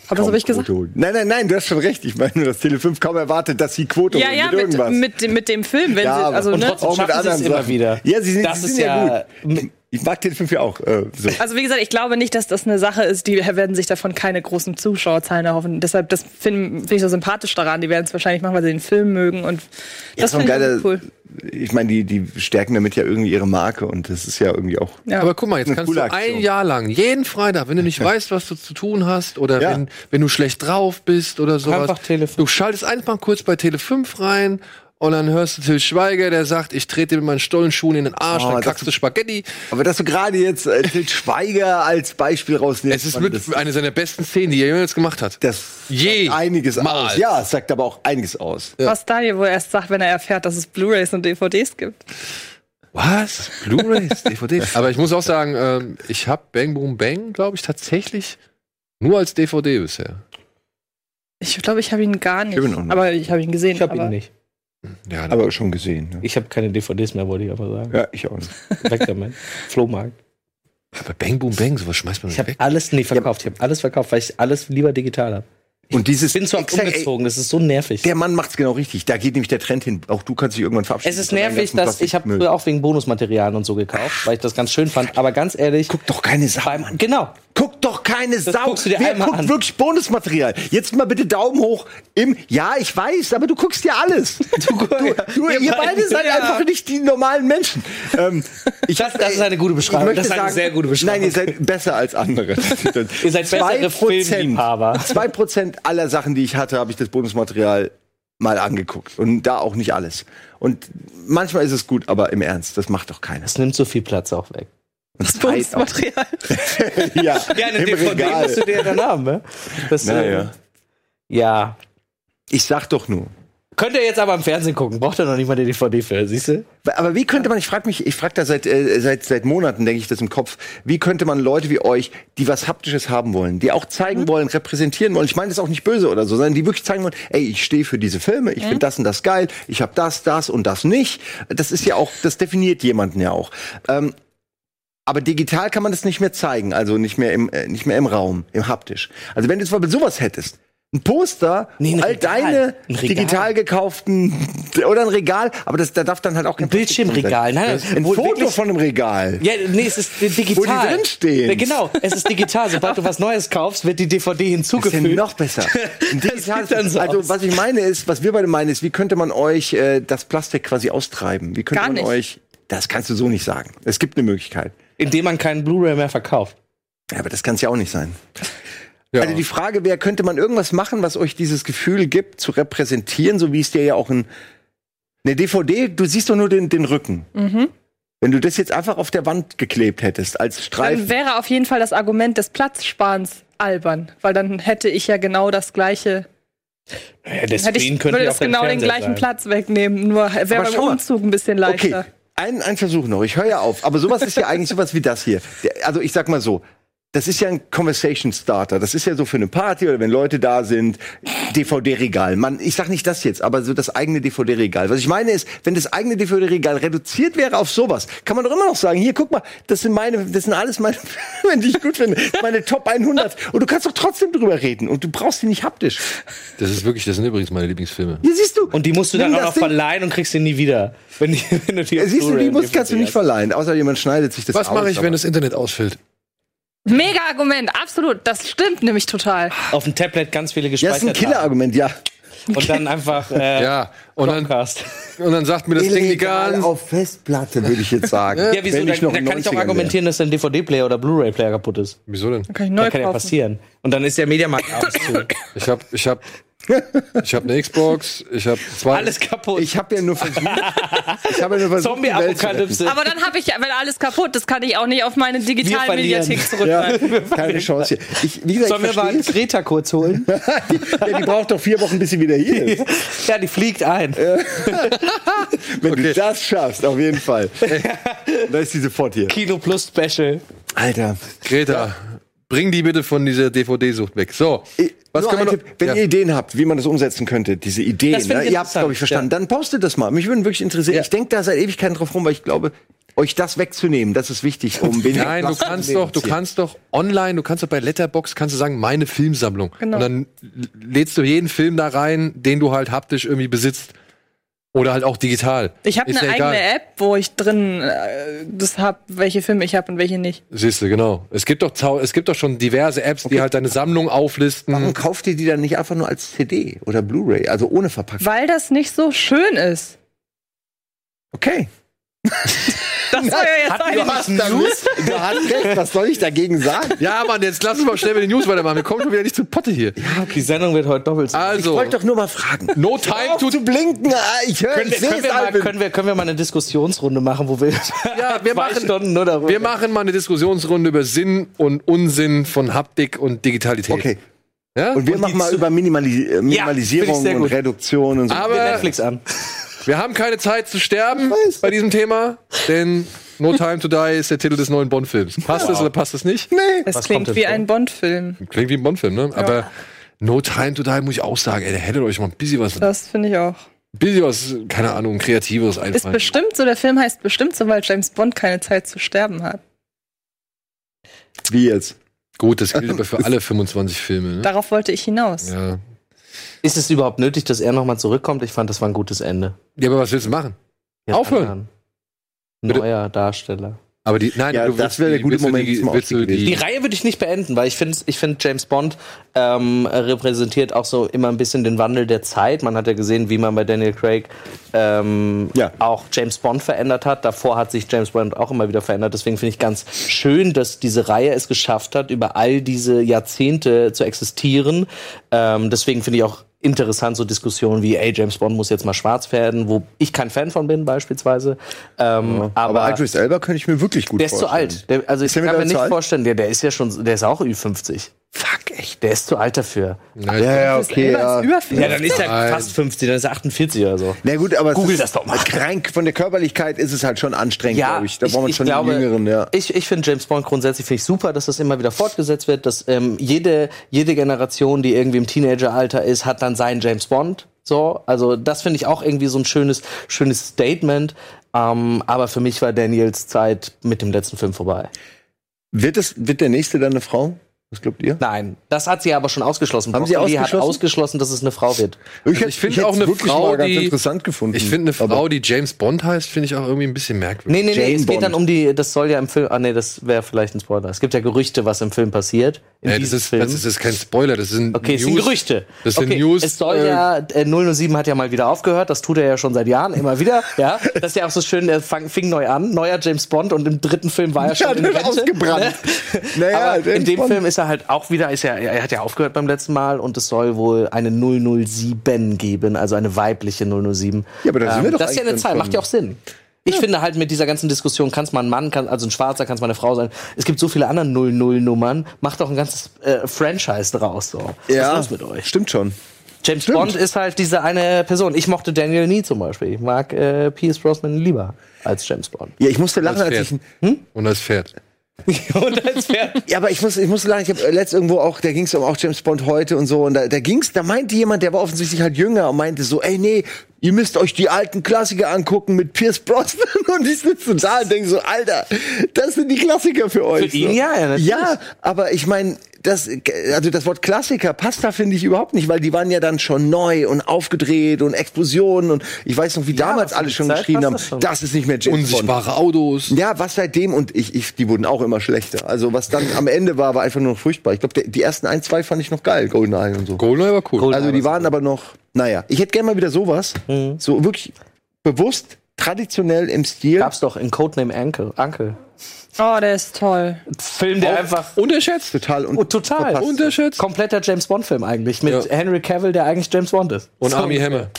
Aber was hab ich gesagt? Quote holt. Nein, nein, nein, du hast schon recht. Ich meine nur, dass Tele5 kaum erwartet, dass sie Quote ja, holen ja, mit mit, irgendwas. mit, dem- mit dem Film, wenn Ja, sie, also, Und ne? trotzdem Auch mit schaffen sie es anderen immer wieder. Ja, sie sind, Das sie ist sind ja, ja- gut. Ich mag Tele5 ja auch. Äh, so. Also wie gesagt, ich glaube nicht, dass das eine Sache ist, die werden sich davon keine großen Zuschauerzahlen erhoffen. Deshalb, das finde find ich so sympathisch daran. Die werden es wahrscheinlich machen, weil sie den Film mögen und das ein finde ich cool. Ich meine, die, die stärken damit ja irgendwie ihre Marke und das ist ja irgendwie auch. Ja. Aber guck mal, jetzt kannst du Aktion. ein Jahr lang, jeden Freitag, wenn du nicht weißt, was du zu tun hast oder Ja. wenn, wenn du schlecht drauf bist oder sowas. Einfach Tele 5. Du schaltest einfach kurz bei Tele 5 rein und dann hörst du Till Schweiger, der sagt, ich trete dir mit meinen Stollenschuhen in den Arsch, Oh, dann kackst du Spaghetti. Aber dass du gerade jetzt äh, Til Schweiger als Beispiel rausnimmst, Es ist mit eine seiner besten Szenen, die er jemals gemacht hat. das Je sagt einiges mal. aus. Ja, es sagt aber auch einiges aus. Was Daniel wohl erst sagt, wenn er erfährt, dass es Blu-rays und DVDs gibt. Was? Blu-rays, DVDs? Aber ich muss auch sagen, ähm, ich habe Bang Boom Bang, glaube ich, tatsächlich nur als DVD bisher. Ich glaube, ich habe ihn gar nicht. Ich. Aber ich habe ihn gesehen. Ich habe ihn nicht. Ja, Aber schon gesehen. Ne? Ich habe keine DVDs mehr, wollte ich aber sagen. Ja, ich auch nicht. Weg damit. Flohmarkt. aber Bang Boom Bang, sowas schmeißt man Ich nicht habe weg. alles nee, verkauft. Ich habe alles verkauft, weil ich alles lieber digital habe. Und dieses Ich bin ey, umgezogen, das ist so nervig. Der Mann macht's genau richtig. Da geht nämlich der Trend hin. Auch du kannst dich irgendwann verabschieden. Es ist nervig, dass ich habe früher auch wegen Bonusmaterialien und so gekauft, weil ich das ganz schön fand. Aber ganz ehrlich, Guck doch keine Sau. beim, genau. Guck doch keine Sau. guckst du dir Wer einmal guckt an. wirklich Bonusmaterial? Jetzt mal bitte Daumen hoch im. Ja, ich weiß, aber du guckst dir alles. Du, du, du, ihr, Ihr beide beide, seid ja. einfach nicht die normalen Menschen. Ähm, ich Das- das ist eine gute Beschreibung. Das ist eine sagen, sehr gute Beschreibung. Nein, ihr seid besser als andere. Ihr seid bessere Filmliebhaber. Zwei Prozent aller Sachen, die ich hatte, habe ich das Bonusmaterial mal angeguckt. Und da auch nicht alles. Und manchmal ist es gut, aber im Ernst, das macht doch keiner. Das nimmt so viel Platz auch weg. Und das. Bonusmaterial. ja, Ja, eine im DVD Regal. musst du dir dann haben, ne? Das, Naja. äh, ja. Ich sag doch nur, Könnt ihr jetzt aber im Fernsehen gucken, braucht ihr noch nicht mal die DVD für, siehst du? Aber wie könnte man, ich frage mich, ich frage da seit, äh, seit, seit Monaten, denke ich das im Kopf, wie könnte man Leute wie euch, die was Haptisches haben wollen, die auch zeigen wollen, repräsentieren wollen, ich meine das ist auch nicht böse oder so, sondern die wirklich zeigen wollen, ey, ich stehe für diese Filme, ich finde das und das geil, ich habe das, das und das nicht. Das ist ja auch, das definiert jemanden ja auch. Ähm, aber digital kann man das nicht mehr zeigen, also nicht mehr im, äh, nicht mehr im Raum, im haptisch. Also wenn du zum Beispiel sowas hättest, ein Poster, Nee, ein all Regal. deine Ein Regal. digital gekauften oder ein Regal, aber das, da darf dann halt auch kein Ein Bildschirmregal, nein. Ein Foto wirklich- von einem Regal. Ja, nee, es ist digital. Wo die drinstehen. Ja, genau, es ist digital. Sobald du was Neues kaufst, wird die DVD Das ist hinzugefügt. ja noch besser. Ein digitales- sieht dann so also aus. was ich meine ist, was wir beide meinen ist, wie könnte man euch äh, das Plastik quasi austreiben? Wie könnte Gar man nicht. euch? Das kannst du so nicht sagen. Es gibt eine Möglichkeit. Indem man keinen Blu-ray mehr verkauft. Ja, aber das kann es ja auch nicht sein. Ja. Also die Frage wäre, könnte man irgendwas machen, was euch dieses Gefühl gibt, zu repräsentieren, so wie es dir ja auch in eine DVD, du siehst doch nur den, den Rücken. Wenn du das jetzt einfach auf der Wand geklebt hättest, als Dann Streifen. wäre auf jeden Fall das Argument des Platzsparens albern, weil dann hätte ich ja genau das gleiche. Ja, der Hätte ich, würde das genau den gleichen Platz wegnehmen, nur wäre beim. Umzug ein bisschen leichter. Okay, ein, ein Versuch noch. Ich höre ja auf. Aber sowas ist ja eigentlich sowas wie das hier. Also ich sag mal so. Das ist ja ein Conversation Starter. Das ist ja so für eine Party oder wenn Leute da sind, DVD-Regal. Man, ich sag nicht das jetzt, aber so das eigene DVD-Regal. Was ich meine ist, wenn das eigene DVD-Regal reduziert wäre auf sowas, kann man doch immer noch sagen, hier, guck mal, das sind meine, das sind alles meine Filme, die ich gut finde. Meine Top 100. Und du kannst doch trotzdem drüber reden. Und du brauchst die nicht haptisch. Das ist wirklich, das sind übrigens meine Lieblingsfilme. Hier siehst du. Und die musst du dann auch noch verleihen und kriegst sie nie wieder. Wenn, die, wenn du die Siehst du, die musst, kannst du nicht verleihen. Außer jemand schneidet sich das Was aus, mache ich, wenn das Internet ausfällt? Mega Argument, absolut. Das stimmt nämlich total. Auf dem Tablet ganz viele Ja, das gespeichert ist ein Killer-Argument, ja. Und dann einfach äh, Ja, und dann, und dann sagt mir das Ding die Illegal ganz. auf Festplatte, würde ich jetzt sagen. Ja, wieso? Wenn Da, ich noch da kann ich auch 90ern argumentieren, dass dein DVD-Player oder Blu-ray-Player kaputt ist. Wieso denn? Kann ich neu Das kann ja kaufen. passieren. Und dann ist der Mediamarkt abends zu. Ich hab, ich hab, ich hab eine Xbox, ich hab zwei. Alles kaputt. Ich habe ja nur versucht. ich habe ja nur versucht. Zombie-Apokalypse. Aber dann habe ich, wenn alles kaputt, das kann ich auch nicht auf meine digitalen. Mediathek Ja, zurückgreifen. keine Chance hier. Ich, wie gesagt, Sollen wir mal. Greta kurz holen? ja, die braucht doch vier Wochen, bis sie wieder hier ist. ja, die fliegt ein. Wenn du das schaffst, auf jeden Fall. da ist sie sofort hier. Kino Plus Special. Alter. Greta, bring die bitte von dieser DVD-Sucht weg. So, was Nur können ein wir Tipp, wenn Ja. ihr Ideen habt, wie man das umsetzen könnte, diese Ideen, ne? ich ihr habt glaube ich, verstanden, dann postet das mal. Mich würde wirklich interessieren. Ja. Ich denke da seit Ewigkeiten drauf rum, weil ich glaube, euch das wegzunehmen, das ist wichtig, um weniger Nein, du Plastik kannst doch, du kannst doch online, du kannst doch bei Letterbox kannst du sagen, meine Filmsammlung. Genau. Und dann lädst du jeden Film da rein, den du halt haptisch irgendwie besitzt. Oder halt auch digital. Ich habe eine ja eigene egal. App, wo ich drin äh, das hab, welche Filme ich habe und welche nicht. Siehst du, genau. Es gibt doch, es gibt doch schon diverse Apps, die halt deine Sammlung auflisten. Warum kauft ihr die dann nicht einfach nur als CD oder Blu-ray, also ohne Verpackung? Weil das nicht so schön ist. Okay. Das soll ja jetzt Du hast, damit, du hast recht, was soll ich dagegen sagen? Ja, Mann, jetzt lass uns mal schnell mit den News weitermachen. Wir kommen schon wieder nicht zu Potte hier. Die Sendung wird heute doppelt so. Ich Also, wollte doch nur mal fragen. no time to zu blinken, ah, ich höre, können, ich wir, können, es wir mal, können, wir, können wir mal eine Diskussionsrunde machen, wo wir, Ja, wir zwei machen- Stunden nur darüber Wir machen mal eine Diskussionsrunde über Sinn und Unsinn von Haptik und Digitalität. Okay. Ja? Und wir Und machen mal über Minimali Minimalisierung ich sehr und. Reduktion und so. Aber Netflix an. Wir haben keine Zeit zu sterben bei diesem Thema, denn No Time to Die ist der Titel des neuen Bond-Films. Passt das oder passt das nicht? nee. Es Was klingt kommt wie ein Bond-Film. Klingt wie ein Bond-Film, ne? Aber No Time to Die muss ich auch sagen, ey, da hättet euch mal ein bisschen was, ein Das finde ich auch. bisschen was, keine Ahnung, kreativeres Ist einfallen. bestimmt so, der Film heißt bestimmt so, weil James Bond keine Zeit zu sterben hat. Wie jetzt? Gut, das gilt aber für alle 25 Filme, ne? Darauf wollte ich hinaus. Ja. Ist es überhaupt nötig, dass er nochmal zurückkommt? Ich fand, das war ein gutes Ende. ja, aber was willst du machen? Jetzt Aufhören. anhören. Bitte? Neuer Darsteller. Aber die, nein, Ja, du das wäre der die- gute Moment die, Ausstieg die, Die Reihe würde ich nicht beenden, weil ich finde, ich finde James Bond ähm, repräsentiert auch so immer ein bisschen den Wandel der Zeit. Man hat ja gesehen, wie man bei Daniel Craig ähm, Ja. auch James Bond verändert hat. Davor hat sich James Bond auch immer wieder verändert. Deswegen finde ich ganz schön, dass diese Reihe es geschafft hat, über all diese Jahrzehnte zu existieren. Ähm, deswegen finde ich auch interessant so Diskussionen wie, ey, James Bond muss jetzt mal schwarz werden, wo ich kein Fan von bin beispielsweise. Ähm, Aber, aber Idris Elba könnte ich mir wirklich gut der ist zu vorstellen. alt. Der, also ich der kann mir nicht vorstellen, der, der ist ja schon, der ist auch Ü50. Fuck, echt, der ist zu alt dafür. Ja, Ja, ja, okay, ja. Über 50. Ja, dann ist er Nein. fast 50, dann ist er 48 oder so. Na gut, aber Google ist- das doch mal. Krank von der Körperlichkeit ist es halt schon anstrengend, glaube ich. Da braucht man schon glaube, einen Jüngeren, ja. Ich, ich finde James Bond grundsätzlich finde ich super, dass das immer wieder fortgesetzt wird, dass ähm, jede, jede Generation, die irgendwie im Teenageralter ist, hat dann seinen James Bond. So, also das finde ich auch irgendwie so ein schönes, schönes Statement. Ähm, aber für mich war Daniels Zeit mit dem letzten Film vorbei. Wird, es, wird der nächste dann eine Frau? Was glaubt ihr? Nein, das hat sie aber schon ausgeschlossen. Haben sie Broccoli hat ausgeschlossen? ausgeschlossen, dass es eine Frau wird. Also ich finde auch eine Frau, mal ganz die- interessant gefunden. Ich finde eine Frau, die James Bond heißt, finde ich auch irgendwie ein bisschen merkwürdig. Nee, nee, nee, Jane es geht Bond. dann um die, das soll ja im Film, ah nee, das wäre vielleicht ein Spoiler. Es gibt ja Gerüchte, was im Film passiert. In Nee, das, diesem ist, Film. das ist kein Spoiler, das sind Okay, es sind News. Gerüchte. Das sind okay, News. Es soll äh, ja, äh, 007 hat ja mal wieder aufgehört, das tut er ja schon seit Jahren, immer wieder. Ja, das ist ja auch so schön, der fang, fing neu an, neuer James Bond und im dritten Film war er schon Ja, in der Rente. ausgebrannt. Naja, Aber James in dem Bond. Film ist er halt auch wieder, ist ja, er hat ja aufgehört beim letzten Mal und es soll wohl eine 007 geben, also eine weibliche 007. Ja, aber da sind wir doch Das ist ja eine Zahl, macht ja auch Sinn. Ich finde halt mit dieser ganzen Diskussion, kann es mal ein Mann, kann, also ein Schwarzer, kann es mal eine Frau sein. Es gibt so viele andere 00-Nummern, macht doch ein ganzes äh, Franchise draus. So. Was ja, ist los mit euch? stimmt schon. James Stimmt. Bond ist halt diese eine Person. Ich mochte Daniel Nie zum Beispiel. Ich mag äh, Pierce Brosnan lieber als James Bond. Ja, ich musste lachen, Als als Pferd. ich. Und das Pferd. Und als Pferd. Ja, aber ich muss, ich muss lachen, ich habe letzt irgendwo auch, da ging es um auch James Bond heute und so, und da, da ging's, da meinte jemand, der war offensichtlich halt jünger und meinte so, ey, nee, ihr müsst euch die alten Klassiker angucken mit Pierce Brosnan und ich sitze da und denke so, Alter, das sind die Klassiker für euch. Für ihn so. ja, ja, natürlich. Ja, aber ich meine, das, also das Wort Klassiker passt da finde ich überhaupt nicht, weil die waren ja dann schon neu und aufgedreht und Explosionen und ich weiß noch, wie damals für alle schon Zeit geschrien haben, das schon. das ist nicht mehr James Bond. Unsichtbare Autos. Ja, was seitdem und ich, ich, die wurden auch immer schlechter. Also was dann am Ende war, war einfach nur noch furchtbar. Ich glaube, die ersten ein, zwei fand ich noch geil, Goldeneye und so. Goldeneye war cool. also die waren aber noch, naja, ich hätte gerne mal wieder sowas, so wirklich bewusst, traditionell im Stil. Gab's doch in Codename Uncle. Uncle. Oh, der ist toll. Film, der einfach. Unterschätzt. Total un Oh, total. verpasst. Unterschätzt. Kompletter James Bond-Film eigentlich. Mit Ja. Henry Cavill, der eigentlich James Bond ist. Und So. Army Hammer.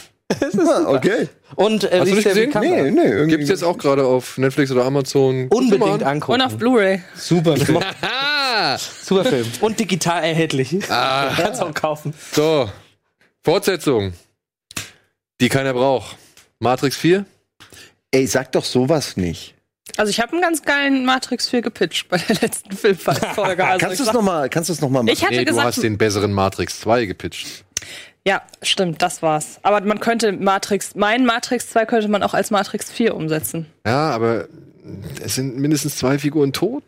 Ah, okay. Und äh, Hast du nicht gesehen? Nee, nee, irgendwie. Gibt's jetzt auch gerade auf Netflix oder Amazon. Unbedingt angucken. Und auf Blu-ray. Super Film. Ah, Super Film. Und digital erhältlich. Ah. Kannst auch kaufen. so. Fortsetzung. Die keiner braucht. Matrix 4. Ey, sag doch sowas nicht. Also ich habe einen ganz geilen Matrix 4 gepitcht bei der letzten Filmfolge. Also kannst du es sag- noch mal, kannst du es noch mal machen? Ich hatte Nee, du gesagt, hast den besseren Matrix 2 gepitcht. ja, stimmt, das war's. Aber man könnte Matrix, mein Matrix 2 könnte man auch als Matrix 4 umsetzen. Ja, aber es sind mindestens zwei Figuren tot.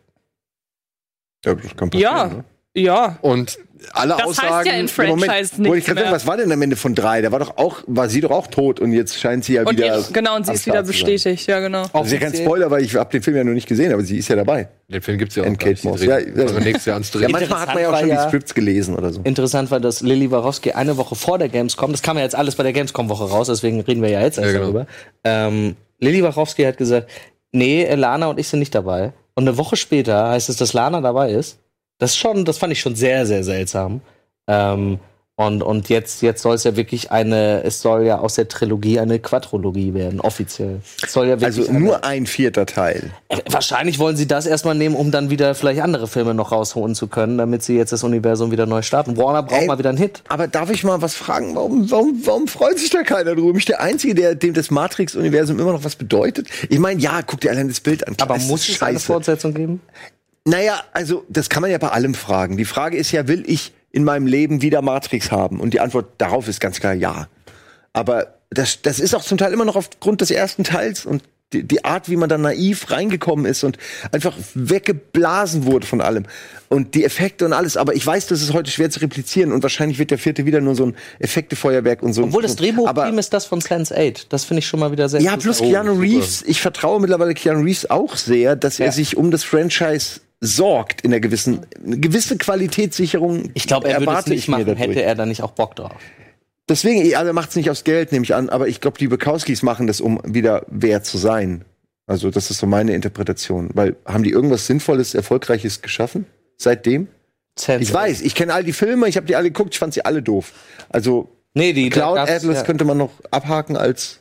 ja, das kann Ja, passieren, ne? ja. Und alle Das Aussagen. heißt ja in Franchise Moment, wollte ich gerade sagen, mehr. was war denn am Ende von drei? Da war doch auch, war sie doch auch tot und jetzt scheint sie ja Und wieder. ihre, genau, und sie ist wieder bestätigt, ja genau. Das ist ja kein Spoiler, weil ich habe den Film ja noch nicht gesehen, aber sie ist ja dabei. Den Film gibt's ja auch. Nicht. Kate Moss. Ja, ja. also nächstes Jahr ans Ja, manchmal hat man ja auch schon war die ja- Scripts gelesen oder so. Interessant war, dass Lilly Warowski eine Woche vor der Gamescom, das kam ja jetzt alles bei der Gamescom-Woche raus, deswegen reden wir ja jetzt erst Ja, genau. darüber. Ähm, Lilly Warowski hat gesagt, nee, Lana und ich sind nicht dabei. Und eine Woche später heißt es, dass Lana dabei ist. Das schon, das fand ich schon sehr, sehr seltsam. Ähm, und, und jetzt, jetzt soll es ja wirklich eine, es soll ja aus der Trilogie eine Quadrologie werden, offiziell. Es soll ja wirklich Also nur ein vierter Teil. eine, wahrscheinlich wollen sie das erstmal nehmen, um dann wieder vielleicht andere Filme noch rausholen zu können, damit sie jetzt das Universum wieder neu starten. Warner braucht Ey, mal wieder einen Hit. Aber darf ich mal was fragen? Warum, warum, warum freut sich da keiner drüber? Bin ich der Einzige, der, dem das Matrix-Universum immer noch was bedeutet? Ich meine, ja, guck dir allein das Bild an. Klar, Aber muss es eine Fortsetzung geben? Naja, also das kann man ja bei allem fragen. Die Frage ist ja, will ich in meinem Leben wieder Matrix haben? Und die Antwort darauf ist ganz klar ja. Aber das, das ist auch zum Teil immer noch aufgrund des ersten Teils und die, die Art, wie man da naiv reingekommen ist und einfach weggeblasen wurde von allem. Und die Effekte und alles. Aber ich weiß, das ist heute schwer zu replizieren und wahrscheinlich wird der vierte wieder nur so ein Effektefeuerwerk und so. Obwohl das so. Drehbuch-Team Aber ist das von Sense 8. Das finde ich schon mal wieder sehr ja, plus Keanu super. Reeves. Ich vertraue mittlerweile Keanu Reeves auch sehr, dass er Ja. sich um das Franchise sorgt in der gewissen eine gewisse Qualitätssicherung. Ich glaube, er würde es nicht machen, hätte er da nicht auch Bock drauf. Deswegen, ja, er macht es nicht aus Geld, nehme ich an. Aber ich glaube, die Bukowskis machen das, um wieder wert zu sein. Also das ist so meine Interpretation. Weil haben die irgendwas Sinnvolles, Erfolgreiches geschaffen seitdem? Sense Ich weiß, ich kenne all die Filme, ich habe die alle geguckt, ich fand sie alle doof. Also Nee, die Cloud Atlas ja. könnte man noch abhaken als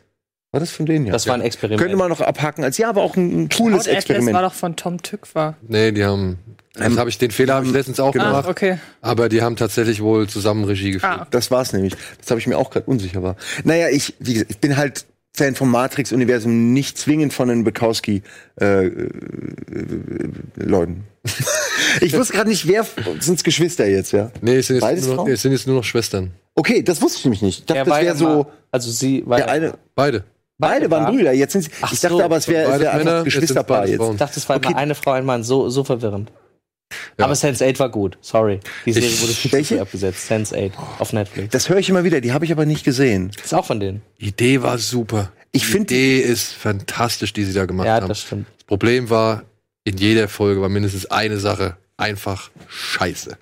War das von denen? Ja. Das war ein Experiment. Könnte man noch abhaken als ja, aber auch ein, cooles Experiment. war doch von Tom Tykwer. Nee, die haben. Das Ähm, habe ich, den Fehler habe ich letztens auch Ah, gemacht. okay. Aber die haben tatsächlich wohl zusammen Regie geführt. Ah, Das war's nämlich. Das habe ich mir auch gerade unsicher war. Naja, ich, wie gesagt, ich bin halt Fan vom Matrix-Universum, nicht zwingend von den Bukowski äh, äh, Leuten. ich wusste gerade nicht, wer sind's Geschwister jetzt, ja? Nee, es sind, jetzt nur noch, es sind jetzt nur noch Schwestern. Okay, das wusste ich nämlich nicht. Ich dachte, Ja, das wäre so. war- Also sie war Der eine, Beide. Beide waren waren? Brüder. Jetzt sind sie, Ach ich dachte so. aber, es wäre wär einfach sind's Geschwisterpaar jetzt. Ich dachte, es war Okay. immer eine Frau, ein Mann. So, so verwirrend. Ja. Aber Sense8 war gut. Sorry. Die Serie Ich- wurde viel abgesetzt. Sense8 auf Netflix. Das höre ich immer wieder. Die habe ich aber nicht gesehen. ist auch von denen. Die Idee war super. Ich Die finde Idee ist fantastisch, die sie da gemacht Ja, haben. das stimmt. Das Problem war, in jeder Folge war mindestens eine Sache einfach scheiße.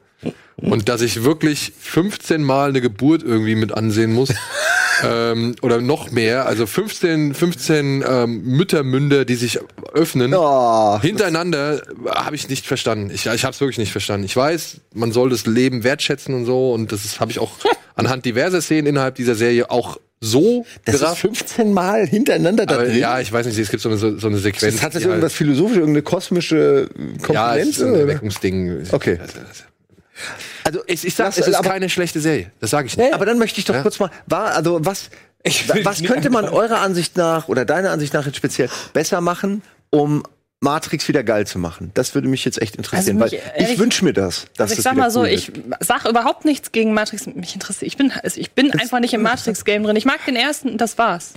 Und dass ich wirklich 15 Mal eine Geburt irgendwie mit ansehen muss. ähm, oder noch mehr. Also 15, 15 ähm, Müttermünder, die sich öffnen. Oh, Hintereinander habe ich nicht verstanden. Ich, ich habe es wirklich nicht verstanden. Ich weiß, man soll das Leben wertschätzen und so. Und das habe ich auch anhand diverser Szenen innerhalb dieser Serie auch so das ist gerafft. 15 Mal hintereinander da drin. ja, ich weiß nicht, es gibt so eine, so eine Sequenz. das hat das die halt- irgendwas philosophisches, irgendeine kosmische äh, ja, es Komponente? ist ein? Erweckungsding. Okay. Also ich, ich sag, Lass- es ist aber- keine schlechte Serie. Das sage ich nicht. Aber dann möchte ich doch Ja. kurz mal, war, also was, was könnte man eurer Ansicht nach oder deiner Ansicht nach jetzt speziell besser machen, um Matrix wieder geil zu machen? Das würde mich jetzt echt interessieren, Also weil mich, ich wünsche mir das. Dass Also ich das sag mal so, cool ich sag überhaupt nichts gegen Matrix. Mich interessiert. Ich bin, also ich bin einfach nicht im Matrix-Game drin. Ich mag den ersten und das war's.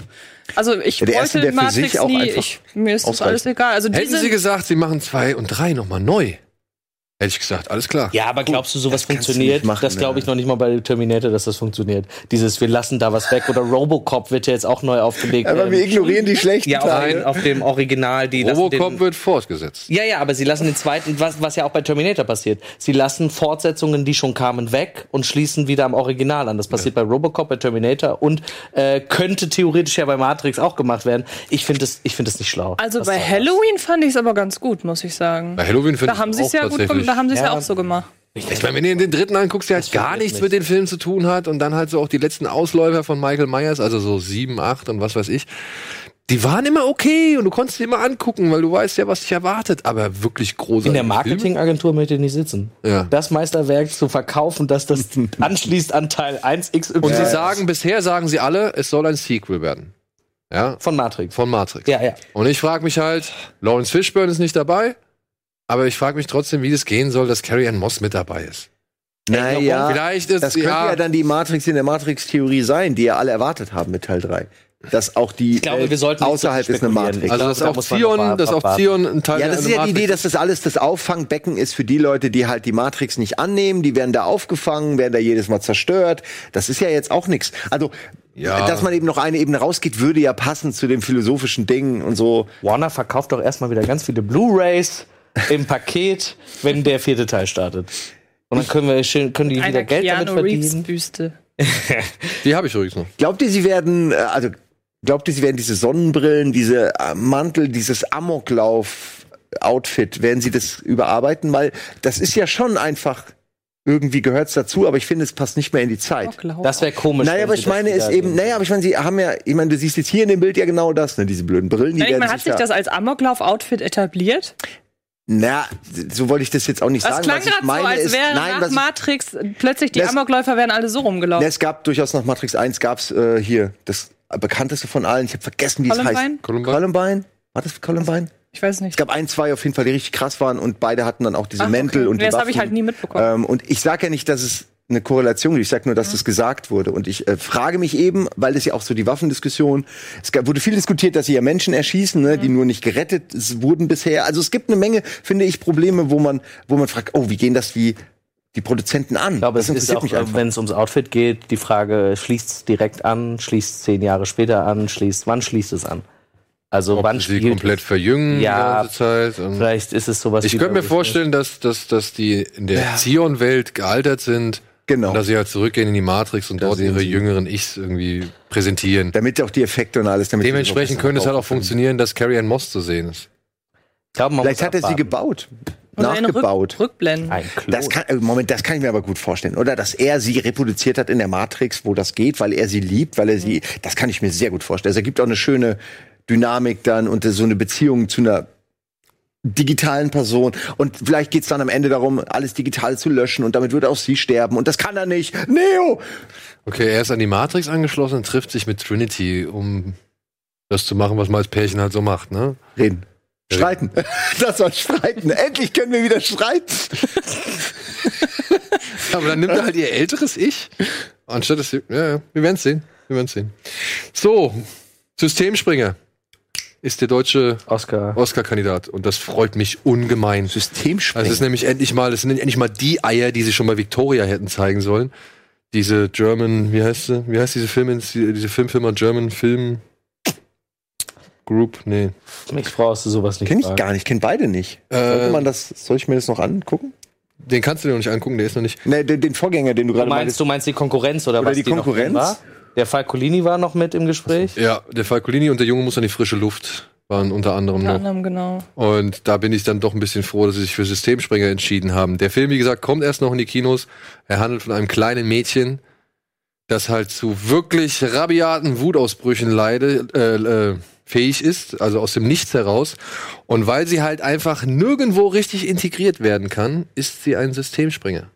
Also ich Ja, der erste, wollte Matrix sich auch nie. einfach Ich, mir ist das alles egal. Also Hätten diese, sie gesagt, sie machen zwei und drei nochmal neu, hätte ich gesagt, alles klar. Ja, aber glaubst du, sowas das du funktioniert? nicht machen, das glaube ich ja. noch nicht mal bei Terminator, dass das funktioniert. Dieses, wir lassen da was weg. Oder Robocop wird ja jetzt auch neu aufgelegt. Aber wir Ähm, ignorieren die schlechten ja, auf, Teile. auf dem Original. Die Robocop den, wird fortgesetzt. Ja, ja, aber sie lassen den zweiten, was, was ja auch bei Terminator passiert. Sie lassen Fortsetzungen, die schon kamen, weg und schließen wieder am Original an. Das passiert bei Robocop, bei Terminator und äh, könnte theoretisch ja bei Matrix auch gemacht werden. Ich finde das, ich finde das nicht schlau. also bei? Halloween fand ich es aber ganz gut, muss ich sagen. Bei Halloween finde Da haben sie es auch ja gut tatsächlich. Da haben sie es ja. Ja. auch so gemacht. Ich meine, wenn du den dritten anguckst, der halt gar nichts nicht. mit den Filmen zu tun hat und dann halt so auch die letzten Ausläufer von Michael Myers, also so sieben, acht und was weiß ich, die waren immer okay und du konntest sie immer angucken, weil du weißt ja, was dich erwartet, aber wirklich große In der Marketingagentur möchte ich nicht sitzen. Ja. Das Meisterwerk zu verkaufen, dass das anschließt an Teil 1XY Und sie sagen, bisher sagen sie alle, es soll ein Sequel werden. Ja, von Matrix. von Matrix. Ja, ja. Und ich frage mich halt, Lawrence Fishburne ist nicht dabei, aber ich frage mich trotzdem, wie das gehen soll, dass Carrie Ann Moss mit dabei ist. Naja, Vielleicht ist das könnte ja, ja, dann die Matrix in der Matrix-Theorie sein, die ja alle erwartet haben mit Teil 3. Dass auch die Ich glaube, Welt wir sollten außerhalb ist eine. Matrix. Ich also dass da auch Zion, dass auch. Zion ein Teil Ja, der das ist ja die Idee, dass das alles das Auffangbecken ist für die Leute, die halt die Matrix nicht annehmen. Die werden da aufgefangen, werden da jedes Mal zerstört. Das ist ja jetzt auch nichts. Also, Ja. dass man eben noch eine Ebene rausgeht, würde ja passen zu dem philosophischen Ding und so. Warner verkauft doch erstmal wieder ganz viele Blu-Rays im Paket, wenn der vierte Teil startet. Und dann können wir schön, können die wieder Einer Geld damit Keanu Reeves verdienen. Büste. Die habe ich übrigens noch. Glaubt ihr, sie werden, äh, also, glaubt ihr, sie werden diese Sonnenbrillen, diese äh, Mantel, dieses Amoklauf-Outfit, werden sie das überarbeiten? Weil das ist ja schon einfach, irgendwie gehört's dazu, aber ich finde, es passt nicht mehr in die Zeit. Das wäre komisch. Naja, wenn aber sie ich das meine, ist wieder eben, naja, aber ich meine, sie haben ja, ich meine, du siehst jetzt hier in dem Bild ja genau das, ne, diese blöden Brillen, die ich werden meine, hat sich da- das als Amoklauf-Outfit etabliert? Na, so wollte ich das jetzt auch nicht Das sagen. klang Was ich gerade so, meine als ist- wäre nein, nach ich- Matrix plötzlich die Das- Amokläufer wären alle so Na, rumgelaufen. es gab durchaus nach Matrix 1 gab's äh, hier das bekannteste von allen. Ich habe vergessen, wie es heißt. Columbine? Columbine? Columbine? War das Columbine? Ich weiß nicht. Es gab ein, zwei auf jeden Fall, die richtig krass waren und beide hatten dann auch diese Ach, Mäntel okay. und Nee, die das habe ich halt nie mitbekommen. Ähm, und ich sage ja nicht, dass es eine Korrelation gibt. Ich sage nur, dass das gesagt wurde. Und ich äh, frage mich eben, weil es ja auch so die Waffendiskussion, es gab, wurde viel diskutiert, dass sie ja Menschen erschießen, ne, die nur nicht gerettet wurden bisher. Also es gibt eine Menge, finde ich, Probleme, wo man, wo man fragt, oh, wie gehen das wie die Produzenten an? Ich glaube, das es ist auch, wenn es ums Outfit geht, die Frage, schließt es direkt an, schließt es zehn Jahre später an, schließt, wann schließt es an? Also Ob wann sie spielt komplett verjüngen Ja, die ganze Zeit. Und Vielleicht ist es sowas ich könnte mir vorstellen, dass, dass, dass die in der Zion-Welt gealtert sind. Genau. Und dass sie halt zurückgehen in die Matrix und dort sind ihre sie. jüngeren Ichs irgendwie präsentieren. Damit auch die Effekte und alles. Damit Dementsprechend könnte es halt auch funktionieren, dass Carrie Ann Moss zu sehen ist. Man Vielleicht hat er sie gebaut. Oder nachgebaut. Rück Rückblenden. Das kann, äh, Moment, das kann ich mir aber gut vorstellen. Oder dass er sie reproduziert hat in der Matrix, wo das geht, weil er sie liebt, weil er sie, das kann ich mir sehr gut vorstellen. Es ergibt auch eine schöne Dynamik dann und so eine Beziehung zu einer digitalen Person. Und vielleicht geht's dann am Ende darum, alles digital zu löschen und damit würde auch sie sterben. Und das kann er nicht. Neo! Okay, er ist an die Matrix angeschlossen und trifft sich mit Trinity, um das zu machen, was man als Pärchen halt so macht, ne? Reden. Streiten. Das war Streiten. Endlich können wir wieder streiten. Aber dann nimmt er halt ihr älteres Ich, anstatt dass sie, ja, ja, wir werden sehen, wir werden sehen. So, Systemspringer ist der deutsche Oscar. Oscar-Kandidat und das freut mich ungemein. Systemspringer. Also es ist nämlich endlich mal, es sind endlich mal die Eier, die sie schon bei Victoria hätten zeigen sollen. Diese German, wie heißt sie? Wie heißt diese Film, diese Filmfirma German Film Group? Nee. Mich brauchst du sowas nicht Kenn ich fragen. gar nicht, kenn beide nicht. Äh, Sollte man das, soll ich mir das noch angucken? Den kannst du dir noch nicht angucken, der ist noch nicht. Ne, den, den Vorgänger, den du Du gerade meinst, meintest. du meinst die Konkurrenz oder, Oder was die noch Konkurrenz? Der Falcolini war noch mit im Gespräch. Ja, der Falcolini und der Junge muss an die frische Luft waren unter anderem Unter noch. anderem, genau. Und da bin ich dann doch ein bisschen froh, dass sie sich für Systemspringer entschieden haben. Der Film, wie gesagt, kommt erst noch in die Kinos. Er handelt von einem kleinen Mädchen, das halt zu wirklich rabiaten Wutausbrüchen leide, äh, äh, fähig ist, also aus dem Nichts heraus. Und weil sie halt einfach nirgendwo richtig integriert werden kann, ist sie ein Systemspringer.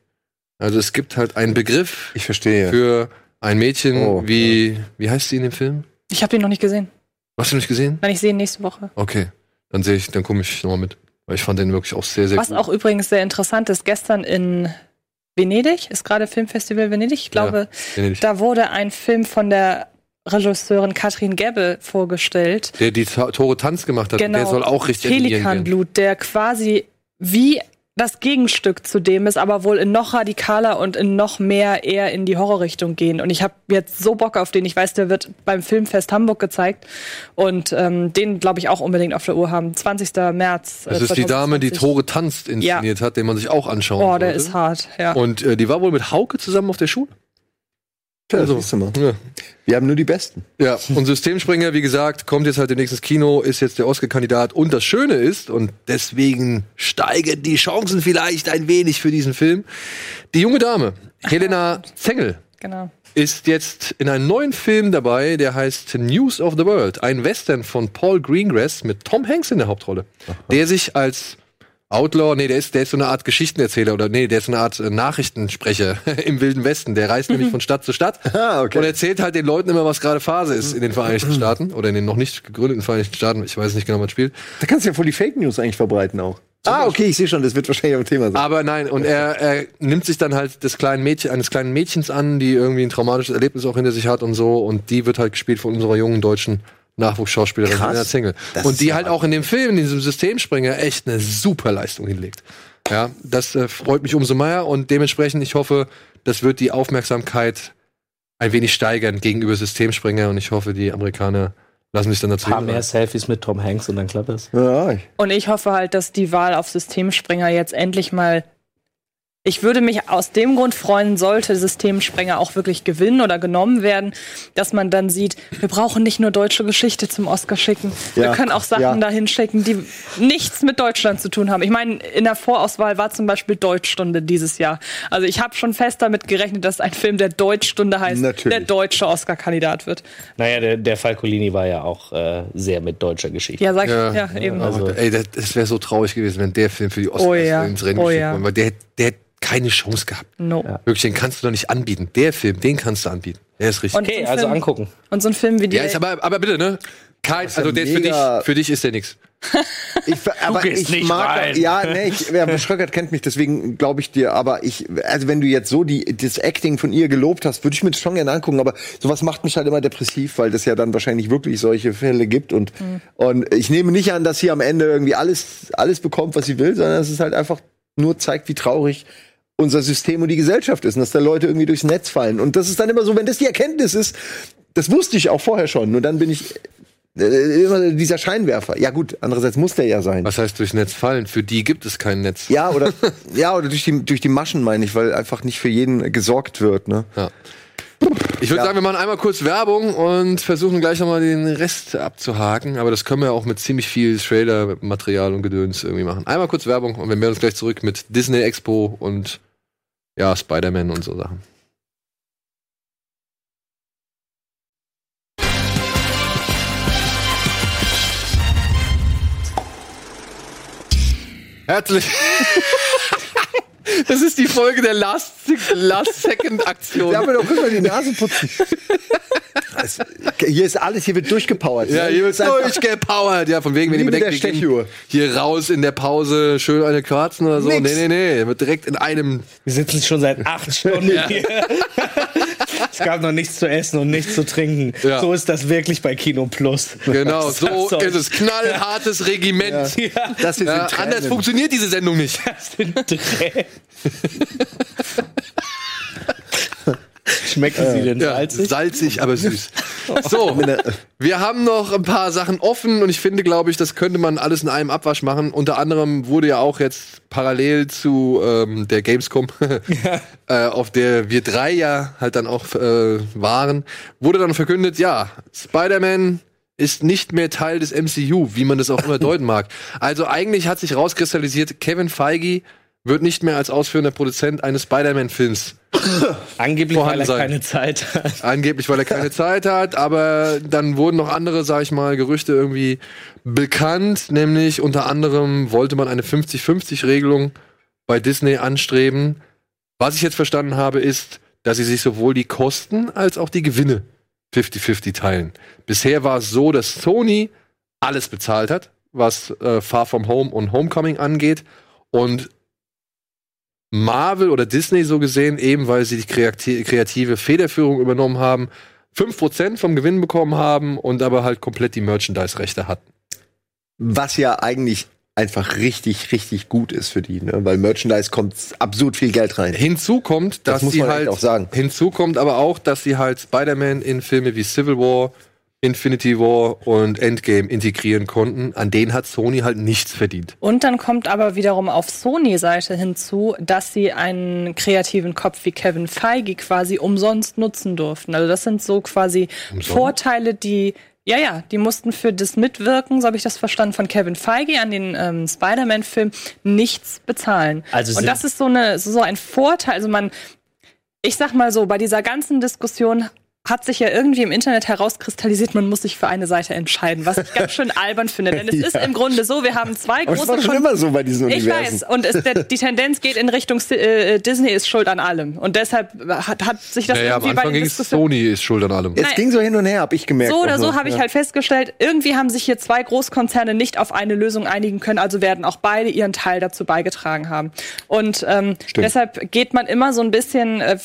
Also es gibt halt einen Begriff Ich verstehe. für ein Mädchen Oh, wie, wie heißt sie in dem Film? Ich habe den noch nicht gesehen. Hast du nicht gesehen? Nein, ich sehe ihn nächste Woche. Okay, dann sehe ich, dann komme ich nochmal mit. Weil ich fand den wirklich auch sehr, sehr Was gut. auch übrigens sehr interessant ist, gestern in Venedig, ist gerade Filmfestival Venedig, ich glaube, Venedig. da wurde ein Film von der Regisseurin Katrin Gebbe vorgestellt. der die Tore Tanz gemacht hat, Genau. der soll auch richtig. Pelikanblut, der quasi wie das Gegenstück zu dem ist, aber wohl in noch radikaler und in noch mehr eher in die Horrorrichtung gehen. Und ich habe jetzt so Bock auf den. Ich weiß, der wird beim Filmfest Hamburg gezeigt und ähm, den glaube ich auch unbedingt auf der Uhr haben. 20. März. Das äh, ist die Dame, die 2020. Tore tanzt inszeniert hat, den man sich auch anschauen Oh, der sollte. ist hart. Ja. Und äh, die war wohl mit Hauke zusammen auf der Schule. Ja, Also, du mal. ja. Wir haben nur die Besten. Ja, und Systemspringer, wie gesagt, kommt jetzt halt demnächst ins Kino, ist jetzt der Oscar-Kandidat. Und das Schöne ist, und deswegen steigen die Chancen vielleicht ein wenig für diesen Film, die junge Dame, Helena Zengel, genau. ist jetzt in einem neuen Film dabei, der heißt News of the World. Ein Western von Paul Greengrass mit Tom Hanks in der Hauptrolle. Der sich als Outlaw, nee, der ist, der ist so eine Art Geschichtenerzähler oder nee, der ist so eine Art äh, Nachrichtensprecher im Wilden Westen. Der reist nämlich von Stadt zu Stadt Ah, okay. und erzählt halt den Leuten immer, was gerade Phase ist in den Vereinigten Staaten oder in den noch nicht gegründeten Vereinigten Staaten. Ich weiß nicht genau, was spielt. Da kannst du ja voll die Fake News eigentlich verbreiten auch. Ah, okay, ich sehe schon, das wird wahrscheinlich auch ein Thema sein. Aber nein, und er, er nimmt sich dann halt des kleinen Mädchen, eines kleinen Mädchens an, die irgendwie ein traumatisches Erlebnis auch hinter sich hat und so. Und die wird halt gespielt von unserer jungen deutschen Nachwuchsschauspielerin Krass. Zengel. Das Und die ja halt auch in dem Film, in diesem Systemspringer, echt eine super Leistung hinlegt. Ja, das äh, freut mich umso mehr und dementsprechend, ich hoffe, das wird die Aufmerksamkeit ein wenig steigern gegenüber Systemspringer und ich hoffe, die Amerikaner lassen sich dann dazu. Ein paar mehr Selfies mit Tom Hanks und dann klappt es. Ja, ich- Und ich hoffe halt, dass die Wahl auf Systemspringer jetzt endlich mal. Ich würde mich aus dem Grund freuen, sollte Systemspringer auch wirklich gewinnen oder genommen werden, dass man dann sieht, wir brauchen nicht nur deutsche Geschichte zum Oscar schicken. Wir Ja, können auch Sachen ja. dahin schicken, die nichts mit Deutschland zu tun haben. Ich meine, in der Vorauswahl war zum Beispiel Deutschstunde dieses Jahr. Also ich habe schon fest damit gerechnet, dass ein Film, der Deutschstunde heißt, Natürlich. der deutsche Oscar-Kandidat wird. Naja, der, der Falcolini war ja auch äh, sehr mit deutscher Geschichte. Ja, sag ich, Ja, ja, eben. also- Ey, das, das wäre so traurig gewesen, wenn der Film für die Oscars Oh ja, ins Rennen oh geschickt ja. worden wäre. Der, der hätte keine Chance gehabt. no. Wirklich, den kannst du doch nicht anbieten. Der Film, den kannst du anbieten. Der ist richtig. Und Okay, so also Film- angucken. Und so ein Film wie die ja, ist aber, aber bitte, ne? Kein, ja also der ist für dich, für dich ist der nix. Ich, aber gehst ich nicht mag, rein. ja, nee, ich, ja, Schröckert kennt mich, deswegen glaube ich dir, aber ich, also wenn du jetzt so die, das Acting von ihr gelobt hast, würde ich mir das schon gerne angucken, aber sowas macht mich halt immer depressiv, weil das ja dann wahrscheinlich wirklich solche Fälle gibt und, und ich nehme nicht an, dass sie am Ende irgendwie alles, alles bekommt, was sie will, sondern es ist halt einfach nur zeigt, wie traurig unser System und die Gesellschaft ist und dass da Leute irgendwie durchs Netz fallen. Und das ist dann immer so, wenn das die Erkenntnis ist, das wusste ich auch vorher schon, nur dann bin ich äh, immer dieser Scheinwerfer. Ja gut, andererseits muss der ja sein. Was heißt durchs Netz fallen? Für die gibt es kein Netz. Ja, oder, ja, oder durch die, durch die Maschen meine ich, weil einfach nicht für jeden gesorgt wird, ne? Ja. Ich würde Ja. sagen, wir machen einmal kurz Werbung und versuchen gleich nochmal den Rest abzuhaken. Aber das können wir auch mit ziemlich viel Trailer-Material und Gedöns irgendwie machen. Einmal kurz Werbung und wir melden uns gleich zurück mit Disney Expo und ja, Spider-Man und so Sachen. Herzlich. Das ist die Folge der Last, Last Second Aktion. Ja, aber doch immer die Nase putzen. Es- hier ist alles, hier wird durchgepowert. Ja, hier wird ist durchgepowert. Ja, von wegen, wenn ihr bedenkt, wir hier raus in der Pause, schön eine Quarzen oder so. Nix. Nee, nee, nee. Wird direkt in einem. Wir sitzen schon seit acht Stunden hier. es gab noch nichts zu essen und nichts zu trinken. Ja. So ist das wirklich bei Kino Plus. Genau, so ist es. Knallhartes Regiment. Ja. Ja, Das hier sind anders funktioniert diese Sendung nicht. das sind Tränen. Schmecken sie denn Ja, salzig? salzig, aber süß. So, wir haben noch ein paar Sachen offen und ich finde, glaube ich, das könnte man alles in einem Abwasch machen. Unter anderem wurde ja auch jetzt parallel zu ähm, der Gamescom, äh, auf der wir drei ja halt dann auch äh, waren, wurde dann verkündet, ja, Spider-Man ist nicht mehr Teil des MCU, wie man das auch immer deuten mag. Also eigentlich hat sich rauskristallisiert, Kevin Feige wird nicht mehr als ausführender Produzent eines Spider-Man-Films Angeblich, weil er sein. keine Zeit hat. Angeblich, weil er keine Zeit hat, aber dann wurden noch andere, sag ich mal, Gerüchte irgendwie bekannt. Nämlich unter anderem wollte man eine 50-50-Regelung bei Disney anstreben. Was ich jetzt verstanden habe, ist, dass sie sich sowohl die Kosten als auch die Gewinne 50-50 teilen. Bisher war es so, dass Sony alles bezahlt hat, was äh, Far From Home und Homecoming angeht. Und Marvel oder Disney so gesehen, eben weil sie die kreati kreative Federführung übernommen haben, 5% vom Gewinn bekommen haben und aber halt komplett die Merchandise-Rechte hatten. Was ja eigentlich einfach richtig, richtig gut ist für die, ne? weil Merchandise kommt absurd viel Geld rein. Hinzu kommt, dass Das sie halt auch sagen. Hinzu kommt aber auch, dass sie halt Spider-Man in Filme wie Civil War, Infinity War und Endgame integrieren konnten. An denen hat Sony halt nichts verdient. Und dann kommt aber wiederum auf Sony-Seite hinzu, dass sie einen kreativen Kopf wie Kevin Feige quasi umsonst nutzen durften. Also das sind so quasi Vorteile, die ja, ja, die mussten für das Mitwirken, so habe ich das verstanden, von Kevin Feige an den ähm, Spider-Man-Film nichts bezahlen. Also Und das ist so, eine, so ein Vorteil. Also man, ich sag mal so, bei dieser ganzen Diskussion hat sich ja irgendwie im Internet herauskristallisiert, man muss sich für eine Seite entscheiden, was ich ganz schön albern finde. Denn es ist im Grunde so, wir haben zwei Aber das große war schon Kon- immer so bei diesen ich Universen. weiß, und es, der, die Tendenz geht in Richtung äh, Disney ist schuld an allem. Und deshalb hat, hat sich das Naja, am irgendwie bei Anfang den ging es. Sony ist schuld an allem. Es Nein. ging so hin und her, hab ich gemerkt. So oder auch so noch. habe ich Ja. halt festgestellt, irgendwie haben sich hier zwei Großkonzerne nicht auf eine Lösung einigen können, also werden auch beide ihren Teil dazu beigetragen haben. Und ähm, deshalb geht man immer so ein bisschen. Äh,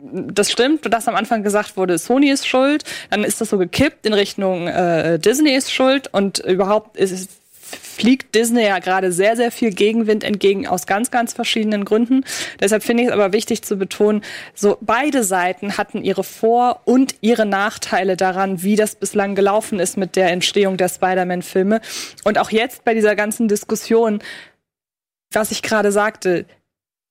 das stimmt, dass am Anfang gesagt wurde, Sony ist schuld, dann ist das so gekippt in Richtung äh, Disney ist schuld und überhaupt ist es fliegt Disney ja gerade sehr, sehr viel Gegenwind entgegen aus ganz, ganz verschiedenen Gründen. Deshalb finde ich es aber wichtig zu betonen, so beide Seiten hatten ihre Vor- und ihre Nachteile daran, wie das bislang gelaufen ist mit der Entstehung der Spider-Man-Filme. Und auch jetzt bei dieser ganzen Diskussion, was ich gerade sagte,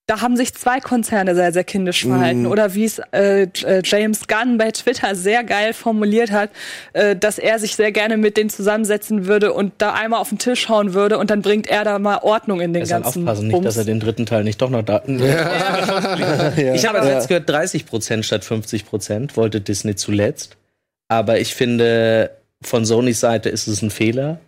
da haben sich zwei Konzerne sehr, sehr kindisch verhalten. Oder wie es äh, äh, James Gunn bei Twitter sehr geil formuliert hat, äh, dass er sich sehr gerne mit denen zusammensetzen würde und da einmal auf den Tisch hauen würde und dann bringt er da mal Ordnung in den Er ganzen aufpassen, nicht, Bums. dass er den dritten Teil nicht doch noch da. Ich habe letztes gehört, 30% statt 50% wollte Disney zuletzt. Aber ich finde, von Sonys Seite ist es ein Fehler.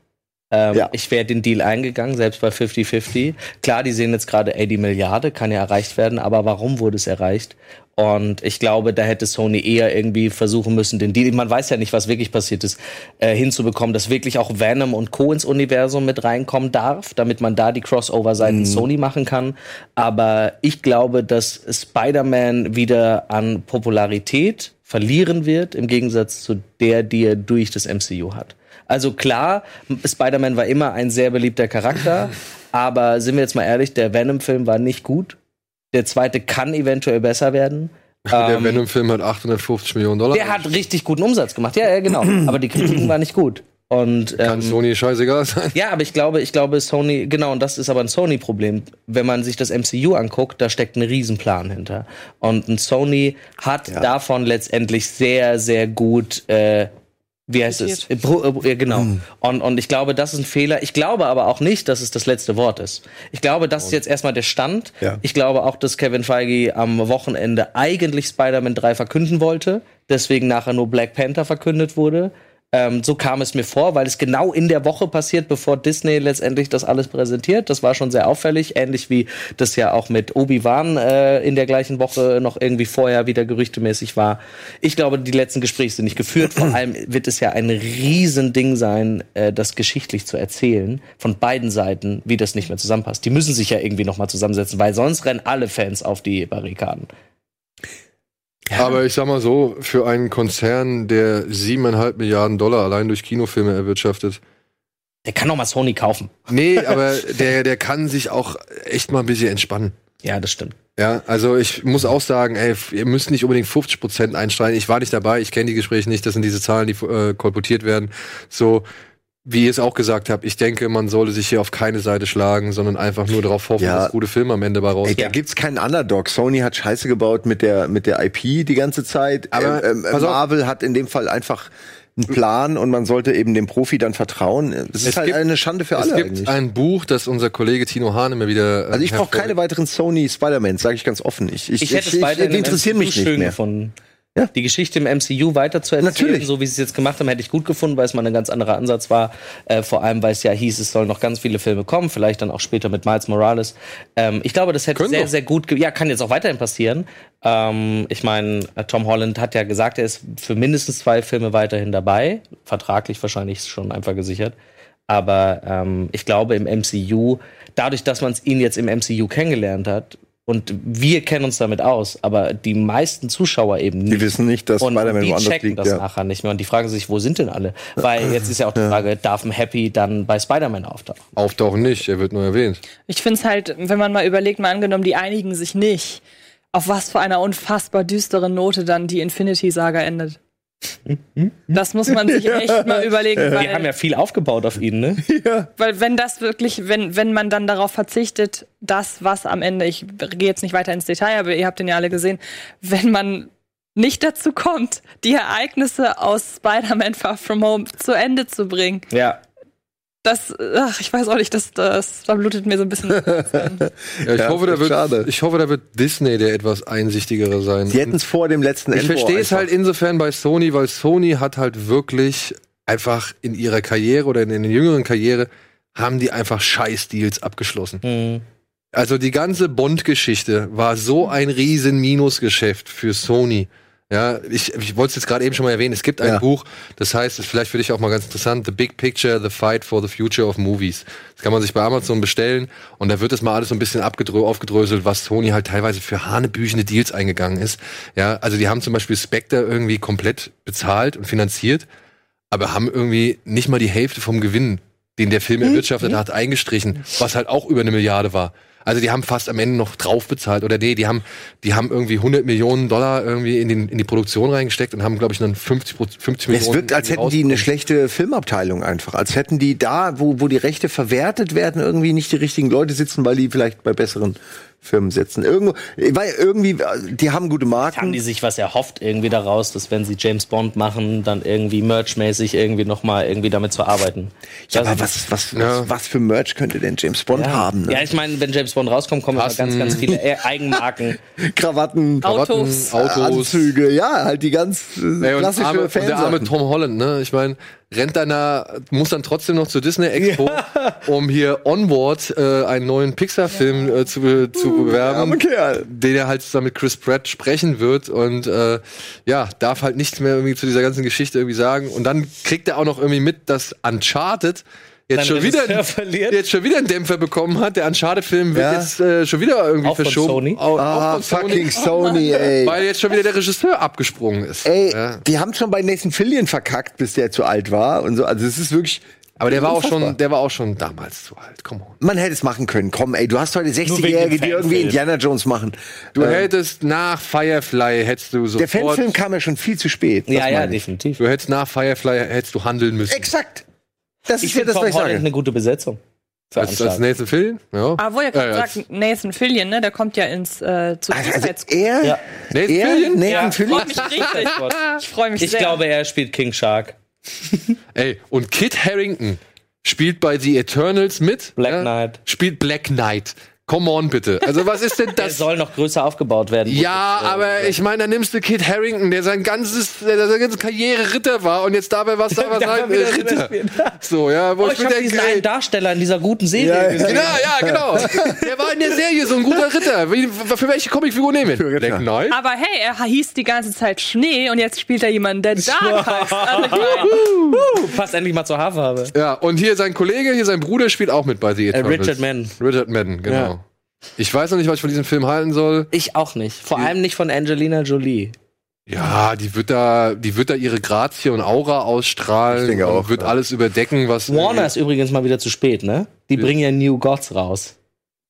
Ähm, Ja. Ich wäre den Deal eingegangen, selbst bei 50-50. Klar, die sehen jetzt gerade, ey, die Milliarde kann ja erreicht werden, aber warum wurde es erreicht? Und ich glaube, da hätte Sony eher irgendwie versuchen müssen, den Deal, man weiß ja nicht, was wirklich passiert ist, äh, hinzubekommen, dass wirklich auch Venom und Co. ins Universum mit reinkommen darf, damit man da die Crossover seitens Sony machen kann. Aber ich glaube, dass Spider-Man wieder an Popularität verlieren wird, im Gegensatz zu der, die er durch das MCU hat. Also klar, Spider-Man war immer ein sehr beliebter Charakter, aber sind wir jetzt mal ehrlich, der Venom-Film war nicht gut. Der zweite kann eventuell besser werden. Der Ähm, Venom-Film hat 850 Millionen Dollar. der hat richtig guten Umsatz gemacht. Ja, ja, genau. Aber die Kritiken waren nicht gut. Und Kann ähm, Sony scheißegal sein. ja, aber ich glaube, ich glaube, Sony, genau, und das ist aber ein Sony-Problem. Wenn man sich das MCU anguckt, da steckt ein Riesenplan hinter. Und ein Sony hat davon letztendlich sehr, sehr gut, äh, wie heißt es? Äh, genau. Und, und ich glaube, das ist ein Fehler. Ich glaube aber auch nicht, dass es das letzte Wort ist. Ich glaube, das ist jetzt erstmal der Stand. Ja. Ich glaube auch, dass Kevin Feige am Wochenende eigentlich Spider-Man 3 verkünden wollte, deswegen nachher nur Black Panther verkündet wurde. Ähm, so kam es mir vor, weil es genau in der Woche passiert, bevor Disney letztendlich das alles präsentiert. Das war schon sehr auffällig, ähnlich wie das ja auch mit Obi-Wan äh, in der gleichen Woche noch irgendwie vorher wieder gerüchtemäßig war. Ich glaube, die letzten Gespräche sind nicht geführt. Vor allem wird es ja ein Riesending sein, äh, das geschichtlich zu erzählen, von beiden Seiten, wie das nicht mehr zusammenpasst. Die müssen sich ja irgendwie noch mal zusammensetzen, weil sonst rennen alle Fans auf die Barrikaden. Aber ich sag mal so, für einen Konzern, der siebeneinhalb Milliarden Dollar allein durch Kinofilme erwirtschaftet. Der kann doch mal Sony kaufen. Nee, aber der, der kann sich auch echt mal ein bisschen entspannen. Ja, das stimmt. Ja, also ich muss auch sagen, ey, ihr müsst nicht unbedingt 50 Prozent einstreiten. Ich war nicht dabei, ich kenne die Gespräche nicht, das sind diese Zahlen, die äh, kolportiert werden. So, wie ihr es auch gesagt habt, ich denke, man sollte sich hier auf keine Seite schlagen, sondern einfach nur darauf hoffen, Ja. dass gute Filme am Ende bei Ey, rauskommen. da gibt's keinen Underdog. Sony hat Scheiße gebaut mit der mit der IP die ganze Zeit. Aber, ähm, ähm. Marvel hat in dem Fall einfach einen Plan und man sollte eben dem Profi dann vertrauen. Es ist Es halt gibt- eine Schande für Es alle gibt eigentlich. ein Buch, das unser Kollege Tino Hahn immer wieder. äh, Also ich brauche keine weiteren Sony Spider-Mans, sage ich ganz offen. Ich, ich, Ich hätte ich, es weiterhin die interessieren mich nicht schön mehr. gefunden. Ja. Die Geschichte im MCU weiterzuerzählen, Natürlich. so wie sie es jetzt gemacht haben, hätte ich gut gefunden, weil es mal ein ganz anderer Ansatz war. Äh, vor allem, weil es ja hieß, es sollen noch ganz viele Filme kommen, vielleicht dann auch später mit Miles Morales. Ähm, ich glaube, das hätte Können sehr, doch. sehr gut, ja, kann jetzt auch weiterhin passieren. Ähm, ich meine, äh, Tom Holland hat ja gesagt, er ist für mindestens zwei Filme weiterhin dabei. Vertraglich wahrscheinlich schon einfach gesichert. Aber ähm, ich glaube, im MCU, dadurch, dass man ihn jetzt im MCU kennengelernt hat, und wir kennen uns damit aus, aber die meisten Zuschauer eben nicht. Die wissen nicht, dass und Spider-Man die woanders checken liegt. das Ja. nachher nicht mehr und die fragen sich, wo sind denn alle? Weil jetzt ist ja auch die Frage, darf ein Happy dann bei Spider-Man auftauchen? Auftauchen nicht, er wird nur erwähnt. Ich finde es halt, wenn man mal überlegt, mal angenommen, die einigen sich nicht, auf was für einer unfassbar düsteren Note dann die Infinity-Saga endet. Das muss man sich echt mal überlegen, Wir haben weil, ja viel aufgebaut auf ihn, ne? weil wenn das wirklich, wenn, wenn man dann darauf verzichtet, das, was am Ende, ich gehe jetzt nicht weiter ins Detail, aber ihr habt den ja alle gesehen, wenn man nicht dazu kommt, die Ereignisse aus Spider-Man Far From Home zu Ende zu bringen, Ja. Das, ach, ich weiß auch nicht, das, das verblutet mir so ein bisschen. Ja, ich, Ja, hoffe, da wird, schade. ich hoffe, da wird Disney der etwas einsichtigere sein. Sie hätten es vor dem letzten Ich Endwar verstehe es halt insofern bei Sony, weil Sony hat halt wirklich einfach in ihrer Karriere oder in, in der jüngeren Karriere haben die einfach Scheiß-Deals abgeschlossen. Hm. Also die ganze Bond-Geschichte war so ein riesen Minusgeschäft für Sony. Ja, ich, ich wollte es jetzt gerade eben schon mal erwähnen. Es gibt ein Ja. Buch, das heißt, das ist vielleicht für dich auch mal ganz interessant, The Big Picture, The Fight for the Future of Movies. Das kann man sich bei Amazon bestellen und da wird es mal alles so ein bisschen aufgedröselt, was Sony halt teilweise für hanebüchene Deals eingegangen ist. Ja, also die haben zum Beispiel Spectre irgendwie komplett bezahlt und finanziert, aber haben irgendwie nicht mal die Hälfte vom Gewinn, den der Film erwirtschaftet hat, eingestrichen, was halt auch über eine Milliarde war. Also die haben fast am Ende noch drauf bezahlt oder nee, die haben die haben irgendwie 100 Millionen Dollar irgendwie in, den, in die Produktion reingesteckt und haben glaube ich dann 50 Pro- 50 Millionen. Es wirkt, als hätten die eine schlechte Filmabteilung einfach. Als hätten die da, wo, wo die Rechte verwertet werden, irgendwie nicht die richtigen Leute sitzen, weil die vielleicht bei besseren Firmen sitzen. Irgendwo, weil irgendwie, die haben gute Marken. Haben die sich was erhofft irgendwie daraus, dass wenn sie James Bond machen, dann irgendwie merchmäßig irgendwie noch mal irgendwie damit zu arbeiten? ja, Das- aber was, was, Ja. was, was für Merch könnte denn James Bond ja. haben? Ne? Ja, ich meine, wenn James Bond rauskommt, kommen immer Passen. ganz, ganz viele äh, Eigenmarken. Krawatten, Autos. Autos. Anzüge, ja, halt die ganz äh, und, klassische arme, und der arme. Tom Holland, ne? Ich meine, rennt dann da, muss dann trotzdem noch zur Disney Expo, um hier Onward äh, einen neuen Pixar-Film äh, zu, be- zu bewerben, armer Kerl. den er halt zusammen mit Chris Pratt sprechen wird und äh, ja, darf halt nichts mehr irgendwie zu dieser ganzen Geschichte irgendwie sagen. Und dann kriegt er auch noch irgendwie mit, dass Uncharted jetzt schon wieder, verliert. jetzt schon wieder einen Dämpfer bekommen hat. Der Uncharted-Film wird Ja. jetzt äh, schon wieder irgendwie Auch von verschoben. Sony? Au- Ah, auch von fucking Sony, ey. Weil jetzt schon wieder der Regisseur abgesprungen ist. Ey, Ja. die haben schon bei Nathan Fillion verkackt, bis der zu alt war und so. Also es ist wirklich. Aber der war auch schon, der war auch schon damals zu alt. Come on. Man hätte es machen können. Komm, ey, du hast heute wegen 60-Jährige, dem die irgendwie. Indiana Jones machen. Du Ähm, hättest nach Firefly hättest du der sofort. Fanfilm kam ja schon viel zu spät. ja, ja, definitiv. Du hättest nach Firefly hättest du handeln müssen. Exakt. Das Ich ist ja finde das, was ich Holland sage. eine gute Besetzung. Als, als. Nathan Fillion? Ja. Aber wo ihr gerade Äh, sagt, Nathan Fillion, ne, der kommt ja ins äh, zu Also, Squad. er, Ja. Nathan er, Fillion? Nathan Ja. Fillion? Freut mich richtig. Ich freue mich Ich sehr. glaube, er spielt King Shark. Ey, und Kit Harrington spielt bei The Eternals mit. Black ja? Knight. Spielt Black Knight. Come on, bitte. Also, was ist denn Der das? soll noch größer aufgebaut werden. Ja, ich, äh, aber ich meine, da nimmst du Kit Harrington, der sein ganzes, der seine ganze Karriere Ritter war und jetzt dabei was da was wieder äh, Ritter? So, ja, wo Oh, ich, ich denke, diesen einen Darsteller in dieser guten Serie Ja, ja. Genau, ja, genau. Der war in der Serie so ein guter Ritter. Wie, für welche Comicfigur nehmen wir? Black Knight? Aber hey, er hieß die ganze Zeit Schnee und jetzt spielt er jemanden, der Dark heißt. Also, Uh, passt endlich mal zur Haarfarbe. Ja, und hier sein Kollege, hier sein Bruder spielt auch mit bei The Eternals. Richard Madden. Richard Madden, genau. Ja. Ich weiß noch nicht, was ich von diesem Film halten soll. Ich auch nicht. Vor allem nicht von Angelina Jolie. Ja, die wird da, die wird da ihre Grazie und Aura ausstrahlen Ich denke und auch, wird ja. alles überdecken, was Warner ist übrigens mal wieder zu spät, ne? Die bringen ja New Gods raus.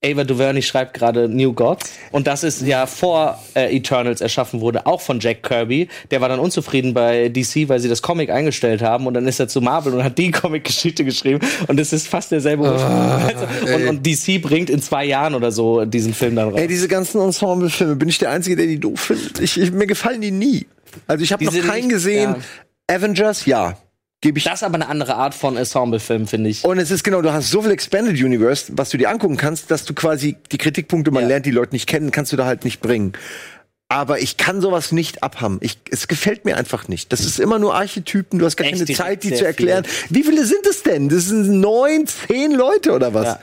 Ava DuVernay schreibt gerade New Gods und das ist ja vor äh, Eternals erschaffen wurde, auch von Jack Kirby. Der war dann unzufrieden bei DC, weil sie das Comic eingestellt haben und dann ist er zu Marvel und hat die Comic-Geschichte geschrieben und es ist fast derselbe Ursprung. also, und, und DC bringt in zwei Jahren oder so diesen Film dann raus. Ey, diese ganzen Ensemble-Filme, bin ich der Einzige, der die doof findet? Ich, ich, mir gefallen die nie. Also ich habe noch keinen gesehen. Avengers, ja. Gebe ich das ist aber eine andere Art von Ensemble-Film, finde ich. Und es ist genau, du hast so viel Expanded Universe, was du dir angucken kannst, dass du quasi die Kritikpunkte, man Ja. lernt die Leute nicht kennen, kannst du da halt nicht bringen. Aber ich kann sowas nicht abhaben. Ich, es gefällt mir einfach nicht. Das ist immer nur Archetypen, du hast gar Echt, keine Zeit, die zu erklären. Wie viele sind es denn? Das sind neun, zehn Leute oder was? Ja.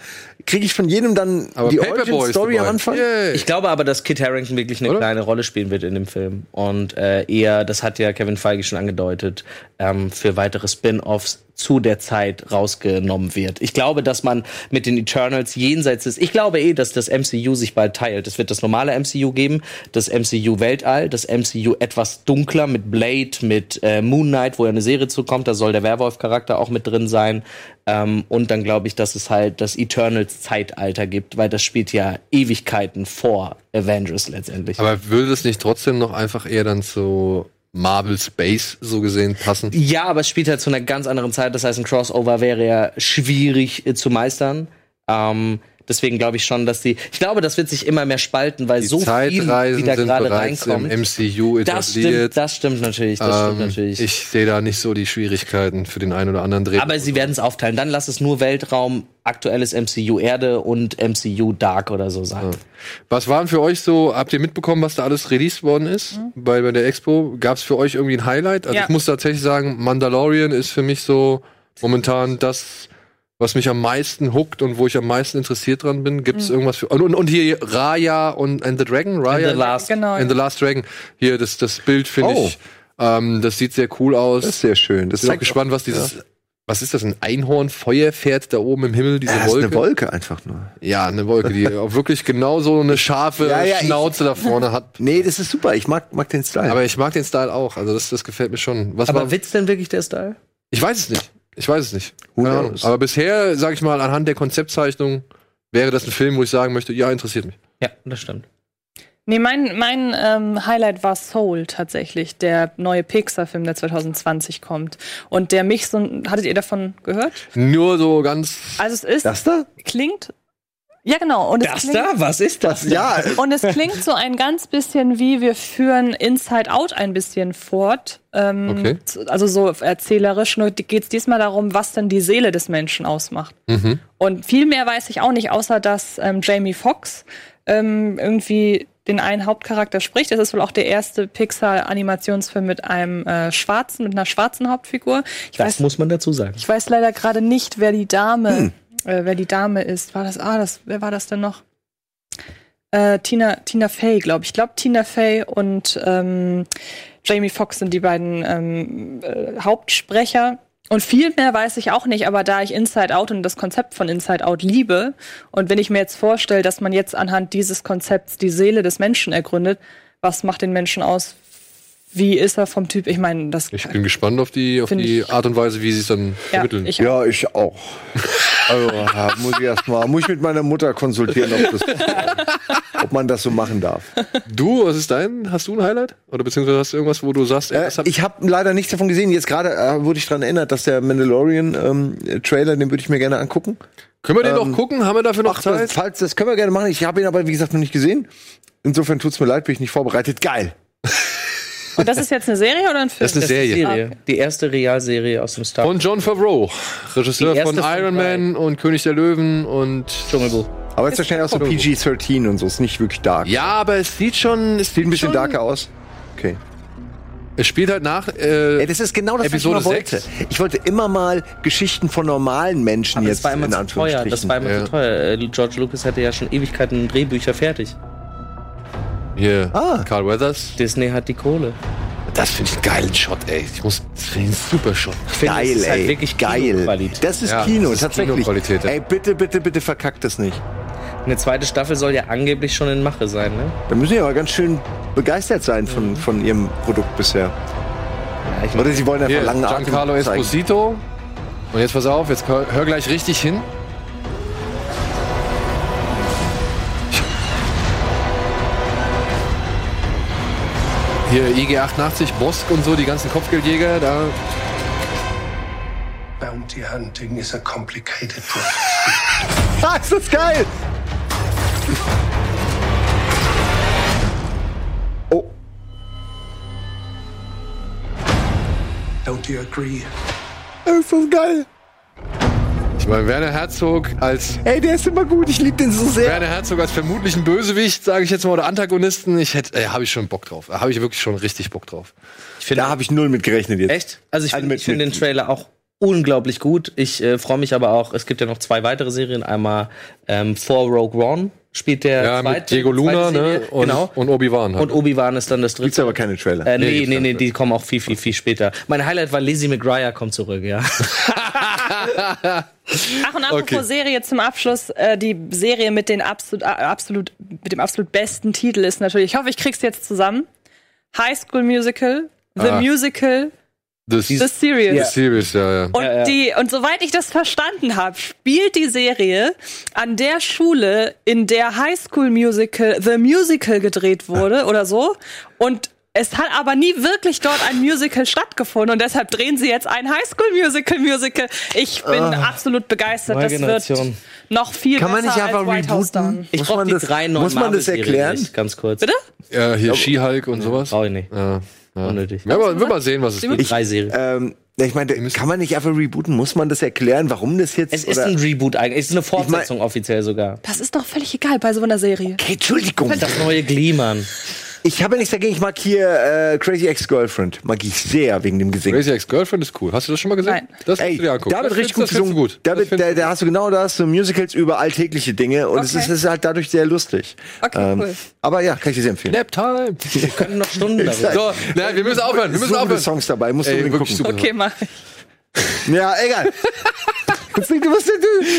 Kriege ich von jedem dann Aber die Paperboy Origin ist Story am. Anfang? Yay. Ich glaube aber, dass Kit Harrington wirklich eine Oder? kleine Rolle spielen wird in dem Film. Und äh, eher, das hat ja Kevin Feige schon angedeutet, ähm, für weitere Spin-offs zu der Zeit rausgenommen wird. Ich glaube, dass man mit den Eternals jenseits des. Ich glaube eh, dass das MCU sich bald teilt. Es wird das normale MCU geben, das MCU Weltall, das MCU etwas dunkler mit Blade, mit äh, Moon Knight, wo ja eine Serie zukommt. Da soll der Werwolf-Charakter auch mit drin sein. Ähm, und dann glaube ich, dass es halt das Eternals-Zeitalter gibt, weil das spielt ja Ewigkeiten vor Avengers letztendlich. Aber würde das nicht trotzdem noch einfach eher dann zu Marvel Space so gesehen passen? Ja, aber es spielt halt zu einer ganz anderen Zeit. Das heißt, ein Crossover wäre ja schwierig äh, zu meistern. Ähm, deswegen glaube ich schon, dass die. Ich glaube, das wird sich immer mehr spalten, weil Die so viel Zeitreisen wieder sind gerade reinkommt. im MCU das etabliert. stimmt, das stimmt natürlich. Das stimmt Ähm, natürlich. Ich sehe da nicht so die Schwierigkeiten für den einen oder anderen Dreh. aber sie werden es aufteilen. Dann lass es nur Weltraum, aktuelles MCU Erde und MCU Dark oder so sein. Was waren für euch so, habt ihr mitbekommen, was da alles released worden ist bei, bei der Expo? Gab es für euch irgendwie ein Highlight? Also Ja. ich muss tatsächlich sagen, Mandalorian ist für mich so momentan das, was mich am meisten hookt und wo ich am meisten interessiert dran bin. Gibt es irgendwas für. Und, und, und hier Raya und and the Dragon? Raya? And the Last. genau. And the Last Dragon. Hier, das, das Bild finde Oh. ich, ähm, das sieht sehr cool aus. Das ist sehr schön. Das bin auch gespannt, was dieses. Was ist das? Ein Einhornfeuer fährt da oben im Himmel, diese Ja, das ist Wolke? eine Wolke einfach nur. Ja, eine Wolke, die auch wirklich genau so eine scharfe Ja, ja, ich- Schnauze da vorne hat. Nee, das ist super. Ich mag, mag den Style. Aber ich mag den Style auch. Also das, das gefällt mir schon. Was Aber war, wird's denn wirklich der Style? ich weiß es nicht. Ich weiß es nicht. Who Keine Ahnung. knows? Aber bisher, sag ich mal, anhand der Konzeptzeichnung wäre das ein Film, wo ich sagen möchte, ja, interessiert mich. Ja, das stimmt. Nee, mein, mein ähm, Highlight war Soul tatsächlich, der neue Pixar-Film, der 2020 kommt. Und der mich so. Hattet ihr davon gehört? Nur so ganz. Also es ist. das da? klingt. Ja, genau. Und es Das klingt, da? Was ist das? Ja, Und es klingt so ein ganz bisschen wie wir führen Inside Out ein bisschen fort. Ähm, Okay. Also so erzählerisch. Nur geht es diesmal darum, was denn die Seele des Menschen ausmacht. Mhm. Und viel mehr weiß ich auch nicht, außer dass ähm, Jamie Foxx ähm, irgendwie den einen Hauptcharakter spricht. Das ist wohl auch der erste Pixar-Animationsfilm mit einem äh, schwarzen, mit einer schwarzen Hauptfigur. Ich Das weiß, muss man dazu sagen. ich weiß leider gerade nicht, wer die Dame, äh, wer die Dame ist. War das? Ah, das. Wer war das denn noch? Äh, Tina, Tina Fey, glaube ich. Ich glaube, Tina Fey und ähm, Jamie Foxx sind die beiden ähm, äh, Hauptsprecher. Und viel mehr weiß ich auch nicht, aber da ich Inside Out und das Konzept von Inside Out liebe und wenn ich mir jetzt vorstelle, dass man jetzt anhand dieses Konzepts die Seele des Menschen ergründet, was macht den Menschen aus? Wie ist er vom Typ? Ich meine, das Ich bin gespannt auf die, auf die Art und Weise, wie sie es dann ja, vermitteln. ich ja, ich auch. Also, muss ich erst mal, muss ich mit meiner Mutter konsultieren, ob, das, ob man das so machen darf. Du, was ist dein? Hast du ein Highlight? Oder beziehungsweise hast du irgendwas, wo du sagst, ey, Äh, das hat ich habe leider nichts davon gesehen. Jetzt gerade äh, wurde ich daran erinnert, dass der Mandalorian-Trailer, den würde ich mir gerne angucken. Können wir den ähm, noch gucken? Haben wir dafür noch Ach, das, Zeit? falls, das können wir gerne machen. Ich habe ihn aber, wie gesagt, noch nicht gesehen. Insofern tut's mir leid, bin ich nicht vorbereitet. Geil. Und das ist jetzt eine Serie oder ein Film? Das ist eine Das ist die Serie. Serie. Die erste Realserie aus dem Star Von John Favreau, Regisseur von Iron drei. Man und König der Löwen und Dschungelbuch. Aber jetzt wahrscheinlich auch so PG-13 und so. Ist nicht wirklich dark. ja, aber es sieht schon, es Sieht ein bisschen schon, darker aus. Okay. Es spielt halt nach. Äh, Ey, das ist genau das, Episode was ich immer wollte. Ich wollte immer mal Geschichten von normalen Menschen Aber jetzt das war immer in zu teuer. Anführungsstrichen. Das war immer Ja. zu teuer. Äh, George Lucas hatte ja schon Ewigkeiten Drehbücher fertig. Hier, Ah. Carl Weathers. Disney hat die Kohle. Das finde ich einen geilen Shot, ey. Ich muss, das finde ich ein super Shot. Ich finde, Geil, das ist halt ey. wirklich Geil. Kinoqualität. Das ist Ja, Kino, das ist tatsächlich. Kinoqualität, ja. Ey, bitte, bitte, bitte verkackt das nicht. Eine zweite Staffel soll ja angeblich schon in Mache sein, ne? Da müssen die aber ganz schön begeistert sein von, von ihrem Produkt bisher. Oder sie wollen einfach Hier, langen Atem Giancarlo zeigen. Esposito. Und jetzt pass auf, jetzt hör gleich richtig hin. Hier IG-88, Bosk und so, die ganzen Kopfgeldjäger, da. Bounty hunting is a complicated process. Ah, ist das geil! Oh, Don't you agree? ist das geil! Ich meine, Werner Herzog als Ey, der ist immer gut, ich liebe den so sehr. Werner Herzog als vermutlichen Bösewicht, sage ich jetzt mal, oder Antagonisten, ich hätte, äh, habe ich schon Bock drauf. Habe ich wirklich schon richtig Bock drauf. Da habe ich null mit gerechnet jetzt. Echt? Also ich Also finde mit- ich find den Trailer auch unglaublich gut. Ich äh, freue mich aber auch, es gibt ja noch zwei weitere Serien. Einmal ähm, For Rogue One spielt der Ja, zweite, mit Diego Luna, zweite Serie. ne? Und, genau. und Obi-Wan. Halt. Und Obi-Wan ist dann das Gibt's dritte. aber keine Trailer. Äh, Nee, nee, gibt's nee, nee, die kommen auch viel, viel, viel später. Mein Highlight war Lizzie McGuire kommt zurück, ja. Ach, und apropos Okay. Serie zum Abschluss, äh, die Serie mit, den absolut, äh, absolut, mit dem absolut besten Titel ist natürlich, ich hoffe, ich krieg's jetzt zusammen. High School Musical, The Ah. Musical, das The Series. The Series, ja, ja. Und, Ja, ja. Die, und soweit ich das verstanden habe, spielt die Serie an der Schule, in der High School Musical The Musical gedreht wurde oder so. Und es hat aber nie wirklich dort ein Musical stattgefunden und deshalb drehen sie jetzt ein High School Musical Musical. Ich bin absolut begeistert. Das Generation. wird noch viel Kann man besser nicht einfach als White House rebooten? Ich Muss brauche man die das- drei neuen muss man das erklären? nicht, Ganz kurz. Bitte? ja hier She-Hulk und sowas. Brauche ich nicht. Ja, ja. Unnötig. Ja, aber wir mal sehen, was es. Drei Serien. Ähm, ich meine, kann man nicht einfach rebooten? Muss man das erklären, warum das jetzt? es ist ein Reboot eigentlich. Es ist eine Fortsetzung offiziell sogar. Das ist doch völlig egal bei so einer Serie. Okay, Entschuldigung. Das neue Mann. Ich habe ja nichts dagegen. Ich mag hier äh, Crazy Ex-Girlfriend. Mag ich sehr wegen dem Gesingen. Crazy Ex-Girlfriend ist cool. Hast du das schon mal gesehen? Nein. Das Ey, du dir angucken. da wird Das richtig gut gesungen. du gut. Da, Das wird, findest da, du da hast du genau das, so Musicals über alltägliche Dinge. Und es Okay. ist, es ist halt dadurch sehr lustig. Okay, Ähm, cool. Aber ja, kann ich dir sehr empfehlen. Nap-Time. Wir können noch Stunden darüber. So, na, wir müssen aufhören. Wir müssen so aufhören. Songs dabei. Musst du Ey, wirklich gucken. super. Okay, mach ich. Ja, egal. Jetzt denk, du.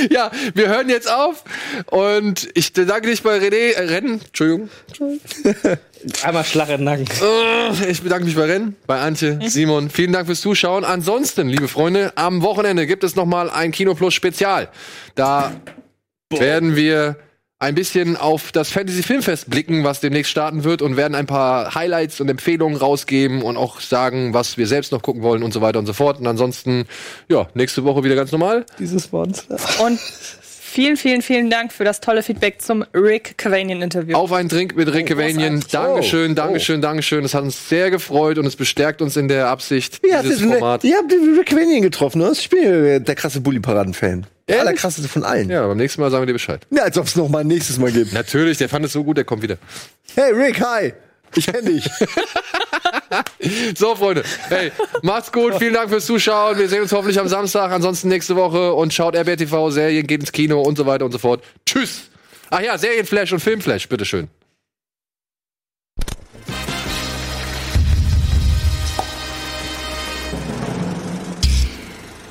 Ja, wir hören jetzt auf und ich bedanke dich bei René, äh, Rennen, Entschuldigung. Einmal Schlag in den Nacken. Äh, Ich bedanke mich bei Rennen, bei Antje, Simon. Vielen Dank fürs Zuschauen. Ansonsten, liebe Freunde, am Wochenende gibt es noch mal ein Kino Plus Spezial. Da werden wir ein bisschen auf das Fantasy Filmfest blicken, was demnächst starten wird und werden ein paar Highlights und Empfehlungen rausgeben und auch sagen, was wir selbst noch gucken wollen und so weiter und so fort. Und ansonsten, ja, nächste Woche wieder ganz normal. Dieses Monster. Und vielen, vielen, vielen Dank für das tolle Feedback zum Rick Cavanian-Interview. Auf einen Drink mit Rick Cavanian. Dankeschön, Dankeschön, Dankeschön. Das hat uns sehr gefreut und es bestärkt uns in der Absicht, habt, dieses Format. ihr habt Rick Vanian getroffen, oder? Ich bin ja der krasse Bully-Paraden-Fan. Der allerkrasseste von allen. Ja. Ja, beim nächsten Mal sagen wir dir Bescheid. als ob es noch mal ein nächstes Mal gibt. Natürlich, der fand es so gut, der kommt wieder. Hey Rick, hi. Ich kenn dich. So, Freunde, hey, macht's gut, vielen Dank fürs Zuschauen. Wir sehen uns hoffentlich am Samstag, ansonsten nächste Woche und schaut RBTV, Serien, geht ins Kino und so weiter und so fort. Tschüss. Ach ja, Serienflash und Filmflash, bitteschön.